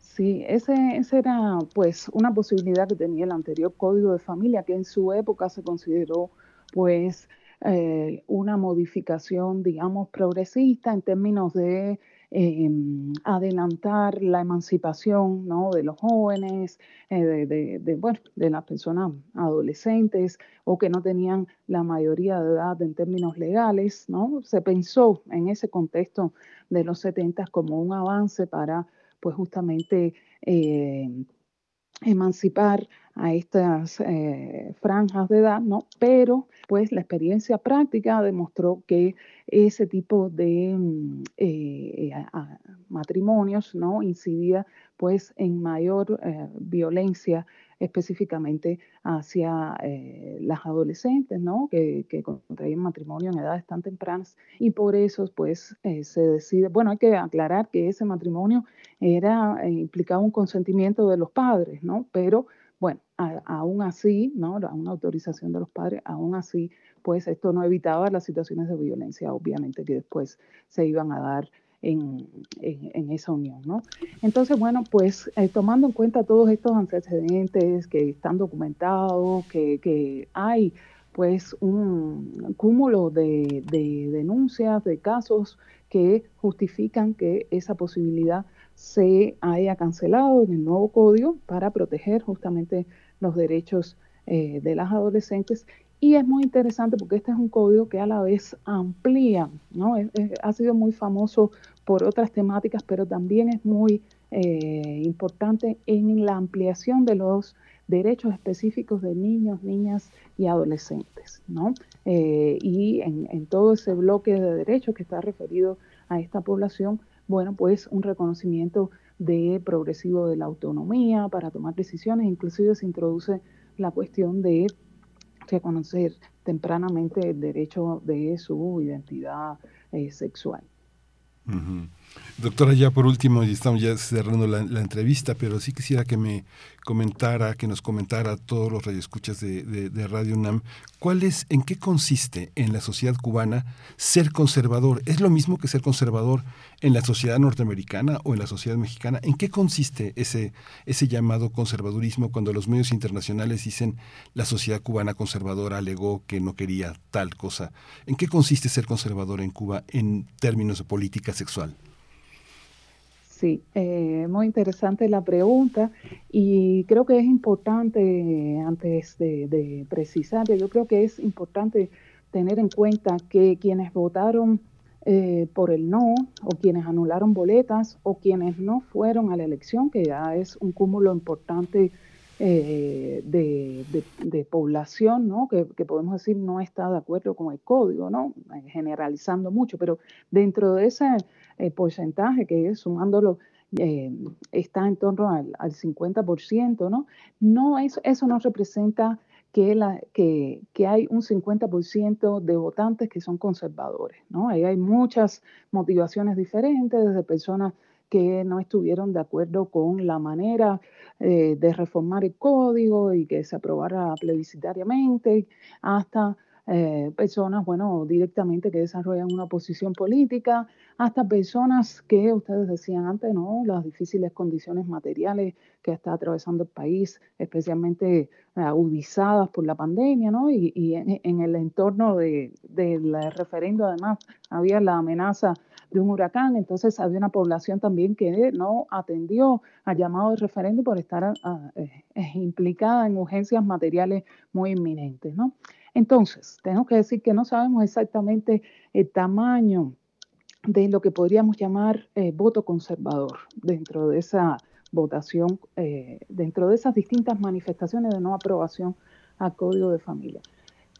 Sí, ese, esa era pues una posibilidad que tenía el anterior código de familia, que en su época se consideró pues eh, una modificación, digamos, progresista en términos de em, adelantar la emancipación de los jóvenes, eh, de, las personas adolescentes o que no tenían la mayoría de edad en términos legales. Se pensó en ese contexto de los 70 como un avance para pues justamente eh, emancipar a estas eh, franjas de edad. Pero pues la experiencia práctica demostró que ese tipo de mm, eh, matrimonios, ¿no? Incidía pues en mayor violencia específicamente hacia eh, las adolescentes, ¿no? Que, que, contraen matrimonio en edades tan tempranas y por eso, pues, eh, se decide, bueno, hay que aclarar que ese matrimonio era, eh, implicaba un consentimiento de los padres, ¿no? Pero, bueno, aún así, ¿no? Una autorización de los padres, aún así, pues, esto no evitaba las situaciones de violencia, obviamente, que después se iban a dar en, esa unión. ¿no? Entonces, bueno, pues eh, tomando en cuenta todos estos antecedentes que están documentados, que, hay pues un cúmulo de, denuncias, de casos que justifican que esa posibilidad se haya cancelado en el nuevo código para proteger justamente los derechos eh, de las adolescentes y es muy interesante porque este es un código que a la vez amplía, ¿no? ha sido muy famoso por otras temáticas, pero también es muy eh, importante en la ampliación de los derechos específicos de niños, niñas y adolescentes, ¿no? Eh, y en, en, todo ese bloque de derechos que está referido a esta población, bueno, pues un reconocimiento de progresivo de la autonomía para tomar decisiones, inclusive se introduce la cuestión de reconocer tempranamente el derecho de su identidad eh, sexual. Doctora, ya por último, y estamos ya cerrando la, entrevista, pero sí quisiera que me comentara, que nos comentara todos los radioescuchas de, de, Radio UNAM, ¿cuál es, en qué consiste en la sociedad cubana ser conservador? ¿Es lo mismo que ser conservador en la sociedad norteamericana o en la sociedad mexicana? ¿En qué consiste ese, ese llamado conservadurismo cuando los medios internacionales dicen la sociedad cubana conservadora alegó que no quería tal cosa? ¿En qué consiste ser conservador en Cuba en términos de política sexual? Sí, eh, muy interesante la pregunta y creo que es importante, antes de, precisar, yo creo que es importante tener en cuenta que quienes votaron eh, por el no o quienes anularon boletas o quienes no fueron a la elección, que ya es un cúmulo importante eh, de, población, ¿no? Que, que, podemos decir no está de acuerdo con el código, ¿no? generalizando mucho, pero dentro de ese el porcentaje que sumándolo eh, está en torno al, 50%, ¿no? No, eso, eso no representa que, la, que, que, hay un 50% de votantes que son conservadores, ¿no? Ahí hay muchas motivaciones diferentes, desde personas que no estuvieron de acuerdo con la manera eh, de reformar el código y que se aprobara plebiscitariamente, hasta eh, personas, bueno, directamente que desarrollan una posición política, hasta personas que ustedes decían antes, ¿no? Las difíciles condiciones materiales que está atravesando el país, especialmente eh, agudizadas por la pandemia, ¿no? Y, en, el entorno del referendo, además, había la amenaza de un huracán, entonces había una población también que no atendió al llamado de referendo por estar eh, implicada en urgencias materiales muy inminentes, ¿no? Entonces, tengo que decir que no sabemos exactamente el tamaño de lo que podríamos llamar eh, voto conservador dentro de esa votación, eh, dentro de esas distintas manifestaciones de no aprobación al Código de Familia.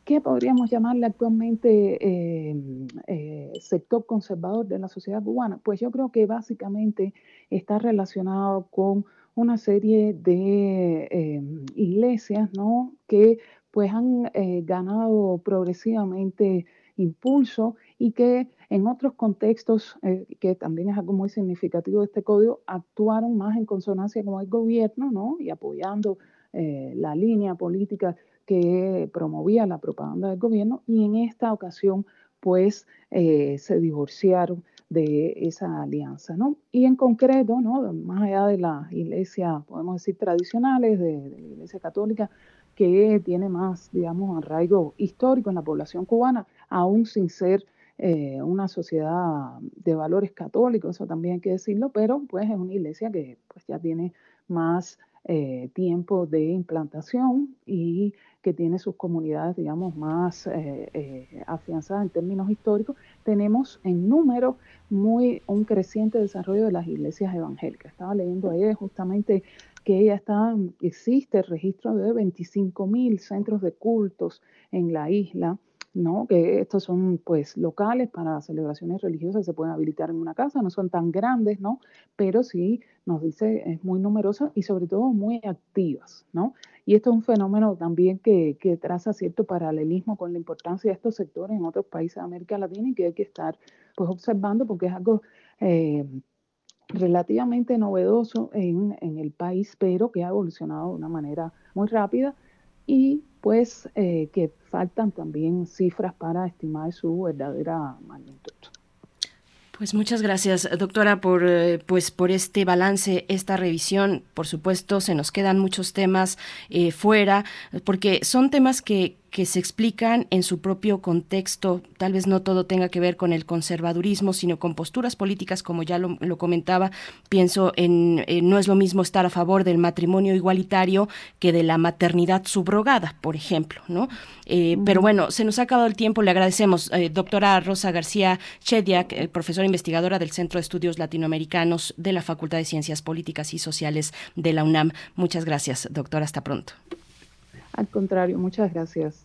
¿Qué podríamos llamarle actualmente eh, sector conservador de la sociedad cubana? Pues yo creo que básicamente está relacionado con una serie de iglesias ¿no? que pues han eh, ganado progresivamente impulso y que en otros contextos, eh, que también es algo muy significativo de este código, actuaron más en consonancia con el gobierno ¿no? y apoyando eh, la línea política que promovía la propaganda del gobierno y en esta ocasión pues se divorciaron de esa alianza, ¿no? Y en concreto, ¿no? Más allá de las iglesias, podemos decir, tradicionales, de la iglesia católica, que tiene más, digamos, arraigo histórico en la población cubana, aún sin ser eh, una sociedad de valores católicos, eso también hay que decirlo, pero pues es una iglesia que pues ya tiene más eh, tiempo de implantación y que tiene sus comunidades, digamos, más eh, afianzadas en términos históricos, tenemos en número muy un creciente desarrollo de las iglesias evangélicas. Estaba leyendo ayer justamente que ya está, existe el registro de 25 mil centros de cultos en la isla, ¿no? que estos son pues locales para celebraciones religiosas, se pueden habilitar en una casa, no son tan grandes, ¿no? pero sí nos dice es muy numerosa y sobre todo muy activas. ¿no? Y esto es un fenómeno también que, que traza cierto paralelismo con la importancia de estos sectores en otros países de América Latina y que hay que estar pues observando porque es algo... Eh, relativamente novedoso en, en, el país, pero que ha evolucionado de una manera muy rápida y pues eh, que faltan también cifras para estimar su verdadera magnitud. Pues muchas gracias, doctora, por eh, pues por este balance, esta revisión. Por supuesto, se nos quedan muchos temas eh, fuera, porque son temas que, que se explican en su propio contexto. Tal vez no todo tenga que ver con el conservadurismo, sino con posturas políticas, como ya lo, comentaba. Pienso en, no es lo mismo estar a favor del matrimonio igualitario que de la maternidad subrogada, por ejemplo, ¿no? Eh, pero bueno, se nos ha acabado el tiempo. Le agradecemos, eh, doctora Rosa García Chediak, eh, profesora investigadora del Centro de Estudios Latinoamericanos de la Facultad de Ciencias Políticas y Sociales de la UNAM. Muchas gracias, doctora. Hasta pronto. Al contrario, muchas gracias.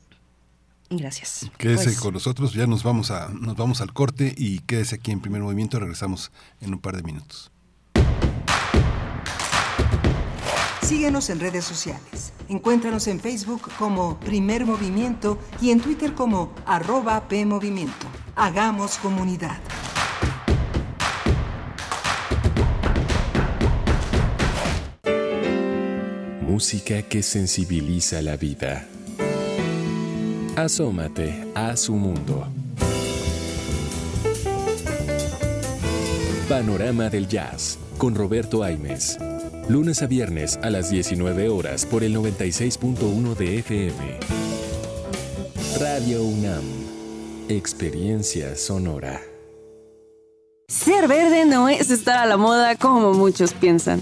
Gracias. Quédese pues con nosotros, ya nos vamos a nos vamos al corte y quédese aquí en primer movimiento, regresamos en un par de minutos. Síguenos en redes sociales. Encuéntranos en Facebook como Primer Movimiento y en Twitter como arroba PMovimiento. Hagamos comunidad. Música que sensibiliza la vida. Asómate a su mundo. Panorama del Jazz con Roberto Aimes. Lunes a viernes a las 19 horas por el 96.1 de FM. Radio UNAM. Experiencia sonora. Ser verde no es estar a la moda como muchos piensan.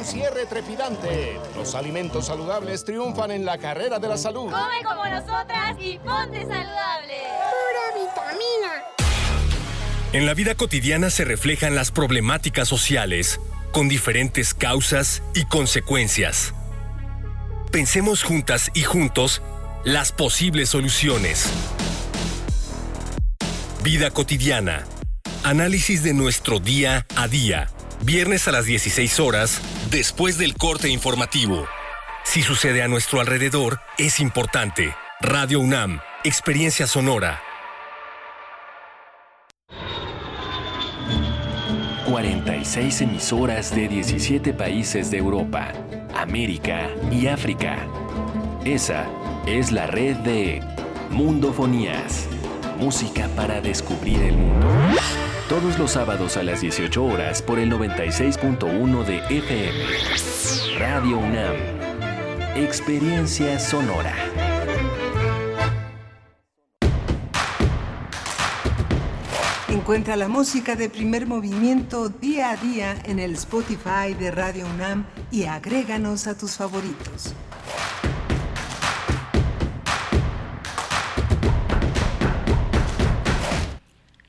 Un cierre trepidante. Los alimentos saludables triunfan en la carrera de la salud. Come como nosotras y ponte saludable. Pura vitamina. En la vida cotidiana se reflejan las problemáticas sociales, con diferentes causas y consecuencias. Pensemos juntas y juntos las posibles soluciones. Vida cotidiana. Análisis de nuestro día a día. Viernes a las 16 horas, después del corte informativo. Si sucede a nuestro alrededor, es importante. Radio UNAM, Experiencia Sonora. 46 emisoras de 17 países de Europa, América y África. Esa es la red de Mundofonías. Música para descubrir el mundo. Todos los sábados a las 18 horas por el 96.1 de FM. Radio UNAM. Experiencia sonora. Encuentra la música de primer movimiento día a día en el Spotify de Radio UNAM y agréganos a tus favoritos.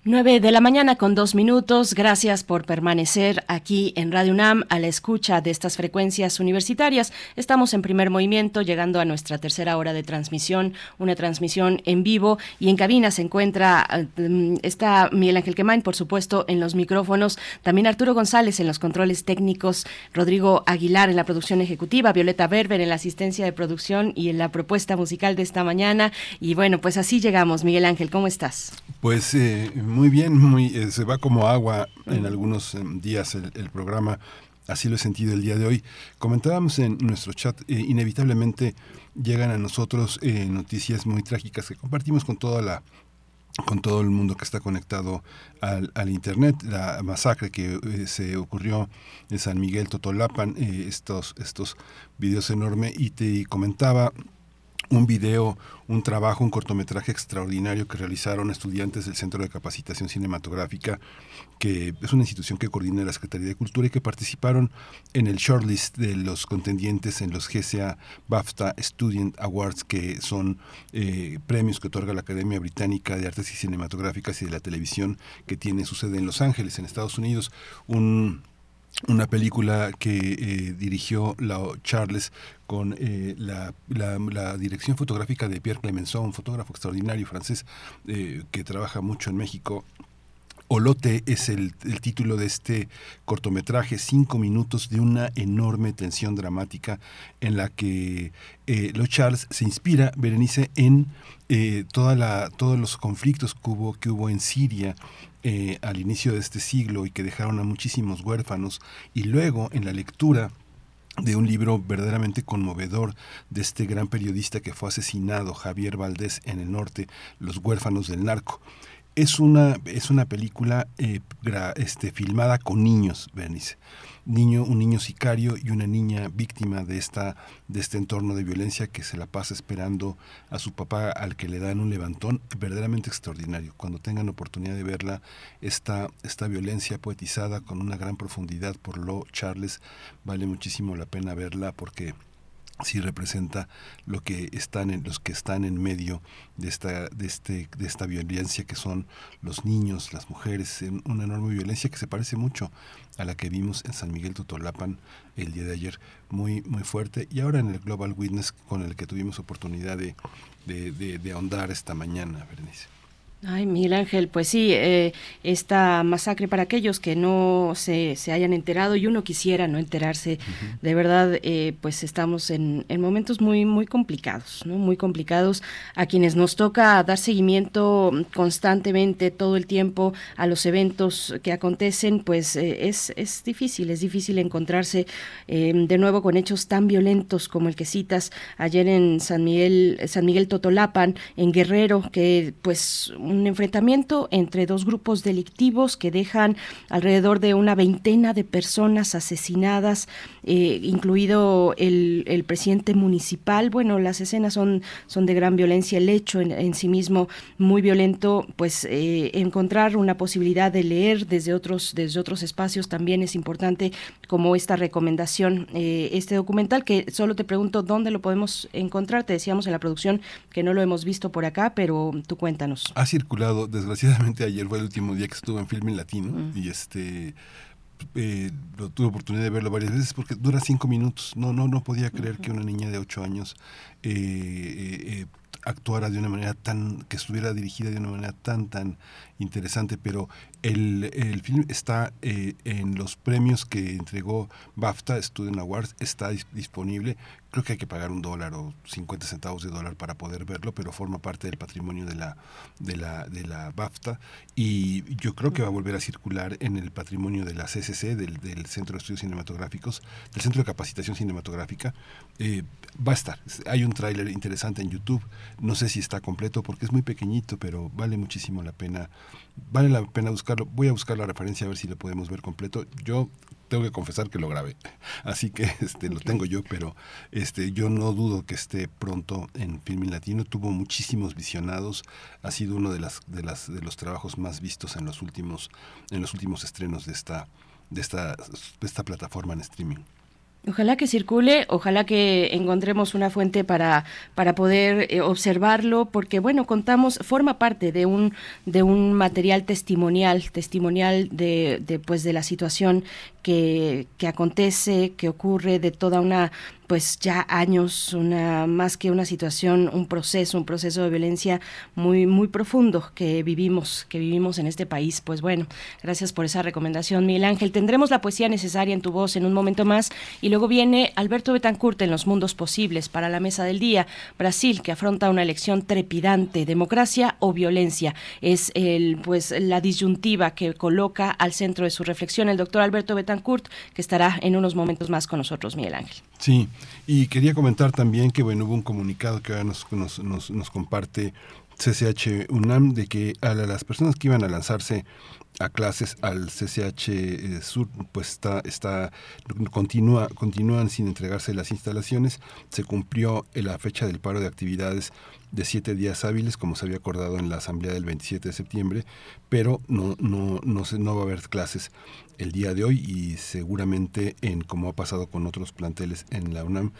9 de la mañana con dos minutos. Gracias por permanecer aquí en Radio UNAM a la escucha de estas frecuencias universitarias. Estamos en primer movimiento, llegando a nuestra tercera hora de transmisión, una transmisión en vivo y en cabina se encuentra, mm, está Miguel Ángel Quemain, por supuesto, en los micrófonos, también Arturo González en los controles técnicos, Rodrigo Aguilar en la producción ejecutiva, Violeta Berber en la asistencia de producción y en la propuesta musical de esta mañana. Y bueno, pues así llegamos. Miguel Ángel, ¿cómo estás? Pues eh, muy bien, muy, eh, se va como agua en algunos em, días el, el, programa, así lo he sentido el día de hoy. Comentábamos en nuestro chat, eh, inevitablemente llegan a nosotros eh, noticias muy trágicas que compartimos con toda la con todo el mundo que está conectado al, al internet, la masacre que eh, se ocurrió en San Miguel Totolapan, eh, estos, estos videos enormes, y te comentaba un video, un trabajo, un cortometraje extraordinario que realizaron estudiantes del Centro de Capacitación Cinematográfica, que es una institución que coordina la Secretaría de Cultura y que participaron en el shortlist de los contendientes en los GCA BAFTA Student Awards, que son eh, premios que otorga la Academia Británica de Artes y Cinematográficas y de la Televisión, que tiene su sede en Los Ángeles, en Estados Unidos. Un una película que eh, dirigió Lao Charles con eh, la, dirección fotográfica de Pierre Clemenceau, un fotógrafo extraordinario francés eh, que trabaja mucho en México. Olote es el, título de este cortometraje, cinco minutos de una enorme tensión dramática en la que eh, Charles se inspira, Berenice, en eh, todos los conflictos que hubo, que hubo en Siria, eh, al inicio de este siglo y que dejaron a muchísimos huérfanos y luego en la lectura de un libro verdaderamente conmovedor de este gran periodista que fue asesinado, Javier Valdés, en el norte, Los huérfanos del narco. es una, es una película eh, este, filmada con niños, Bernice. Niño, un niño sicario y una niña víctima de, esta, de este entorno de violencia que se la pasa esperando a su papá al que le dan un levantón verdaderamente extraordinario. Cuando tengan oportunidad de verla, esta, esta violencia poetizada con una gran profundidad por Lo Charles, vale muchísimo la pena verla porque sí representa lo que están en, los que están en medio de esta de este de esta violencia que son los niños las mujeres una enorme violencia que se parece mucho a la que vimos en San Miguel Totolapan el día de ayer. Muy muy fuerte. Y ahora en el Global Witness con el que tuvimos oportunidad de de, de, ahondar esta mañana Bernice Ay, Miguel Ángel, pues sí, eh, esta masacre para aquellos que no se, se, hayan enterado y uno quisiera no enterarse, de verdad, eh, pues estamos en, en, momentos muy, muy complicados, ¿no? Muy complicados a quienes nos toca dar seguimiento constantemente, todo el tiempo, a los eventos que acontecen, pues eh, es, es difícil, es difícil encontrarse de nuevo con hechos tan violentos como el que citas ayer en San Miguel, San Miguel Totolapan, en Guerrero, que pues un enfrentamiento entre dos grupos delictivos que dejan alrededor de una veintena de personas asesinadas, eh, incluido el, el, presidente municipal. Bueno, las escenas son, son de gran violencia, el hecho en, sí mismo muy violento, pues eh, encontrar una posibilidad de leer desde otros, desde otros espacios también es importante, como esta recomendación, eh, este documental, que solo te pregunto dónde lo podemos encontrar. Te decíamos en la producción que no lo hemos visto por acá, pero tú cuéntanos. Así circulado, desgraciadamente ayer fue el último día que estuve en Filming Latino mm. y este eh, tuve oportunidad de verlo varias veces porque dura cinco minutos. No, no, no podía creer que una niña de ocho años eh, eh, actuara de una manera tan, que estuviera dirigida de una manera tan, tan interesante, pero el, el film está en los premios que entregó BAFTA Student Awards, está disponible creo que hay que pagar un dólar o 50 centavos de dólar para poder verlo, pero forma parte del patrimonio de la, de la, de la BAFTA y yo creo que va a volver a circular en el patrimonio de la CCC, del, del Centro de Estudios Cinematográficos, del Centro de Capacitación Cinematográfica. Eh, va a estar. Hay un tráiler interesante en YouTube, no sé si está completo porque es muy pequeñito, pero vale muchísimo la pena. Vale la pena buscarlo. Voy a buscar la referencia a ver si lo podemos ver completo. Yo tengo que confesar que lo grabé. Así que este lo tengo yo, pero este yo no dudo que esté pronto en Filmin Latino. Tuvo muchísimos visionados, ha sido uno de las de las de los trabajos más vistos en los últimos en los últimos estrenos de esta de esta de esta plataforma en streaming. Ojalá que circule, ojalá que encontremos una fuente para, para poder eh, observarlo, porque bueno, contamos, forma parte de un, de un material testimonial, testimonial de, de, pues, de la situación que, que acontece, que ocurre, de toda una pues ya años, una más que una situación, un proceso, un proceso de violencia muy muy profundo que vivimos, que vivimos en este país. Pues bueno, gracias por esa recomendación, Miguel Ángel. Tendremos la poesía necesaria en tu voz en un momento más y luego viene Alberto Betancourt en Los mundos posibles para la mesa del día. Brasil que afronta una elección trepidante, democracia o violencia. Es el pues la disyuntiva que coloca al centro de su reflexión el doctor Alberto Betancourt, que estará en unos momentos más con nosotros, Miguel Ángel. Sí, y quería comentar también que bueno, hubo un comunicado que ahora nos, nos, nos, nos comparte CCH UNAM de que a las personas que iban a lanzarse a clases al CCH eh, Sur, pues está, está continúa, continúan sin entregarse las instalaciones. Se cumplió la fecha del paro de actividades de siete días hábiles, como se había acordado en la asamblea del 27 de septiembre, pero no, no, no, se, no va a haber clases el día de hoy y seguramente, en como ha pasado con otros planteles en la UNAM,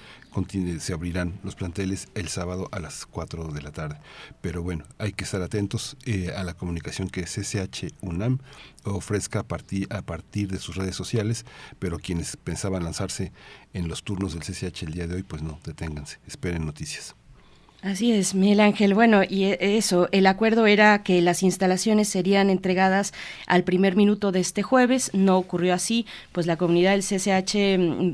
se abrirán los planteles el sábado a las 4 de la tarde. Pero bueno, hay que estar atentos eh, a la comunicación que CCH UNAM ofrezca a partir, a partir de sus redes sociales, pero quienes pensaban lanzarse en los turnos del CCH el día de hoy, pues no, deténganse, esperen noticias. Así es, Miguel Ángel. Bueno, y e, eso, el acuerdo era que las instalaciones serían entregadas al primer minuto de este jueves. No ocurrió así, pues la comunidad del CCH, mm,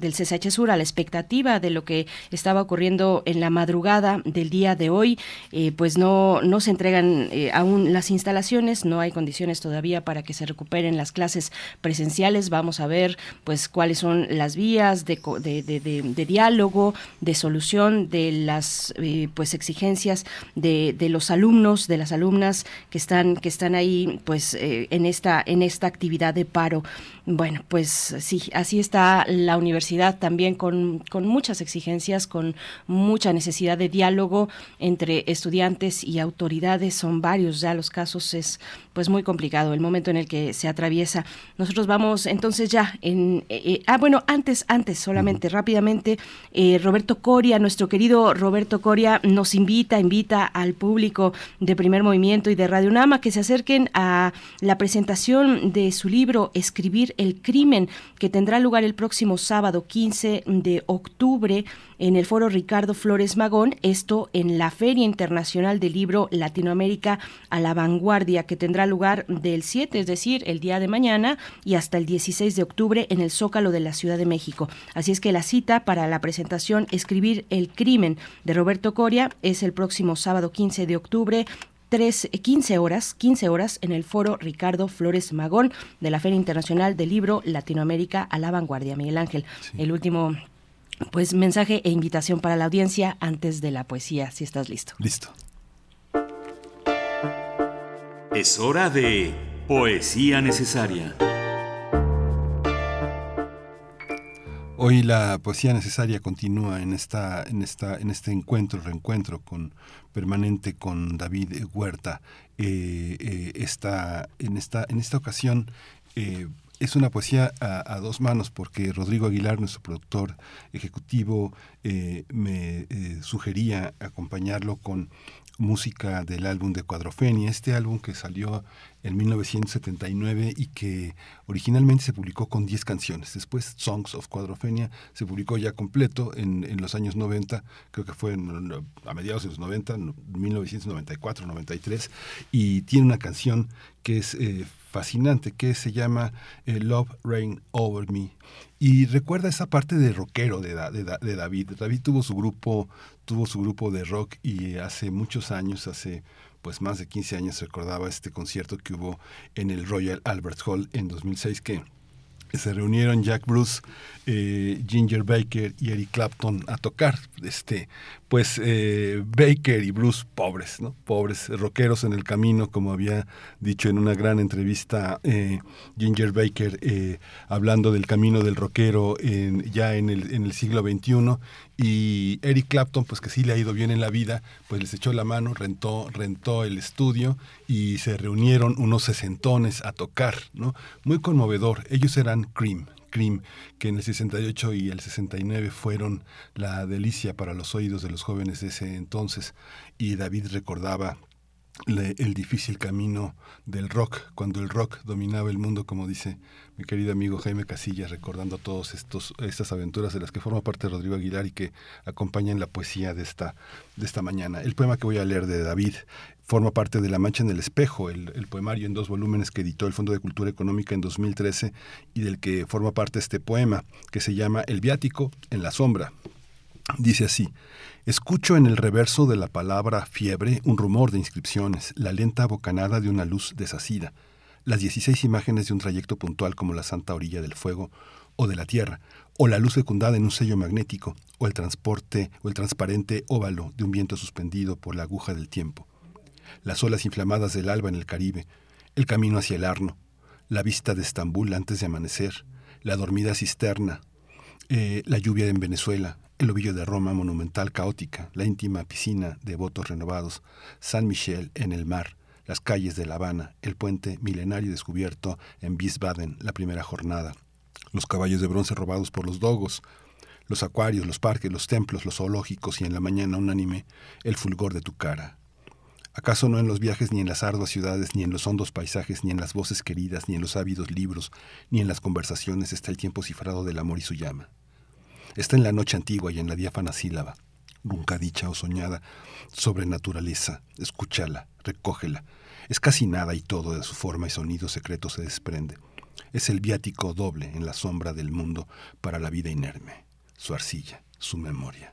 del CCH Sur, a la expectativa de lo que estaba ocurriendo en la madrugada del día de hoy, eh, pues no, no se entregan eh, aún las instalaciones, no hay condiciones todavía para que se recuperen las clases presenciales. Vamos a ver, pues, cuáles son las vías de, de, de diálogo, de solución de las eh, pues exigencias de, de, los alumnos, de las alumnas que están, que están ahí pues eh, en, esta, en esta actividad de paro. Bueno, pues sí, así está la universidad también con, con muchas exigencias, con mucha necesidad de diálogo entre estudiantes y autoridades. Son varios ya los casos, es pues muy complicado el momento en el que se atraviesa. Nosotros vamos entonces ya en... Eh, eh, ah, bueno, antes, antes, solamente rápidamente, eh, Roberto Coria, nuestro querido Roberto Coria, nos invita, invita al público de Primer Movimiento y de Radio Nama que se acerquen a la presentación de su libro Escribir el Crimen, que tendrá lugar el próximo sábado 15 de octubre en el foro Ricardo Flores Magón, esto en la Feria Internacional del Libro Latinoamérica a la Vanguardia, que tendrá lugar del 7, es decir, el día de mañana, y hasta el 16 de octubre en el Zócalo de la Ciudad de México. Así es que la cita para la presentación Escribir el Crimen de Roberto Coria es el próximo sábado 15 de octubre 3, 15 horas, 15 horas en el foro Ricardo Flores Magón de la Feria Internacional del Libro Latinoamérica a la Vanguardia. Miguel Ángel, el último pues mensaje e invitación para la audiencia antes de la poesía, si estás listo. Listo. Es hora de poesía necesaria. Hoy la poesía necesaria continúa en esta, en esta, en este encuentro, reencuentro con permanente con David Huerta. Eh, eh, esta, en esta, en esta ocasión eh, es una poesía a, dos manos porque Rodrigo Aguilar, nuestro productor ejecutivo, eh, me eh, sugería acompañarlo con música del álbum de Cuadrofenia, este álbum que salió en 1979 y que originalmente se publicó con 10 canciones. Después Songs of Cuadrofenia se publicó ya completo en, en los años 90, creo que fue a mediados de los 90, 1994, 93, y tiene una canción que es eh, fascinante, que se llama eh, Love Rain Over Me. Y recuerda esa parte de rockero de, de, David. David tuvo su grupo, tuvo su grupo de rock y hace muchos años, hace pues más de 15 años recordaba este concierto que hubo en el Royal Albert Hall en 2006 que se reunieron Jack Bruce, eh, Ginger Baker y Eric Clapton a tocar. Este, pues eh, Baker y Bruce pobres, ¿no? Pobres rockeros en el camino, como había dicho en una gran entrevista eh, Ginger Baker, hablando del camino del rockero ya en el, en el siglo XXI. Y Eric Clapton, pues que sí le ha ido bien en la vida, pues les echó la mano, rentó, rentó el estudio y se reunieron unos sesentones a tocar, ¿no? Muy conmovedor. Ellos eran Cream, Que en el 68 y el 69 fueron la delicia para los oídos de los jóvenes de ese entonces. Y David recordaba el difícil camino del rock, cuando el rock dominaba el mundo, como dice mi querido amigo Jaime Casillas, recordando todas estas aventuras de las que forma parte Rodrigo Aguilar y que acompañan la poesía de esta, de esta mañana. El poema que voy a leer de David forma parte de La Mancha en el Espejo, el, poemario en dos volúmenes que editó el Fondo de Cultura Económica en 2013 y del que forma parte este poema, que se llama El Viático en la Sombra. Dice así, Escucho en el reverso de la palabra fiebre un rumor de inscripciones, la lenta bocanada de una luz desasida, las 16 imágenes de un trayecto puntual como la santa orilla del fuego o de la tierra, o la luz fecundada en un sello magnético, o el transporte o el transparente óvalo de un viento suspendido por la aguja del tiempo, las olas inflamadas del alba en el Caribe, el camino hacia el Arno, la vista de Estambul antes de amanecer, la dormida cisterna, eh, la lluvia en Venezuela, el ovillo de Roma monumental caótica, la íntima piscina de votos renovados, San Michel en el mar, las calles de La Habana, el puente milenario descubierto en Wiesbaden la primera jornada, los caballos de bronce robados por los dogos, los acuarios, los parques, los templos, los zoológicos y en la mañana unánime el fulgor de tu cara. ¿Acaso no en los viajes, ni en las arduas ciudades, ni en los hondos paisajes, ni en las voces queridas, ni en los ávidos libros, ni en las conversaciones está el tiempo cifrado del amor y su llama? está en la noche antigua y en la diáfana sílaba, nunca dicha o soñada, sobre naturaleza, escúchala, recógela. Es casi nada y todo de su forma y sonido secreto se desprende. Es el viático doble en la sombra del mundo para la vida inerme, su arcilla, su memoria.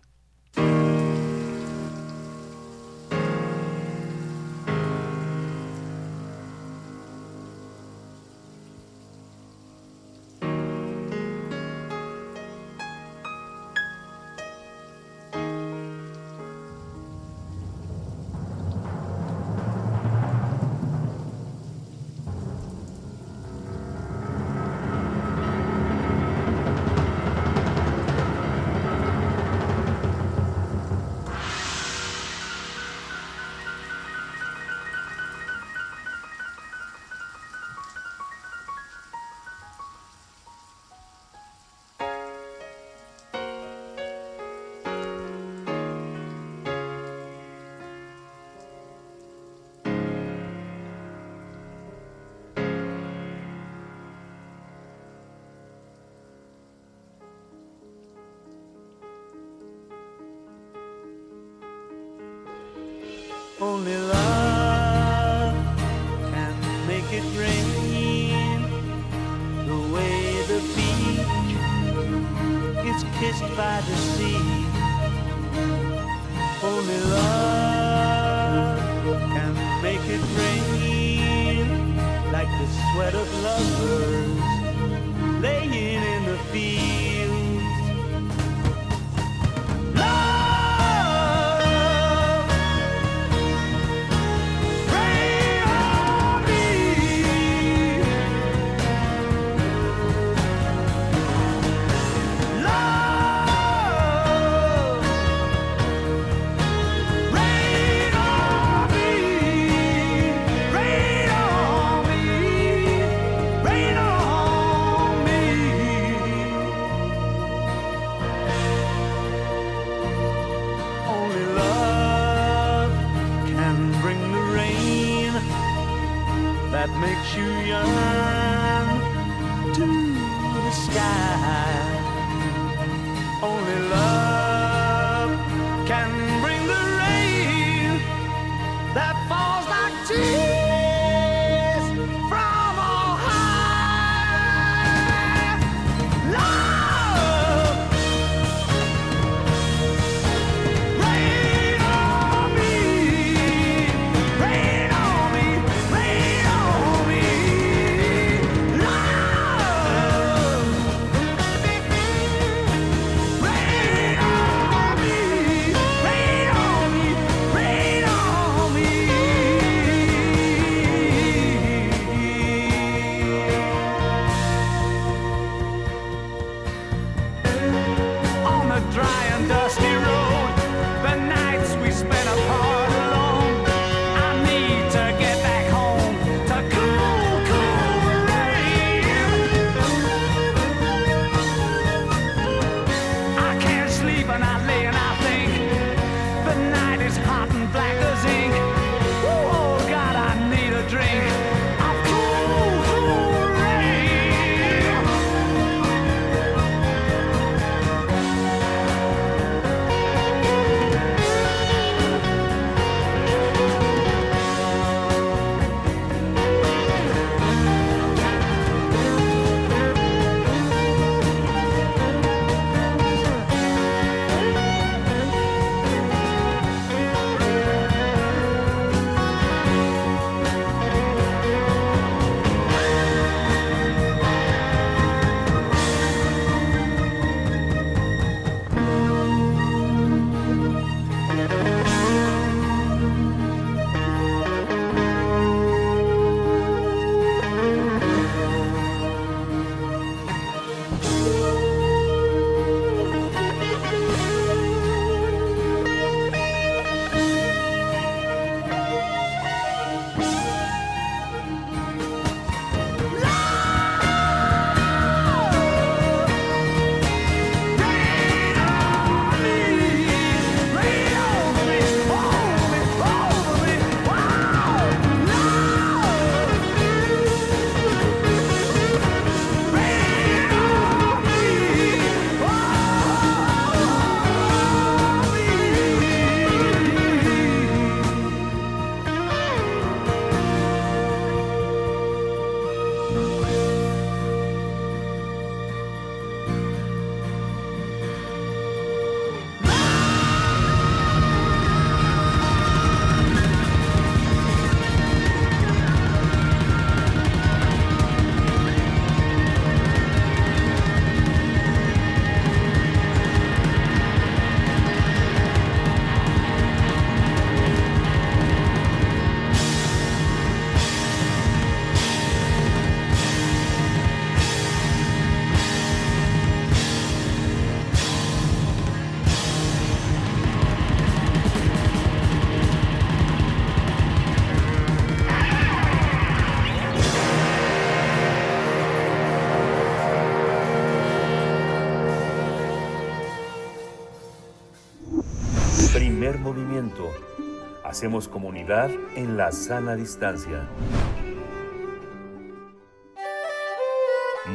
Hacemos comunidad en la sana distancia.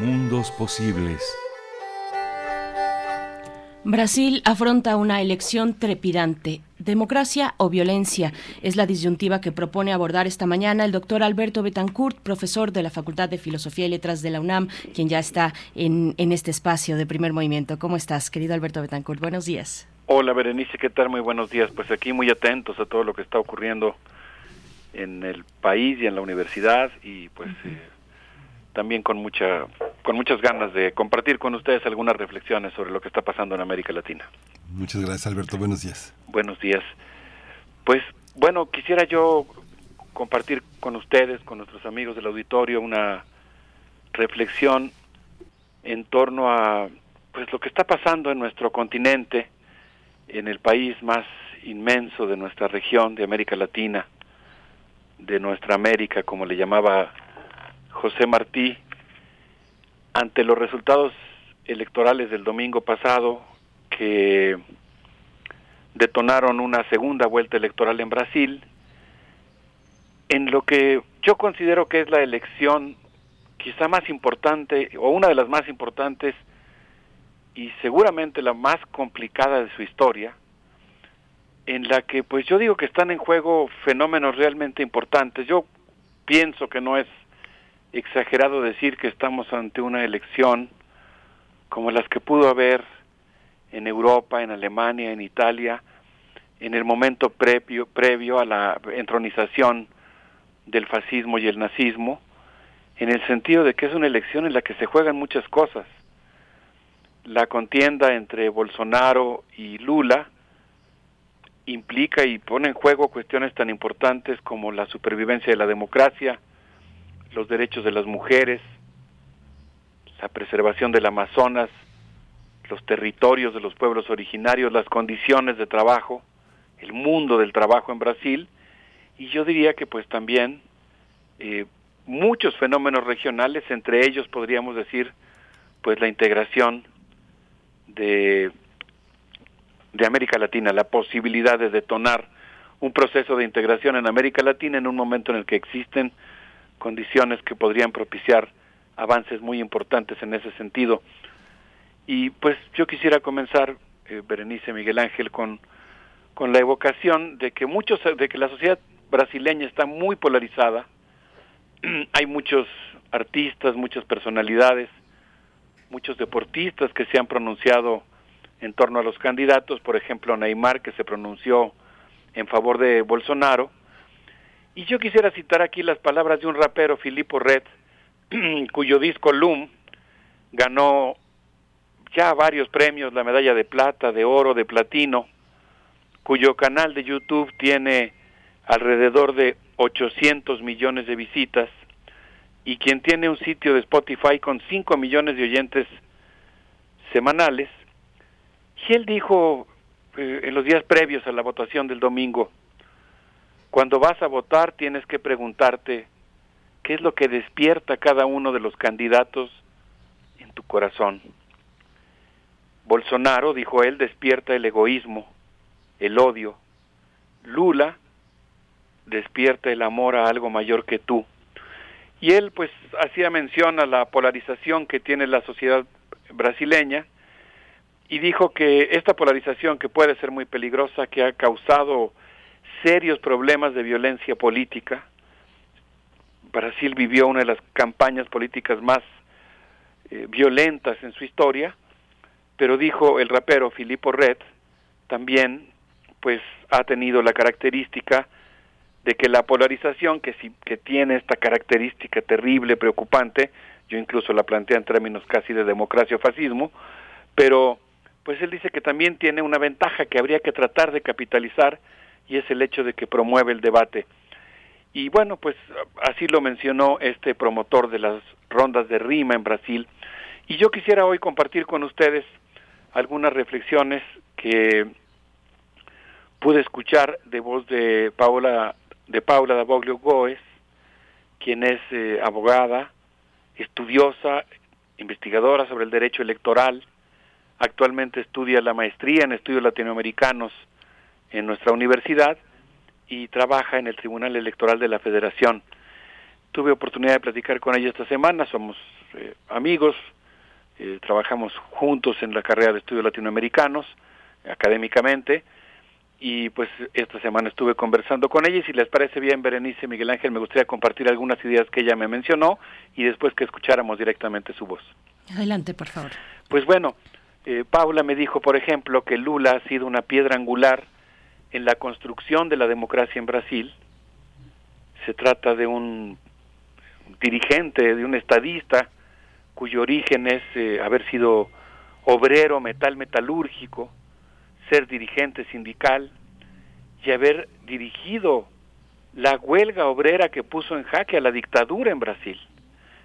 Mundos posibles. Brasil afronta una elección trepidante. ¿Democracia o violencia? Es la disyuntiva que propone abordar esta mañana el doctor Alberto Betancourt, profesor de la Facultad de Filosofía y Letras de la UNAM, quien ya está en, en este espacio de primer movimiento. ¿Cómo estás, querido Alberto Betancourt? Buenos días. Hola, Berenice, ¿qué tal? Muy buenos días. Pues aquí muy atentos a todo lo que está ocurriendo en el país y en la universidad y pues eh, también con mucha con muchas ganas de compartir con ustedes algunas reflexiones sobre lo que está pasando en América Latina. Muchas gracias, Alberto. Buenos días. Buenos días. Pues bueno, quisiera yo compartir con ustedes, con nuestros amigos del auditorio, una reflexión en torno a pues lo que está pasando en nuestro continente, en el país más inmenso de nuestra región de América Latina, de nuestra América, como le llamaba José Martí, ante los resultados electorales del domingo pasado que detonaron una segunda vuelta electoral en Brasil, en lo que yo considero que es la elección quizá más importante o una de las más importantes y seguramente la más complicada de su historia, en la que pues yo digo que están en juego fenómenos realmente importantes. Yo pienso que no es exagerado decir que estamos ante una elección como las que pudo haber en Europa, en Alemania, en Italia, en el momento previo, previo a la entronización del fascismo y el nazismo, en el sentido de que es una elección en la que se juegan muchas cosas. La contienda entre Bolsonaro y Lula implica y pone en juego cuestiones tan importantes como la supervivencia de la democracia, los derechos de las mujeres, la preservación del Amazonas, los territorios de los pueblos originarios, las condiciones de trabajo, el mundo del trabajo en Brasil, y yo diría que pues también eh, muchos fenómenos regionales, entre ellos podríamos decir pues la integración de de América Latina, la posibilidad de detonar un proceso de integración en América Latina en un momento en el que existen condiciones que podrían propiciar avances muy importantes en ese sentido. Y pues yo quisiera comenzar, eh, Berenice Miguel Ángel, con, con la evocación de que muchos, de que la sociedad brasileña está muy polarizada. Hay muchos artistas, muchas personalidades, muchos deportistas que se han pronunciado en torno a los candidatos, por ejemplo Neymar que se pronunció en favor de Bolsonaro. Y yo quisiera citar aquí las palabras de un rapero, Filippo Red, cuyo disco Loom ganó ya varios premios, la medalla de plata, de oro, de platino, cuyo canal de YouTube tiene alrededor de 800 millones de visitas y quien tiene un sitio de Spotify con 5 millones de oyentes semanales, y él dijo eh, en los días previos a la votación del domingo, cuando vas a votar tienes que preguntarte qué es lo que despierta cada uno de los candidatos en tu corazón. Bolsonaro, dijo él, despierta el egoísmo, el odio. Lula despierta el amor a algo mayor que tú. Y él pues hacía mención a la polarización que tiene la sociedad brasileña y dijo que esta polarización que puede ser muy peligrosa, que ha causado serios problemas de violencia política, Brasil vivió una de las campañas políticas más eh, violentas en su historia, pero dijo el rapero Filippo Red, también pues ha tenido la característica de que la polarización que, si, que tiene esta característica terrible, preocupante, yo incluso la plantea en términos casi de democracia o fascismo, pero pues él dice que también tiene una ventaja que habría que tratar de capitalizar y es el hecho de que promueve el debate. Y bueno, pues así lo mencionó este promotor de las rondas de rima en Brasil. Y yo quisiera hoy compartir con ustedes algunas reflexiones que pude escuchar de voz de Paula de Paula Daboglio Goes, quien es eh, abogada, estudiosa, investigadora sobre el derecho electoral, Actualmente estudia la maestría en estudios latinoamericanos en nuestra universidad y trabaja en el Tribunal Electoral de la Federación. Tuve oportunidad de platicar con ella esta semana, somos eh, amigos, eh, trabajamos juntos en la carrera de estudios latinoamericanos, académicamente, y pues esta semana estuve conversando con ella y si les parece bien, Berenice Miguel Ángel, me gustaría compartir algunas ideas que ella me mencionó y después que escucháramos directamente su voz. Adelante, por favor. Pues bueno, eh, Paula me dijo, por ejemplo, que Lula ha sido una piedra angular en la construcción de la democracia en Brasil. Se trata de un dirigente, de un estadista, cuyo origen es eh, haber sido obrero metal metalúrgico, ser dirigente sindical y haber dirigido la huelga obrera que puso en jaque a la dictadura en Brasil,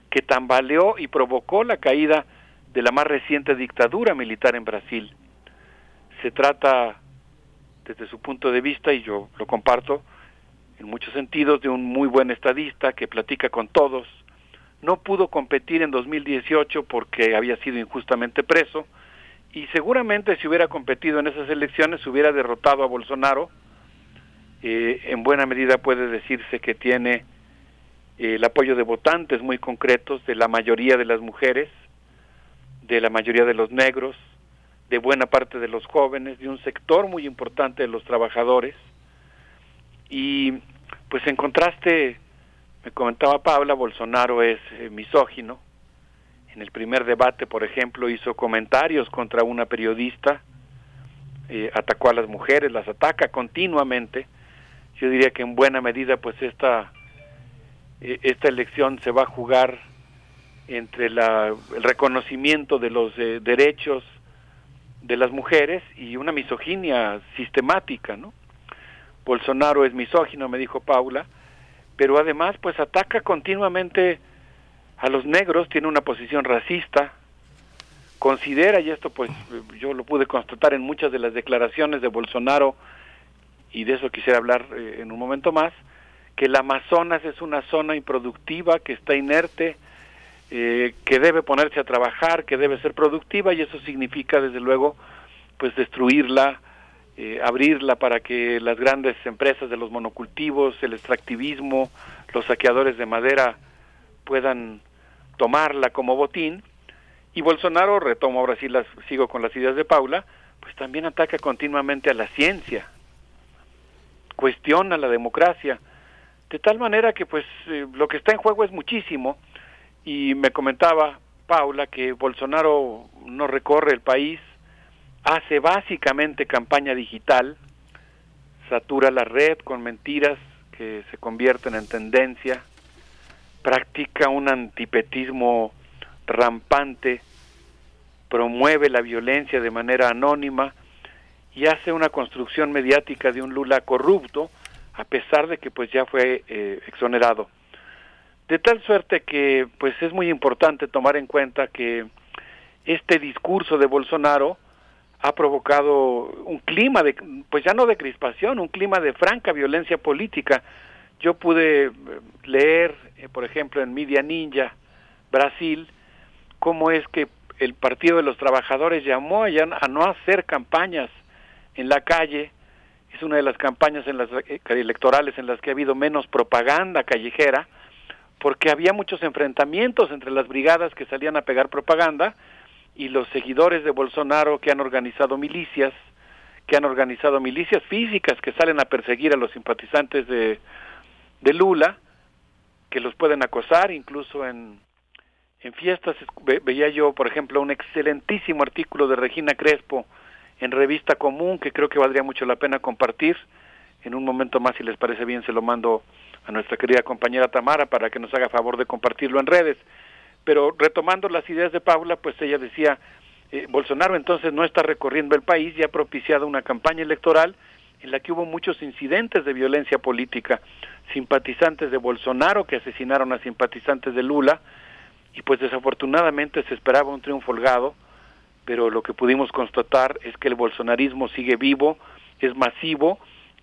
que tambaleó y provocó la caída de la más reciente dictadura militar en Brasil. Se trata, desde su punto de vista, y yo lo comparto, en muchos sentidos, de un muy buen estadista que platica con todos. No pudo competir en 2018 porque había sido injustamente preso, y seguramente si hubiera competido en esas elecciones hubiera derrotado a Bolsonaro. Eh, en buena medida puede decirse que tiene eh, el apoyo de votantes muy concretos, de la mayoría de las mujeres, de la mayoría de los negros, de buena parte de los jóvenes, de un sector muy importante de los trabajadores. Y pues en contraste, me comentaba Paula, Bolsonaro es eh, misógino, en el primer debate, por ejemplo, hizo comentarios contra una periodista, eh, atacó a las mujeres, las ataca continuamente. Yo diría que en buena medida, pues esta eh, esta elección se va a jugar entre la, el reconocimiento de los eh, derechos de las mujeres y una misoginia sistemática, ¿no? Bolsonaro es misógino, me dijo Paula, pero además pues ataca continuamente a los negros, tiene una posición racista, considera, y esto pues yo lo pude constatar en muchas de las declaraciones de Bolsonaro, y de eso quisiera hablar eh, en un momento más, que el Amazonas es una zona improductiva, que está inerte, eh, que debe ponerse a trabajar, que debe ser productiva, y eso significa desde luego pues destruirla, eh, abrirla para que las grandes empresas de los monocultivos, el extractivismo, los saqueadores de madera puedan tomarla como botín. Y Bolsonaro, retomo ahora sí las, sigo con las ideas de Paula, pues también ataca continuamente a la ciencia, cuestiona la democracia, de tal manera que pues eh, lo que está en juego es muchísimo y me comentaba Paula que Bolsonaro no recorre el país, hace básicamente campaña digital, satura la red con mentiras que se convierten en tendencia, practica un antipetismo rampante, promueve la violencia de manera anónima y hace una construcción mediática de un Lula corrupto, a pesar de que pues ya fue eh, exonerado. De tal suerte que pues es muy importante tomar en cuenta que este discurso de Bolsonaro ha provocado un clima de, pues ya no de crispación, un clima de franca violencia política. Yo pude eh, leer, eh, por ejemplo, en Media Ninja, Brasil, cómo es que el Partido de los Trabajadores llamó a, a no hacer campañas en la calle. Es una de las campañas en las, eh, electorales en las que ha habido menos propaganda callejera, porque había muchos enfrentamientos entre las brigadas que salían a pegar propaganda y los seguidores de Bolsonaro que han organizado milicias, que han organizado milicias físicas que salen a perseguir a los simpatizantes de, de Lula, que los pueden acosar incluso en, en fiestas. veía yo, por ejemplo, un excelentísimo artículo de Regina Crespo en Revista Común, que creo que valdría mucho la pena compartir. En un momento más, si les parece bien, se lo mando a nuestra querida compañera Tamara para que nos haga favor de compartirlo en redes. Pero retomando las ideas de Paula, pues ella decía, eh, Bolsonaro entonces no está recorriendo el país y ha propiciado una campaña electoral en la que hubo muchos incidentes de violencia política, simpatizantes de Bolsonaro que asesinaron a simpatizantes de Lula, y pues desafortunadamente se esperaba un triunfo holgado, pero lo que pudimos constatar es que el bolsonarismo sigue vivo, es masivo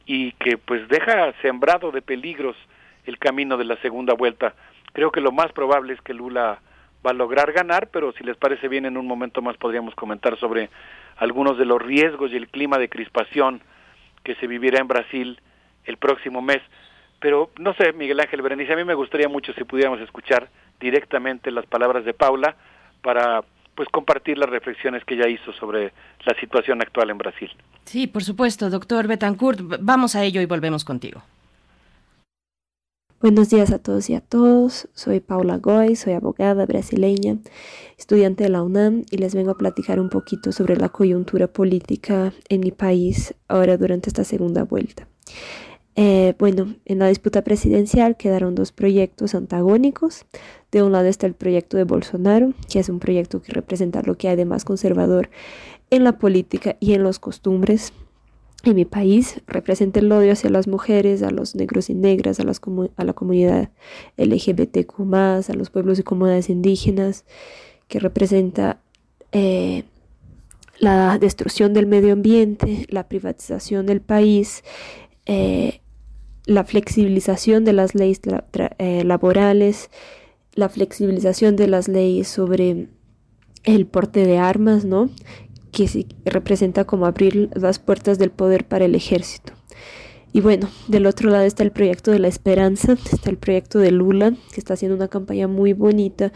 y que pues deja sembrado de peligros el camino de la segunda vuelta. Creo que lo más probable es que Lula va a lograr ganar, pero si les parece bien en un momento más podríamos comentar sobre algunos de los riesgos y el clima de crispación que se vivirá en Brasil el próximo mes. Pero no sé, Miguel Ángel Berenice, a mí me gustaría mucho si pudiéramos escuchar directamente las palabras de Paula para pues compartir las reflexiones que ella hizo sobre la situación actual en Brasil. Sí, por supuesto, doctor Betancourt, vamos a ello y volvemos contigo. Buenos días a todos y a todos. Soy Paula Goy, soy abogada brasileña, estudiante de la UNAM y les vengo a platicar un poquito sobre la coyuntura política en mi país ahora durante esta segunda vuelta. Eh, bueno, en la disputa presidencial quedaron dos proyectos antagónicos. De un lado está el proyecto de Bolsonaro, que es un proyecto que representa lo que hay de más conservador en la política y en las costumbres en mi país. Representa el odio hacia las mujeres, a los negros y negras, a, las a la comunidad LGBTQ, a los pueblos y comunidades indígenas, que representa eh, la destrucción del medio ambiente, la privatización del país. Eh, la flexibilización de las leyes eh, laborales, la flexibilización de las leyes sobre el porte de armas, ¿no? que representa como abrir las puertas del poder para el ejército. Y bueno, del otro lado está el proyecto de la esperanza, está el proyecto de Lula, que está haciendo una campaña muy bonita,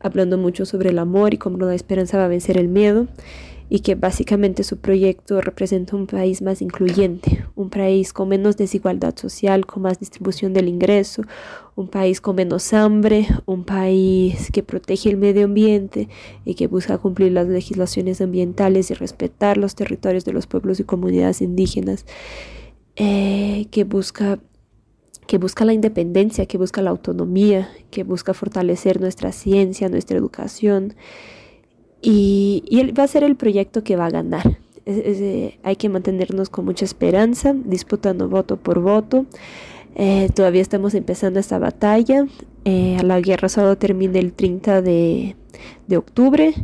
hablando mucho sobre el amor y cómo la esperanza va a vencer el miedo y que básicamente su proyecto representa un país más incluyente, un país con menos desigualdad social, con más distribución del ingreso, un país con menos hambre, un país que protege el medio ambiente y que busca cumplir las legislaciones ambientales y respetar los territorios de los pueblos y comunidades indígenas, eh, que busca que busca la independencia, que busca la autonomía, que busca fortalecer nuestra ciencia, nuestra educación, y, va a ser el proyecto que va a ganar. Eh, hay que mantenernos con mucha esperanza, disputando voto por voto. Eh, todavía estamos empezando esta batalla. Eh, la guerra solo termina el 30 de, octubre.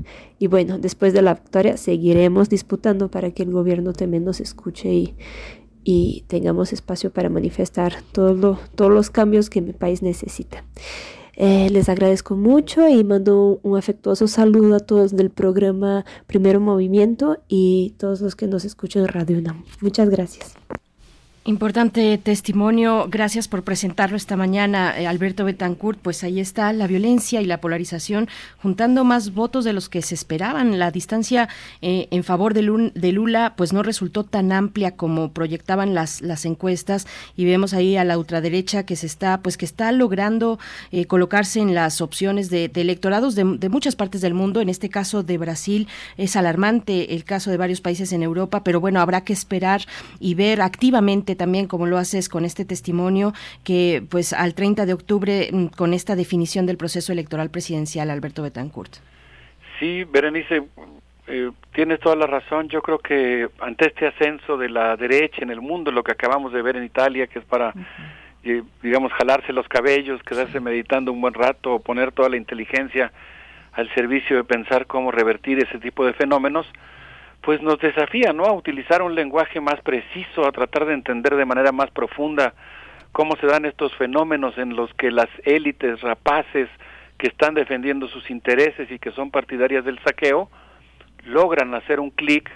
Y bueno, después de la victoria seguiremos disputando para que el gobierno también nos escuche y tengamos espacio para manifestar todos los cambios que mi país necesita. Eh, les agradezco mucho y mando un afectuoso saludo a todos del programa Primero Movimiento y todos los que nos escuchan en Radio UNAM. Muchas gracias. Importante testimonio. Gracias por presentarlo esta mañana, eh, Alberto Betancourt. Pues ahí está la violencia y la polarización, juntando más votos de los que se esperaban. La distancia eh, en favor de, Lula, pues no resultó tan amplia como proyectaban las, las encuestas. Y vemos ahí a la ultraderecha que se está, pues que está logrando eh, colocarse en las opciones de, electorados de, de, muchas partes del mundo. En este caso de Brasil es alarmante el caso de varios países en Europa, pero bueno, habrá que esperar y ver activamente también, como lo haces con este testimonio, que pues al 30 de octubre, mm, con esta definición del proceso electoral presidencial, Alberto Betancourt. Sí, Berenice, eh, tienes toda la razón. Yo creo que ante este ascenso de la derecha en el mundo, lo que acabamos de ver en Italia, que es para, eh, digamos, jalarse los cabellos, quedarse meditando un buen rato, o poner toda la inteligencia al servicio de pensar cómo revertir ese tipo de fenómenos, pues nos desafía, ¿no? A utilizar un lenguaje más preciso, a tratar de entender de manera más profunda cómo se dan estos fenómenos en los que las élites rapaces que están defendiendo sus intereses y que son partidarias del saqueo logran hacer un clic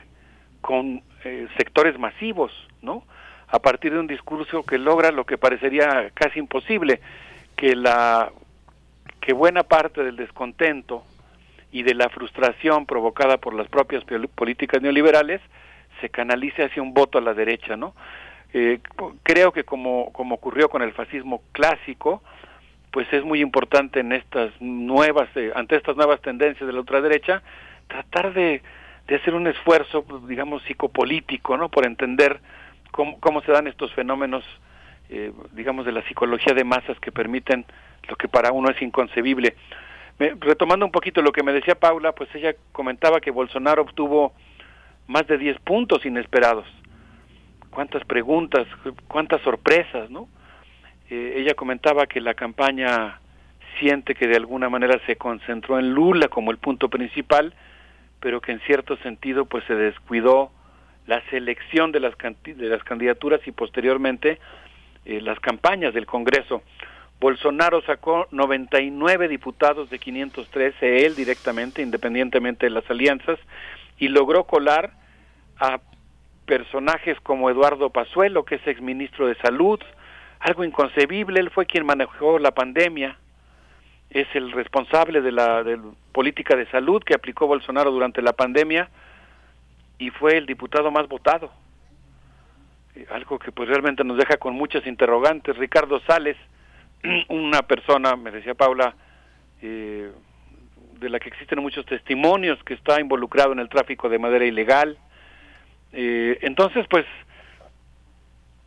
con eh, sectores masivos, ¿no? A partir de un discurso que logra lo que parecería casi imposible, que la que buena parte del descontento y de la frustración provocada por las propias políticas neoliberales se canalice hacia un voto a la derecha, ¿no? Eh, creo que como, como ocurrió con el fascismo clásico, pues es muy importante en estas nuevas, eh, ante estas nuevas tendencias de la ultraderecha, tratar de, de hacer un esfuerzo, pues, digamos, psicopolítico, ¿no? Por entender cómo, cómo se dan estos fenómenos, eh, digamos, de la psicología de masas que permiten lo que para uno es inconcebible retomando un poquito lo que me decía Paula, pues ella comentaba que Bolsonaro obtuvo más de 10 puntos inesperados. Cuántas preguntas, cuántas sorpresas, ¿no? Eh, ella comentaba que la campaña siente que de alguna manera se concentró en Lula como el punto principal, pero que en cierto sentido pues se descuidó la selección de las, de las candidaturas y posteriormente eh, las campañas del Congreso. Bolsonaro sacó 99 diputados de 513, él directamente, independientemente de las alianzas, y logró colar a personajes como Eduardo Pazuelo, que es exministro de Salud, algo inconcebible, él fue quien manejó la pandemia, es el responsable de la de política de salud que aplicó Bolsonaro durante la pandemia y fue el diputado más votado. Eh, algo que pues realmente nos deja con muchas interrogantes. Ricardo Sales, una persona, me decía Paula, eh, de la que existen muchos testimonios que está involucrado en el tráfico de madera ilegal. Eh, entonces, pues,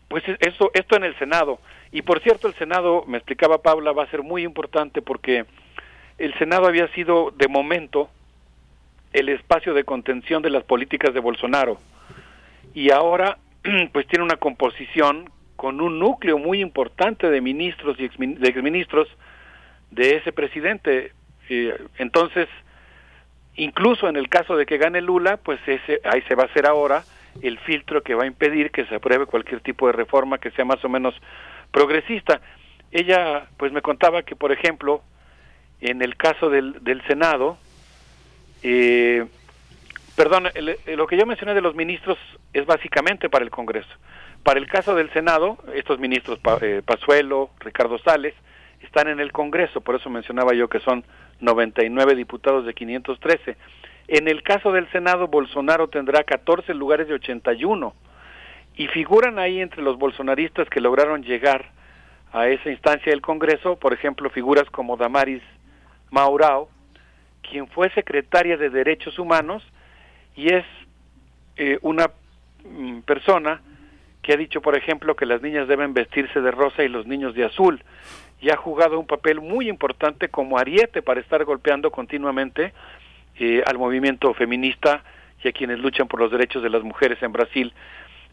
pues eso, esto en el Senado. Y por cierto, el Senado, me explicaba Paula, va a ser muy importante porque el Senado había sido, de momento, el espacio de contención de las políticas de Bolsonaro. Y ahora, pues tiene una composición con un núcleo muy importante de ministros y exministros de ese presidente. entonces, incluso en el caso de que gane Lula, pues ese ahí se va a hacer ahora el filtro que va a impedir que se apruebe cualquier tipo de reforma que sea más o menos progresista. Ella pues me contaba que, por ejemplo, en el caso del, del Senado, eh, perdón, lo que yo mencioné de los ministros es básicamente para el Congreso. Para el caso del Senado, estos ministros, eh, Pazuelo, Ricardo Sales, están en el Congreso, por eso mencionaba yo que son 99 diputados de 513. En el caso del Senado, Bolsonaro tendrá 14 lugares de 81 y figuran ahí entre los bolsonaristas que lograron llegar a esa instancia del Congreso, por ejemplo, figuras como Damaris Maurao, quien fue secretaria de Derechos Humanos y es eh, una mm, persona que ha dicho, por ejemplo, que las niñas deben vestirse de rosa y los niños de azul, y ha jugado un papel muy importante como ariete para estar golpeando continuamente eh, al movimiento feminista y a quienes luchan por los derechos de las mujeres en Brasil.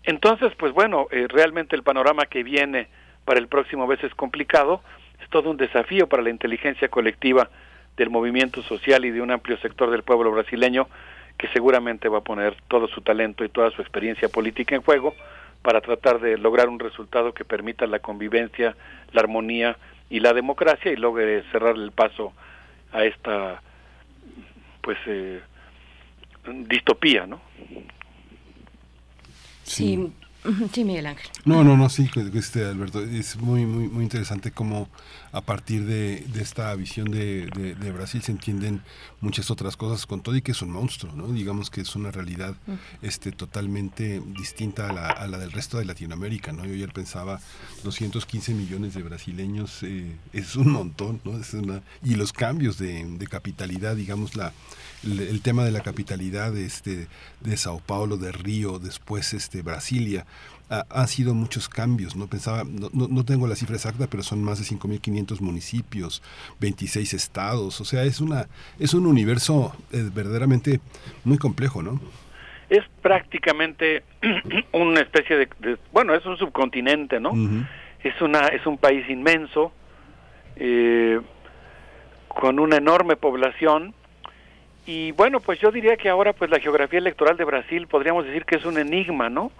Entonces, pues bueno, eh, realmente el panorama que viene para el próximo mes es complicado, es todo un desafío para la inteligencia colectiva del movimiento social y de un amplio sector del pueblo brasileño que seguramente va a poner todo su talento y toda su experiencia política en juego para tratar de lograr un resultado que permita la convivencia, la armonía y la democracia y logre cerrar el paso a esta pues eh, distopía, ¿no? Sí. Sí, Miguel Ángel. No, no, no, sí, este Alberto, es muy, muy, muy interesante cómo a partir de, esta visión de, Brasil se entienden muchas otras cosas con todo y que es un monstruo, ¿no? Digamos que es una realidad este, totalmente distinta a la, del resto de Latinoamérica, ¿no? Yo ayer pensaba 215 millones de brasileños, eh, es un montón, ¿no? Es una, y los cambios de, capitalidad, digamos, la el, tema de la capitalidad este, de Sao Paulo, de Río, después este, Brasilia, han sido muchos cambios, ¿no? Pensaba, no, no, tengo la cifra exacta, pero son más de 5.500 municipios, 26 estados, o sea, es, una, es un universo eh, verdaderamente muy complejo, ¿no? Es prácticamente una especie de, bueno, es un subcontinente, ¿no? Es una es un país inmenso eh, con una enorme población y bueno, pues yo diría que ahora pues la geografía electoral de Brasil podríamos decir que es un enigma, ¿no?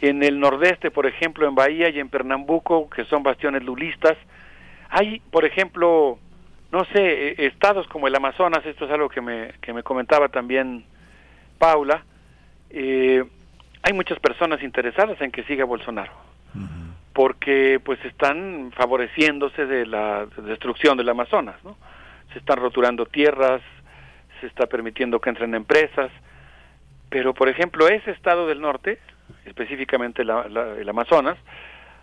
En el nordeste, por ejemplo, en Bahía y en Pernambuco, que son bastiones lulistas, hay, por ejemplo, no sé, e, estados como el Amazonas, esto es algo que me, que me comentaba también Paula, eh, hay muchas personas interesadas en que siga Bolsonaro, porque pues están favoreciéndose de la destrucción del Amazonas, ¿no? Se están roturando tierras, se está permitiendo que entren empresas, pero por ejemplo ese estado del norte, específicamente el Amazonas,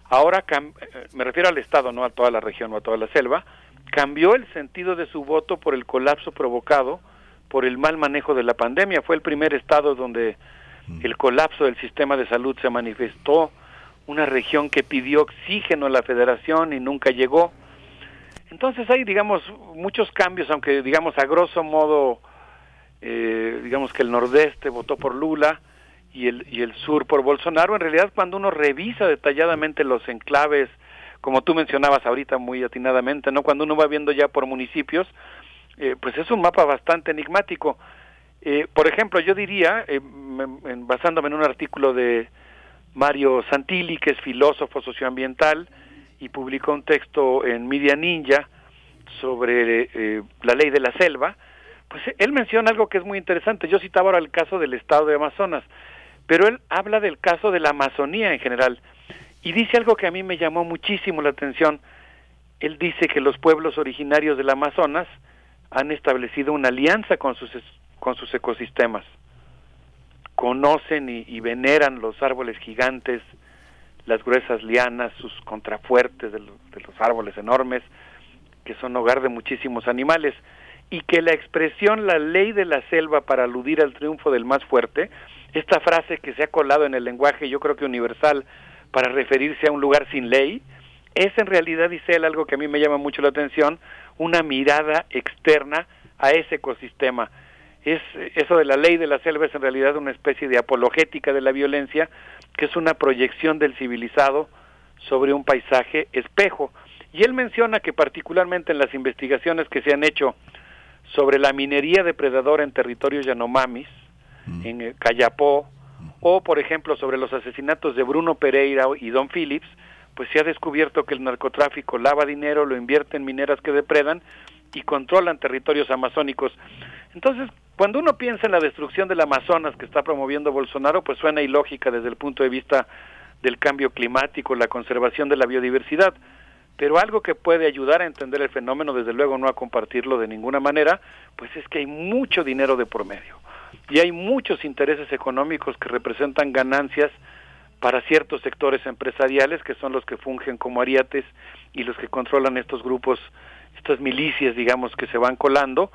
ahora eh, me refiero al estado, no a toda la región o a toda la selva, cambió el sentido de su voto por el colapso provocado por el mal manejo de la pandemia. Fue el primer estado donde mm. el colapso del sistema de salud se manifestó, una región que pidió oxígeno a la federación y nunca llegó. Entonces hay, digamos, muchos cambios, aunque, digamos, a grosso modo, eh, digamos que el nordeste votó por Lula y el, y el sur por Bolsonaro. En realidad, cuando uno revisa detalladamente los enclaves, como tú mencionabas ahorita muy atinadamente, ¿no? Cuando uno va viendo ya por municipios, eh, pues es un mapa bastante enigmático. Eh, por ejemplo, yo diría, basándome en un artículo de Mario Santilli, que es filósofo socioambiental, y publicó un texto en Media Ninja sobre eh, la ley de la selva, pues él menciona algo que es muy interesante. Yo citaba ahora el caso del estado de Amazonas, pero él habla del caso de la Amazonía en general y dice algo que a mí me llamó muchísimo la atención. él dice que los pueblos originarios del Amazonas han establecido una alianza con sus, con sus ecosistemas. Conocen y, veneran los árboles gigantes, las gruesas lianas, sus contrafuertes de, de los árboles enormes, que son hogar de muchísimos animales, y que la expresión la ley de la selva para aludir al triunfo del más fuerte, esta frase que se ha colado en el lenguaje yo creo que universal para referirse a un lugar sin ley, es en realidad, dice él, algo que a mí me llama mucho la atención, una mirada externa a ese ecosistema. Es, eso de la ley de la selva es en realidad una especie de apologética de la violencia, que es una proyección del civilizado sobre un paisaje espejo. Y él menciona que particularmente en las investigaciones que se han hecho sobre la minería depredadora en territorios yanomamis, en eh, Cayapó, o por ejemplo sobre los asesinatos de Bruno Pereira y Don Phillips, pues se ha descubierto que el narcotráfico lava dinero, lo invierte en mineras que depredan y controlan territorios amazónicos. Entonces, cuando uno piensa en la destrucción del Amazonas que está promoviendo Bolsonaro, pues suena ilógica desde el punto de vista del cambio climático, la conservación de la biodiversidad, pero algo que puede ayudar a entender el fenómeno, desde luego no a compartirlo de ninguna manera, pues es que hay mucho dinero de por medio y hay muchos intereses económicos que representan ganancias para ciertos sectores empresariales que son los que fungen como ariates y los que controlan estos grupos, estas milicias, digamos, que se van colando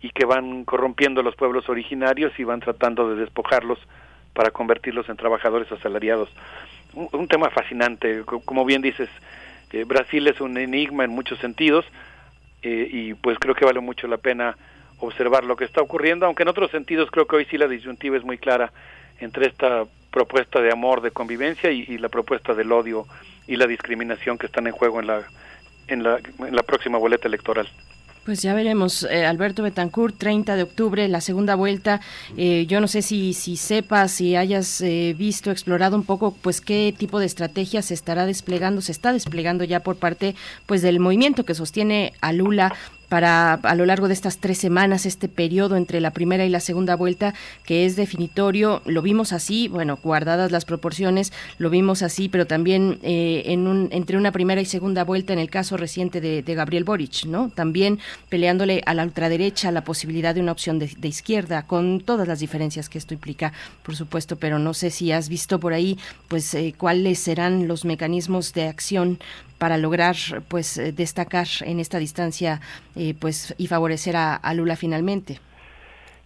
y que van corrompiendo a los pueblos originarios y van tratando de despojarlos para convertirlos en trabajadores asalariados. Un, tema fascinante, como bien dices, eh, Brasil es un enigma en muchos sentidos eh, y pues creo que vale mucho la pena observar lo que está ocurriendo, aunque en otros sentidos creo que hoy sí la disyuntiva es muy clara entre esta propuesta de amor, de convivencia y, la propuesta del odio y la discriminación que están en juego en la, en la, en la próxima boleta electoral. Pues ya veremos, eh, Alberto Betancourt, 30 de octubre, la segunda vuelta. Eh, yo no sé si, si sepas, si hayas eh, visto, explorado un poco, pues qué tipo de estrategia se estará desplegando, se está desplegando ya por parte, pues del movimiento que sostiene a Lula para a lo largo de estas tres semanas, este periodo entre la primera y la segunda vuelta, que es definitorio, lo vimos así, bueno, guardadas las proporciones, lo vimos así, pero también eh, en un, entre una primera y segunda vuelta en el caso reciente de, Gabriel Boric, ¿no? También peleándole a la ultraderecha la posibilidad de una opción de, izquierda, con todas las diferencias que esto implica, por supuesto, pero no sé si has visto por ahí, pues, eh, cuáles serán los mecanismos de acción para lograr pues eh, destacar en esta distancia eh, pues y favorecer a, Lula finalmente.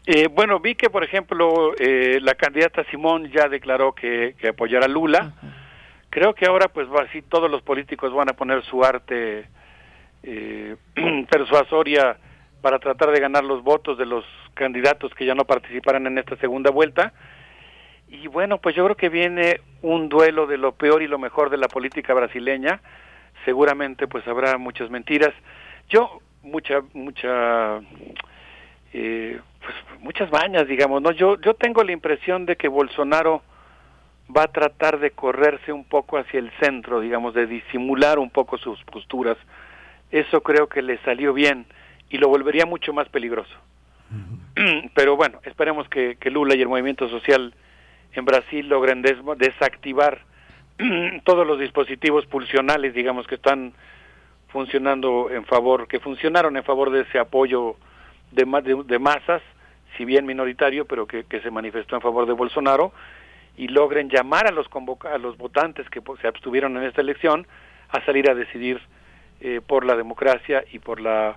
Eh, bueno, vi que por ejemplo la candidata Simón ya declaró que, que apoyará a Lula. Creo que ahora pues así todos los políticos van a poner su arte persuasoria para tratar de ganar los votos de los candidatos que ya no participarán en esta segunda vuelta. Y bueno, pues yo creo que viene un duelo de lo peor y lo mejor de la política brasileña seguramente pues habrá muchas mentiras. Yo mucha mucha eh, pues muchas bañas, digamos, ¿no? Yo yo tengo la impresión de que Bolsonaro va a tratar de correrse un poco hacia el centro, digamos, de disimular un poco sus posturas. Eso creo que le salió bien y lo volvería mucho más peligroso. Pero bueno, esperemos que, que Lula y el movimiento social en Brasil logren desactivar todos los dispositivos pulsionales, digamos, que están funcionando en favor, que funcionaron en favor de ese apoyo de, de, masas, si bien minoritario, pero que, se manifestó en favor de Bolsonaro, y logren llamar a los, a los votantes que se abstuvieron en esta elección a salir a decidir eh, por la democracia y por la,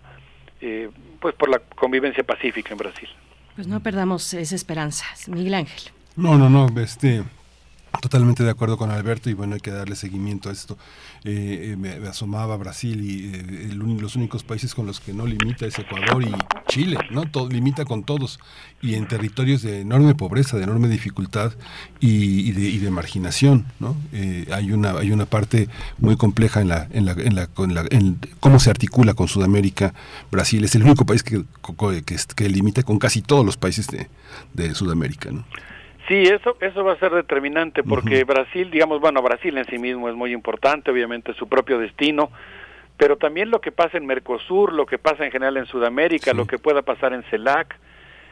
eh, pues por la convivencia pacífica en Brasil. Pues no perdamos esa esperanza, Miguel Ángel. No, no, no, este, Totalmente de acuerdo con Alberto y bueno, hay que darle seguimiento a esto. Eh, eh, me, asomaba Brasil y eh, los únicos países con los que no limita es Ecuador y Chile, ¿no? Todo, limita con todos y en territorios de enorme pobreza, de enorme dificultad y, de, marginación, ¿no? hay una hay una parte muy compleja en la en la, en la, en cómo se articula con Sudamérica. Brasil es el único país que, que, que limita con casi todos los países de, de Sudamérica, ¿no? Sí, eso, eso va a ser determinante porque Brasil, digamos, bueno, Brasil en sí mismo es muy importante, obviamente su propio destino, pero también lo que pasa en Mercosur, lo que pasa en general en Sudamérica, lo que pueda pasar en CELAC,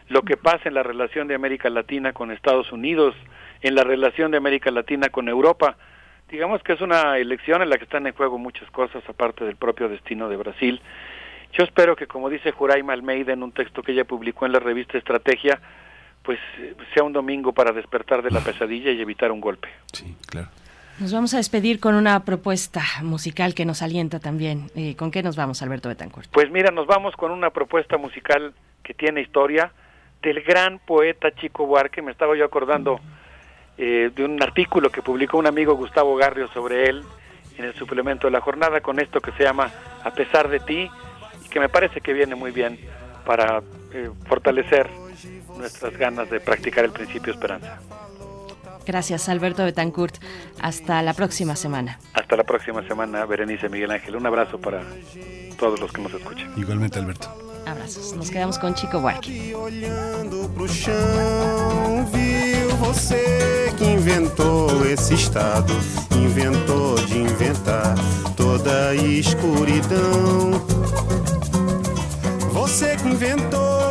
lo que pasa en la relación de América Latina con Estados Unidos, en la relación de América Latina con Europa, digamos que es una elección en la que están en juego muchas cosas, aparte del propio destino de Brasil. Yo espero que, como dice Juraima Almeida en un texto que ella publicó en la revista Estrategia, pues sea un domingo para despertar de la pesadilla y evitar un golpe. Sí, claro. Nos vamos a despedir con una propuesta musical que nos alienta también. Eh, ¿Con qué nos vamos, Alberto Betancourt? Pues mira, nos vamos con una propuesta musical que tiene historia del gran poeta Chico Buarque. Me estaba yo acordando eh, de un artículo que publicó un amigo Gustavo Garrio sobre él en el suplemento de la jornada con esto que se llama A pesar de ti y que me parece que viene muy bien para eh, fortalecer nuestras ganas de practicar el principio esperanza. Gracias, Alberto Betancourt. Hasta la próxima semana. Hasta la próxima semana, Berenice Miguel Ángel. Un abrazo para todos los que nos escuchan. Igualmente, Alberto. Abrazos. Nos quedamos con Chico Buarque. Olhando pro chão, viu você que inventou esse estado, inventou de inventar toda a escuridão. Você que inventou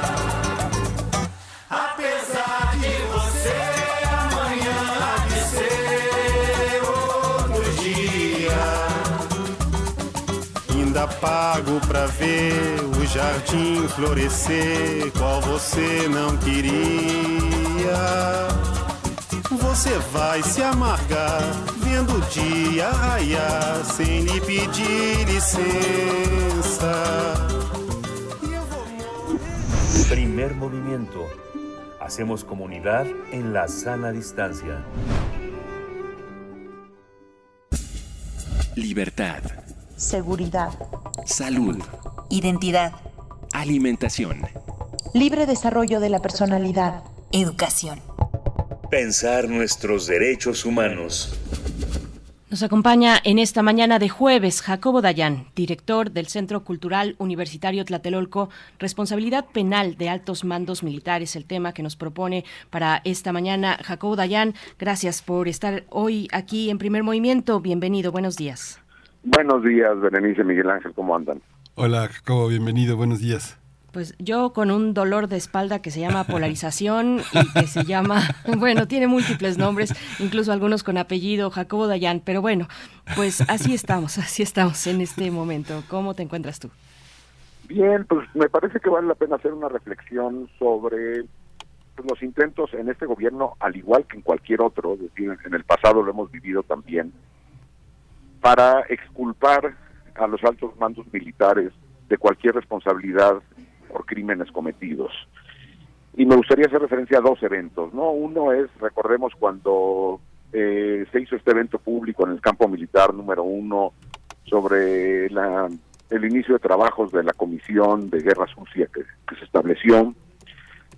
Ainda pago pra ver o jardim florescer, qual você não queria. Você vai se amargar vendo o dia raiar sem lhe pedir licença. Primer movimiento. Hacemos comunidad en la sana distancia. Libertad. Seguridad, Salud. identidad, Alimentación. libre desarrollo de la personalidad, educación. Pensar nuestros derechos humanos. Nos acompaña en esta mañana de jueves Jacobo Dayan, director del Centro Cultural Universitario Tlatelolco, responsabilidad penal de altos mandos militares, el tema que nos propone para esta mañana. Jacobo Dayan, gracias por estar hoy aquí en primer movimiento. Bienvenido, buenos días. Buenos días, Berenice Miguel Ángel, ¿cómo andan? Hola, Jacobo, bienvenido, buenos días. Pues yo con un dolor de espalda que se llama polarización y que se llama, bueno, tiene múltiples nombres, incluso algunos con apellido Jacobo Dayan, pero bueno, pues así estamos, así estamos en este momento. ¿Cómo te encuentras tú? Bien, pues me parece que vale la pena hacer una reflexión sobre pues, los intentos en este gobierno, al igual que en cualquier otro, es decir, en el pasado lo hemos vivido también, para exculpar a los altos mandos militares de cualquier responsabilidad por crímenes cometidos. Y me gustaría hacer referencia a dos eventos, ¿no? Uno es, recordemos, cuando eh, se hizo este evento público en el campo militar número uno sobre la, el inicio de trabajos de la Comisión de Guerra Sucia que, que se estableció,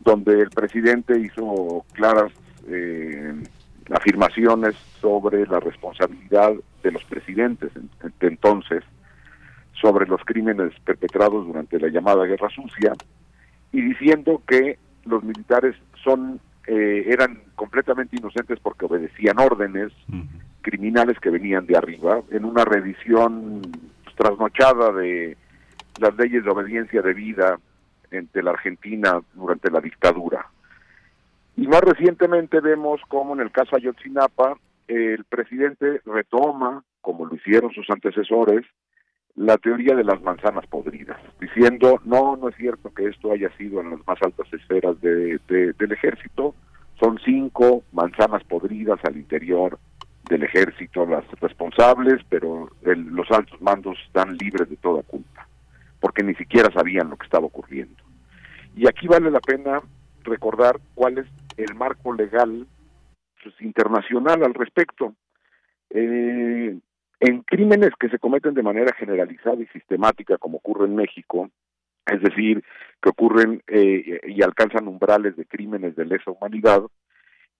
donde el presidente hizo claras eh, afirmaciones sobre la responsabilidad de los presidentes en- de entonces sobre los crímenes perpetrados durante la llamada Guerra Sucia y diciendo que los militares son eh, eran completamente inocentes porque obedecían órdenes criminales que venían de arriba en una revisión trasnochada de las leyes de obediencia debida entre la Argentina durante la dictadura. Y más recientemente vemos cómo en el caso Ayotzinapa el presidente retoma, como lo hicieron sus antecesores, la teoría de las manzanas podridas, diciendo, no, no es cierto que esto haya sido en las más altas esferas de, de, del ejército, son cinco manzanas podridas al interior del ejército las responsables, pero el, los altos mandos están libres de toda culpa, porque ni siquiera sabían lo que estaba ocurriendo. Y aquí vale la pena recordar cuál es el marco legal pues, internacional al respecto. Eh, en crímenes que se cometen de manera generalizada y sistemática, como ocurre en México, es decir, que ocurren eh, y alcanzan umbrales de crímenes de lesa humanidad,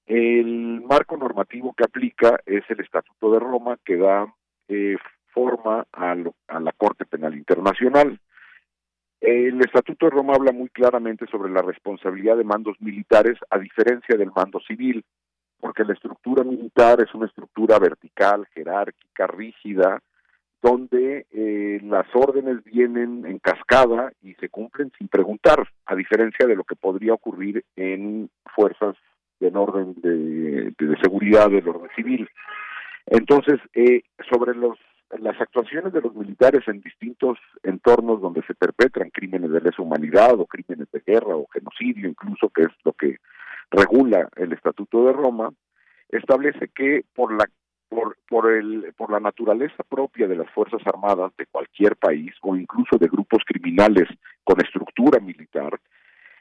el marco normativo que aplica es el Estatuto de Roma, que da eh, forma a, la Corte Penal Internacional. El Estatuto de Roma habla muy claramente sobre la responsabilidad de mandos militares, a diferencia del mando civil, porque la estructura militar es una estructura vertical, jerárquica, rígida, donde eh, las órdenes vienen en cascada y se cumplen sin preguntar, a diferencia de lo que podría ocurrir en fuerzas en orden de, de, seguridad del orden civil. Entonces, eh, sobre los las actuaciones de los militares en distintos entornos donde se perpetran crímenes de lesa humanidad o crímenes de guerra o genocidio incluso, que es lo que regula el Estatuto de Roma, establece que por la por, por, el, por la naturaleza propia de las Fuerzas Armadas de cualquier país o incluso de grupos criminales con estructura militar,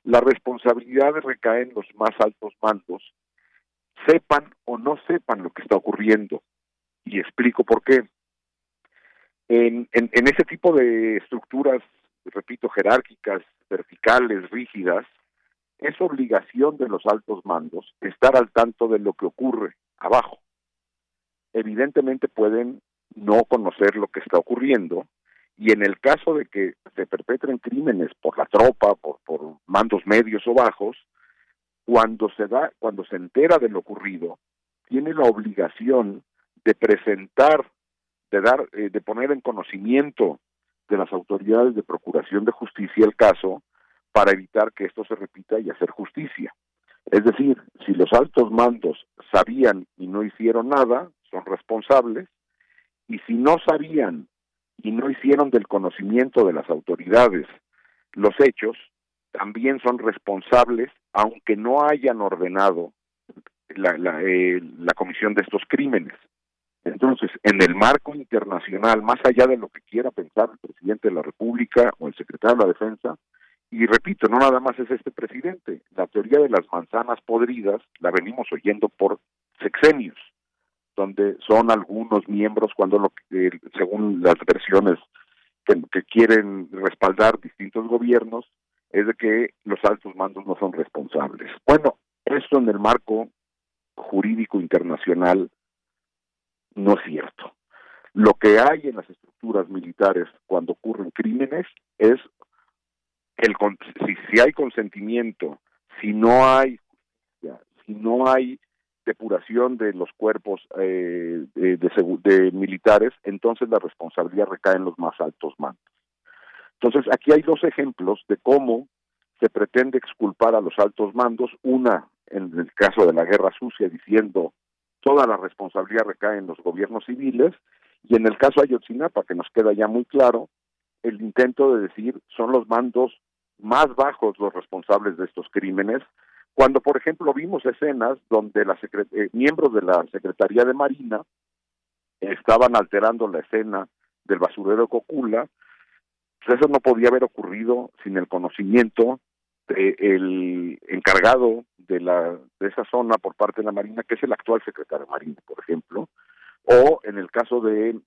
la responsabilidad recae en los más altos mandos, sepan o no sepan lo que está ocurriendo. Y explico por qué. En, en, en ese tipo de estructuras, repito, jerárquicas, verticales, rígidas, es obligación de los altos mandos estar al tanto de lo que ocurre abajo. Evidentemente pueden no conocer lo que está ocurriendo y en el caso de que se perpetren crímenes por la tropa, por, mandos medios o bajos, cuando se da, cuando se entera de lo ocurrido, tiene la obligación de presentar, de dar, eh, de poner en conocimiento de las autoridades de procuración de justicia el caso para evitar que esto se repita y hacer justicia. Es decir, si los altos mandos sabían y no hicieron nada, son responsables, y si no sabían y no hicieron del conocimiento de las autoridades los hechos, también son responsables, aunque no hayan ordenado la, eh, comisión de estos crímenes. Entonces, en el marco internacional, más allá de lo que quiera pensar el presidente de la República o el secretario de la Defensa, y repito, no nada más es este presidente, la teoría de las manzanas podridas la venimos oyendo por sexenios donde son algunos miembros cuando lo según las versiones que, que, quieren respaldar distintos gobiernos es de que los altos mandos no son responsables. Bueno, esto en el marco jurídico internacional no es cierto. Lo que hay en las estructuras militares cuando ocurren crímenes es el si, si hay consentimiento, si no hay si no hay depuración de los cuerpos eh, de, de, militares, entonces la responsabilidad recae en los más altos mandos. Entonces, aquí hay dos ejemplos de cómo se pretende exculpar a los altos mandos, una en el caso de la guerra sucia diciendo toda la responsabilidad recae en los gobiernos civiles, y en el caso de Ayotzinapa, que nos queda ya muy claro, el intento de decir son los mandos más bajos los responsables de estos crímenes, cuando, por ejemplo, vimos escenas donde la eh, miembros de la Secretaría de Marina estaban alterando la escena del basurero Cocula, pues eso no podía haber ocurrido sin el conocimiento del encargado de la de esa zona por parte de la Marina, que es el actual secretario de Marina, por ejemplo, o en el caso de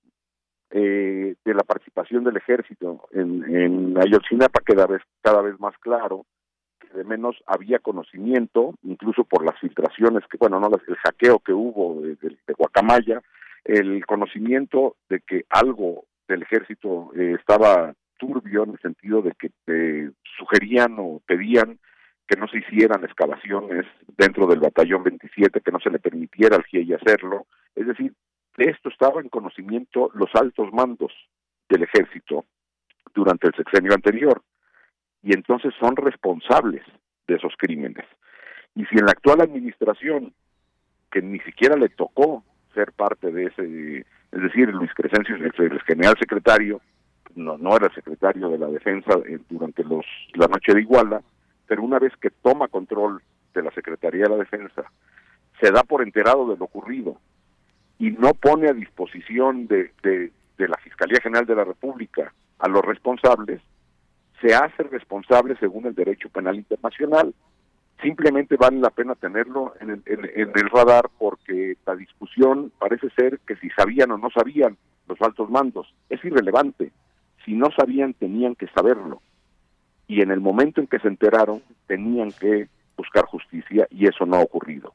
eh, de la participación del ejército en, en Ayotzinapa queda vez, cada vez más claro de menos había conocimiento, incluso por las filtraciones que, bueno, no el hackeo que hubo de Guacamaya, el conocimiento de que algo del ejército eh, estaba turbio en el sentido de que eh, sugerían o pedían que no se hicieran excavaciones dentro del batallón 27, que no se le permitiera al GIEI hacerlo. Es decir, de esto estaba en conocimiento los altos mandos del ejército durante el sexenio anterior y entonces son responsables de esos crímenes. Y si en la actual administración, que ni siquiera le tocó ser parte de ese, es decir, Luis Crescencio, el general secretario, no, no era secretario de la defensa eh, durante los la noche de Iguala, pero una vez que toma control de la Secretaría de la Defensa, se da por enterado de lo ocurrido y no pone a disposición de, de, la Fiscalía General de la República a los responsables, se hace responsable según el derecho penal internacional. Simplemente vale la pena tenerlo en el, en el radar porque la discusión parece ser que si sabían o no sabían los altos mandos es irrelevante. Si no sabían, tenían que saberlo. Y en el momento en que se enteraron, tenían que buscar justicia y eso no ha ocurrido.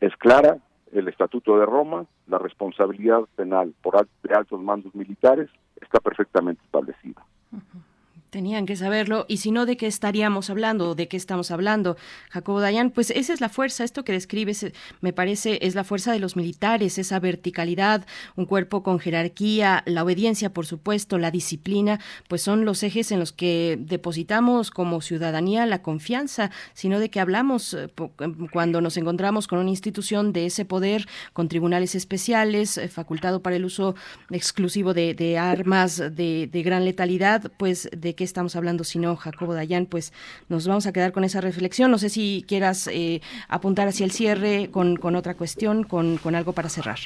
Es clara el Estatuto de Roma, la responsabilidad penal por de altos mandos militares está perfectamente establecida. Tenían que saberlo, y si no, ¿de qué estaríamos hablando? ¿O de qué estamos hablando? Jacobo Dayan, pues esa es la fuerza, esto que describes, eh, me parece, es la fuerza de los militares, esa verticalidad, un cuerpo con jerarquía, la obediencia, por supuesto, la disciplina, pues son los ejes en los que depositamos como ciudadanía la confianza, sino de que hablamos eh, em, cuando nos encontramos con una institución de ese poder, con tribunales especiales, eh, facultado para el uso exclusivo de, de armas de, de gran letalidad, pues de qué estamos hablando si no, Jacobo Dayan, pues nos vamos a quedar con esa reflexión. No sé si quieras eh, apuntar hacia el cierre con, con otra cuestión, con, con algo para cerrar.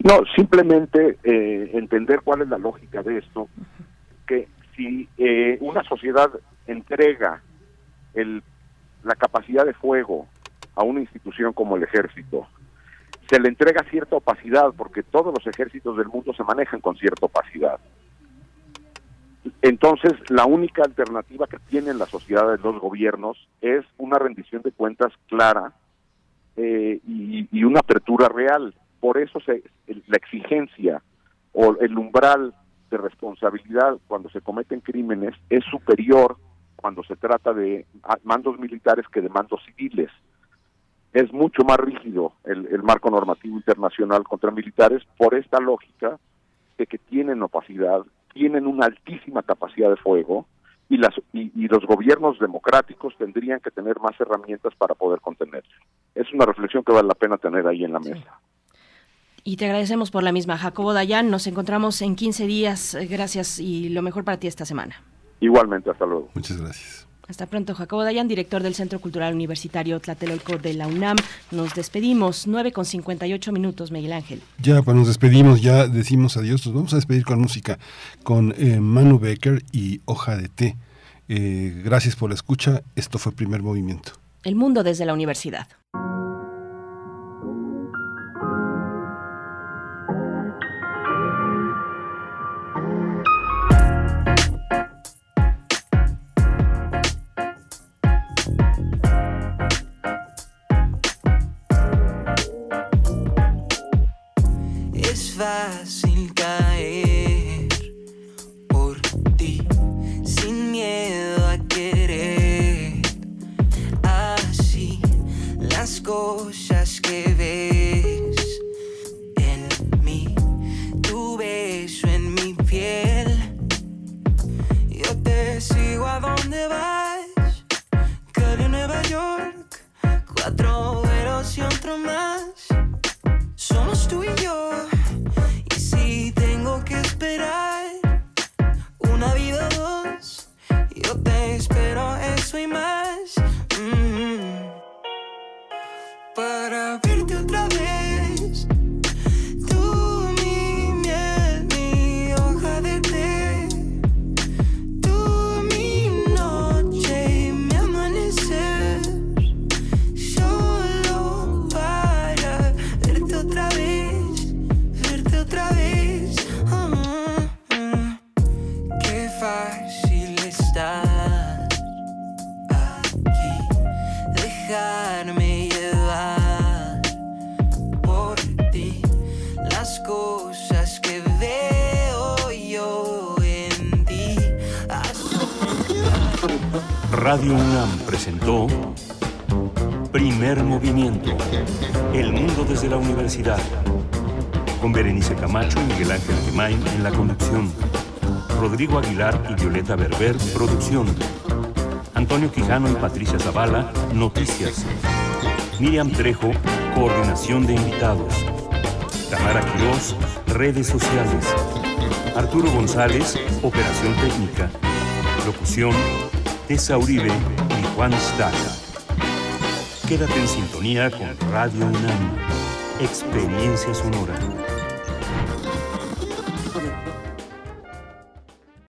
No, simplemente eh, entender cuál es la lógica de esto, que si eh, una sociedad entrega el, la capacidad de fuego a una institución como el ejército, se le entrega cierta opacidad, porque todos los ejércitos del mundo se manejan con cierta opacidad. Entonces, la única alternativa que tienen las sociedades, los gobiernos, es una rendición de cuentas clara eh, y, y una apertura real. Por eso se, la exigencia o el umbral de responsabilidad cuando se cometen crímenes es superior cuando se trata de mandos militares que de mandos civiles. Es mucho más rígido el, el marco normativo internacional contra militares por esta lógica de que tienen opacidad, tienen una altísima capacidad de fuego y, las, y, y los gobiernos democráticos tendrían que tener más herramientas para poder contenerse. Es una reflexión que vale la pena tener ahí en la mesa. Y te agradecemos por la misma, Jacobo Dayan. Nos encontramos en 15 días. Gracias y lo mejor para ti esta semana. Igualmente, hasta luego. Muchas gracias. Hasta pronto, Jacobo Dayan, director del Centro Cultural Universitario Tlatelolco de la UNAM. Nos despedimos, 9 con 58 minutos, Miguel Ángel. Ya, pues nos despedimos, ya decimos adiós. Nos vamos a despedir con música, con eh, Manu Becker y Hoja de Té. Eh, gracias por la escucha. Esto fue Primer Movimiento. El mundo desde la universidad. Zavala, noticias. Miriam Trejo, coordinación de invitados. Tamara Quirós, redes sociales. Arturo González, operación técnica. Locución, Tessa Uribe y Juan Staca. Quédate en sintonía con Radio UNAM. Experiencia sonora.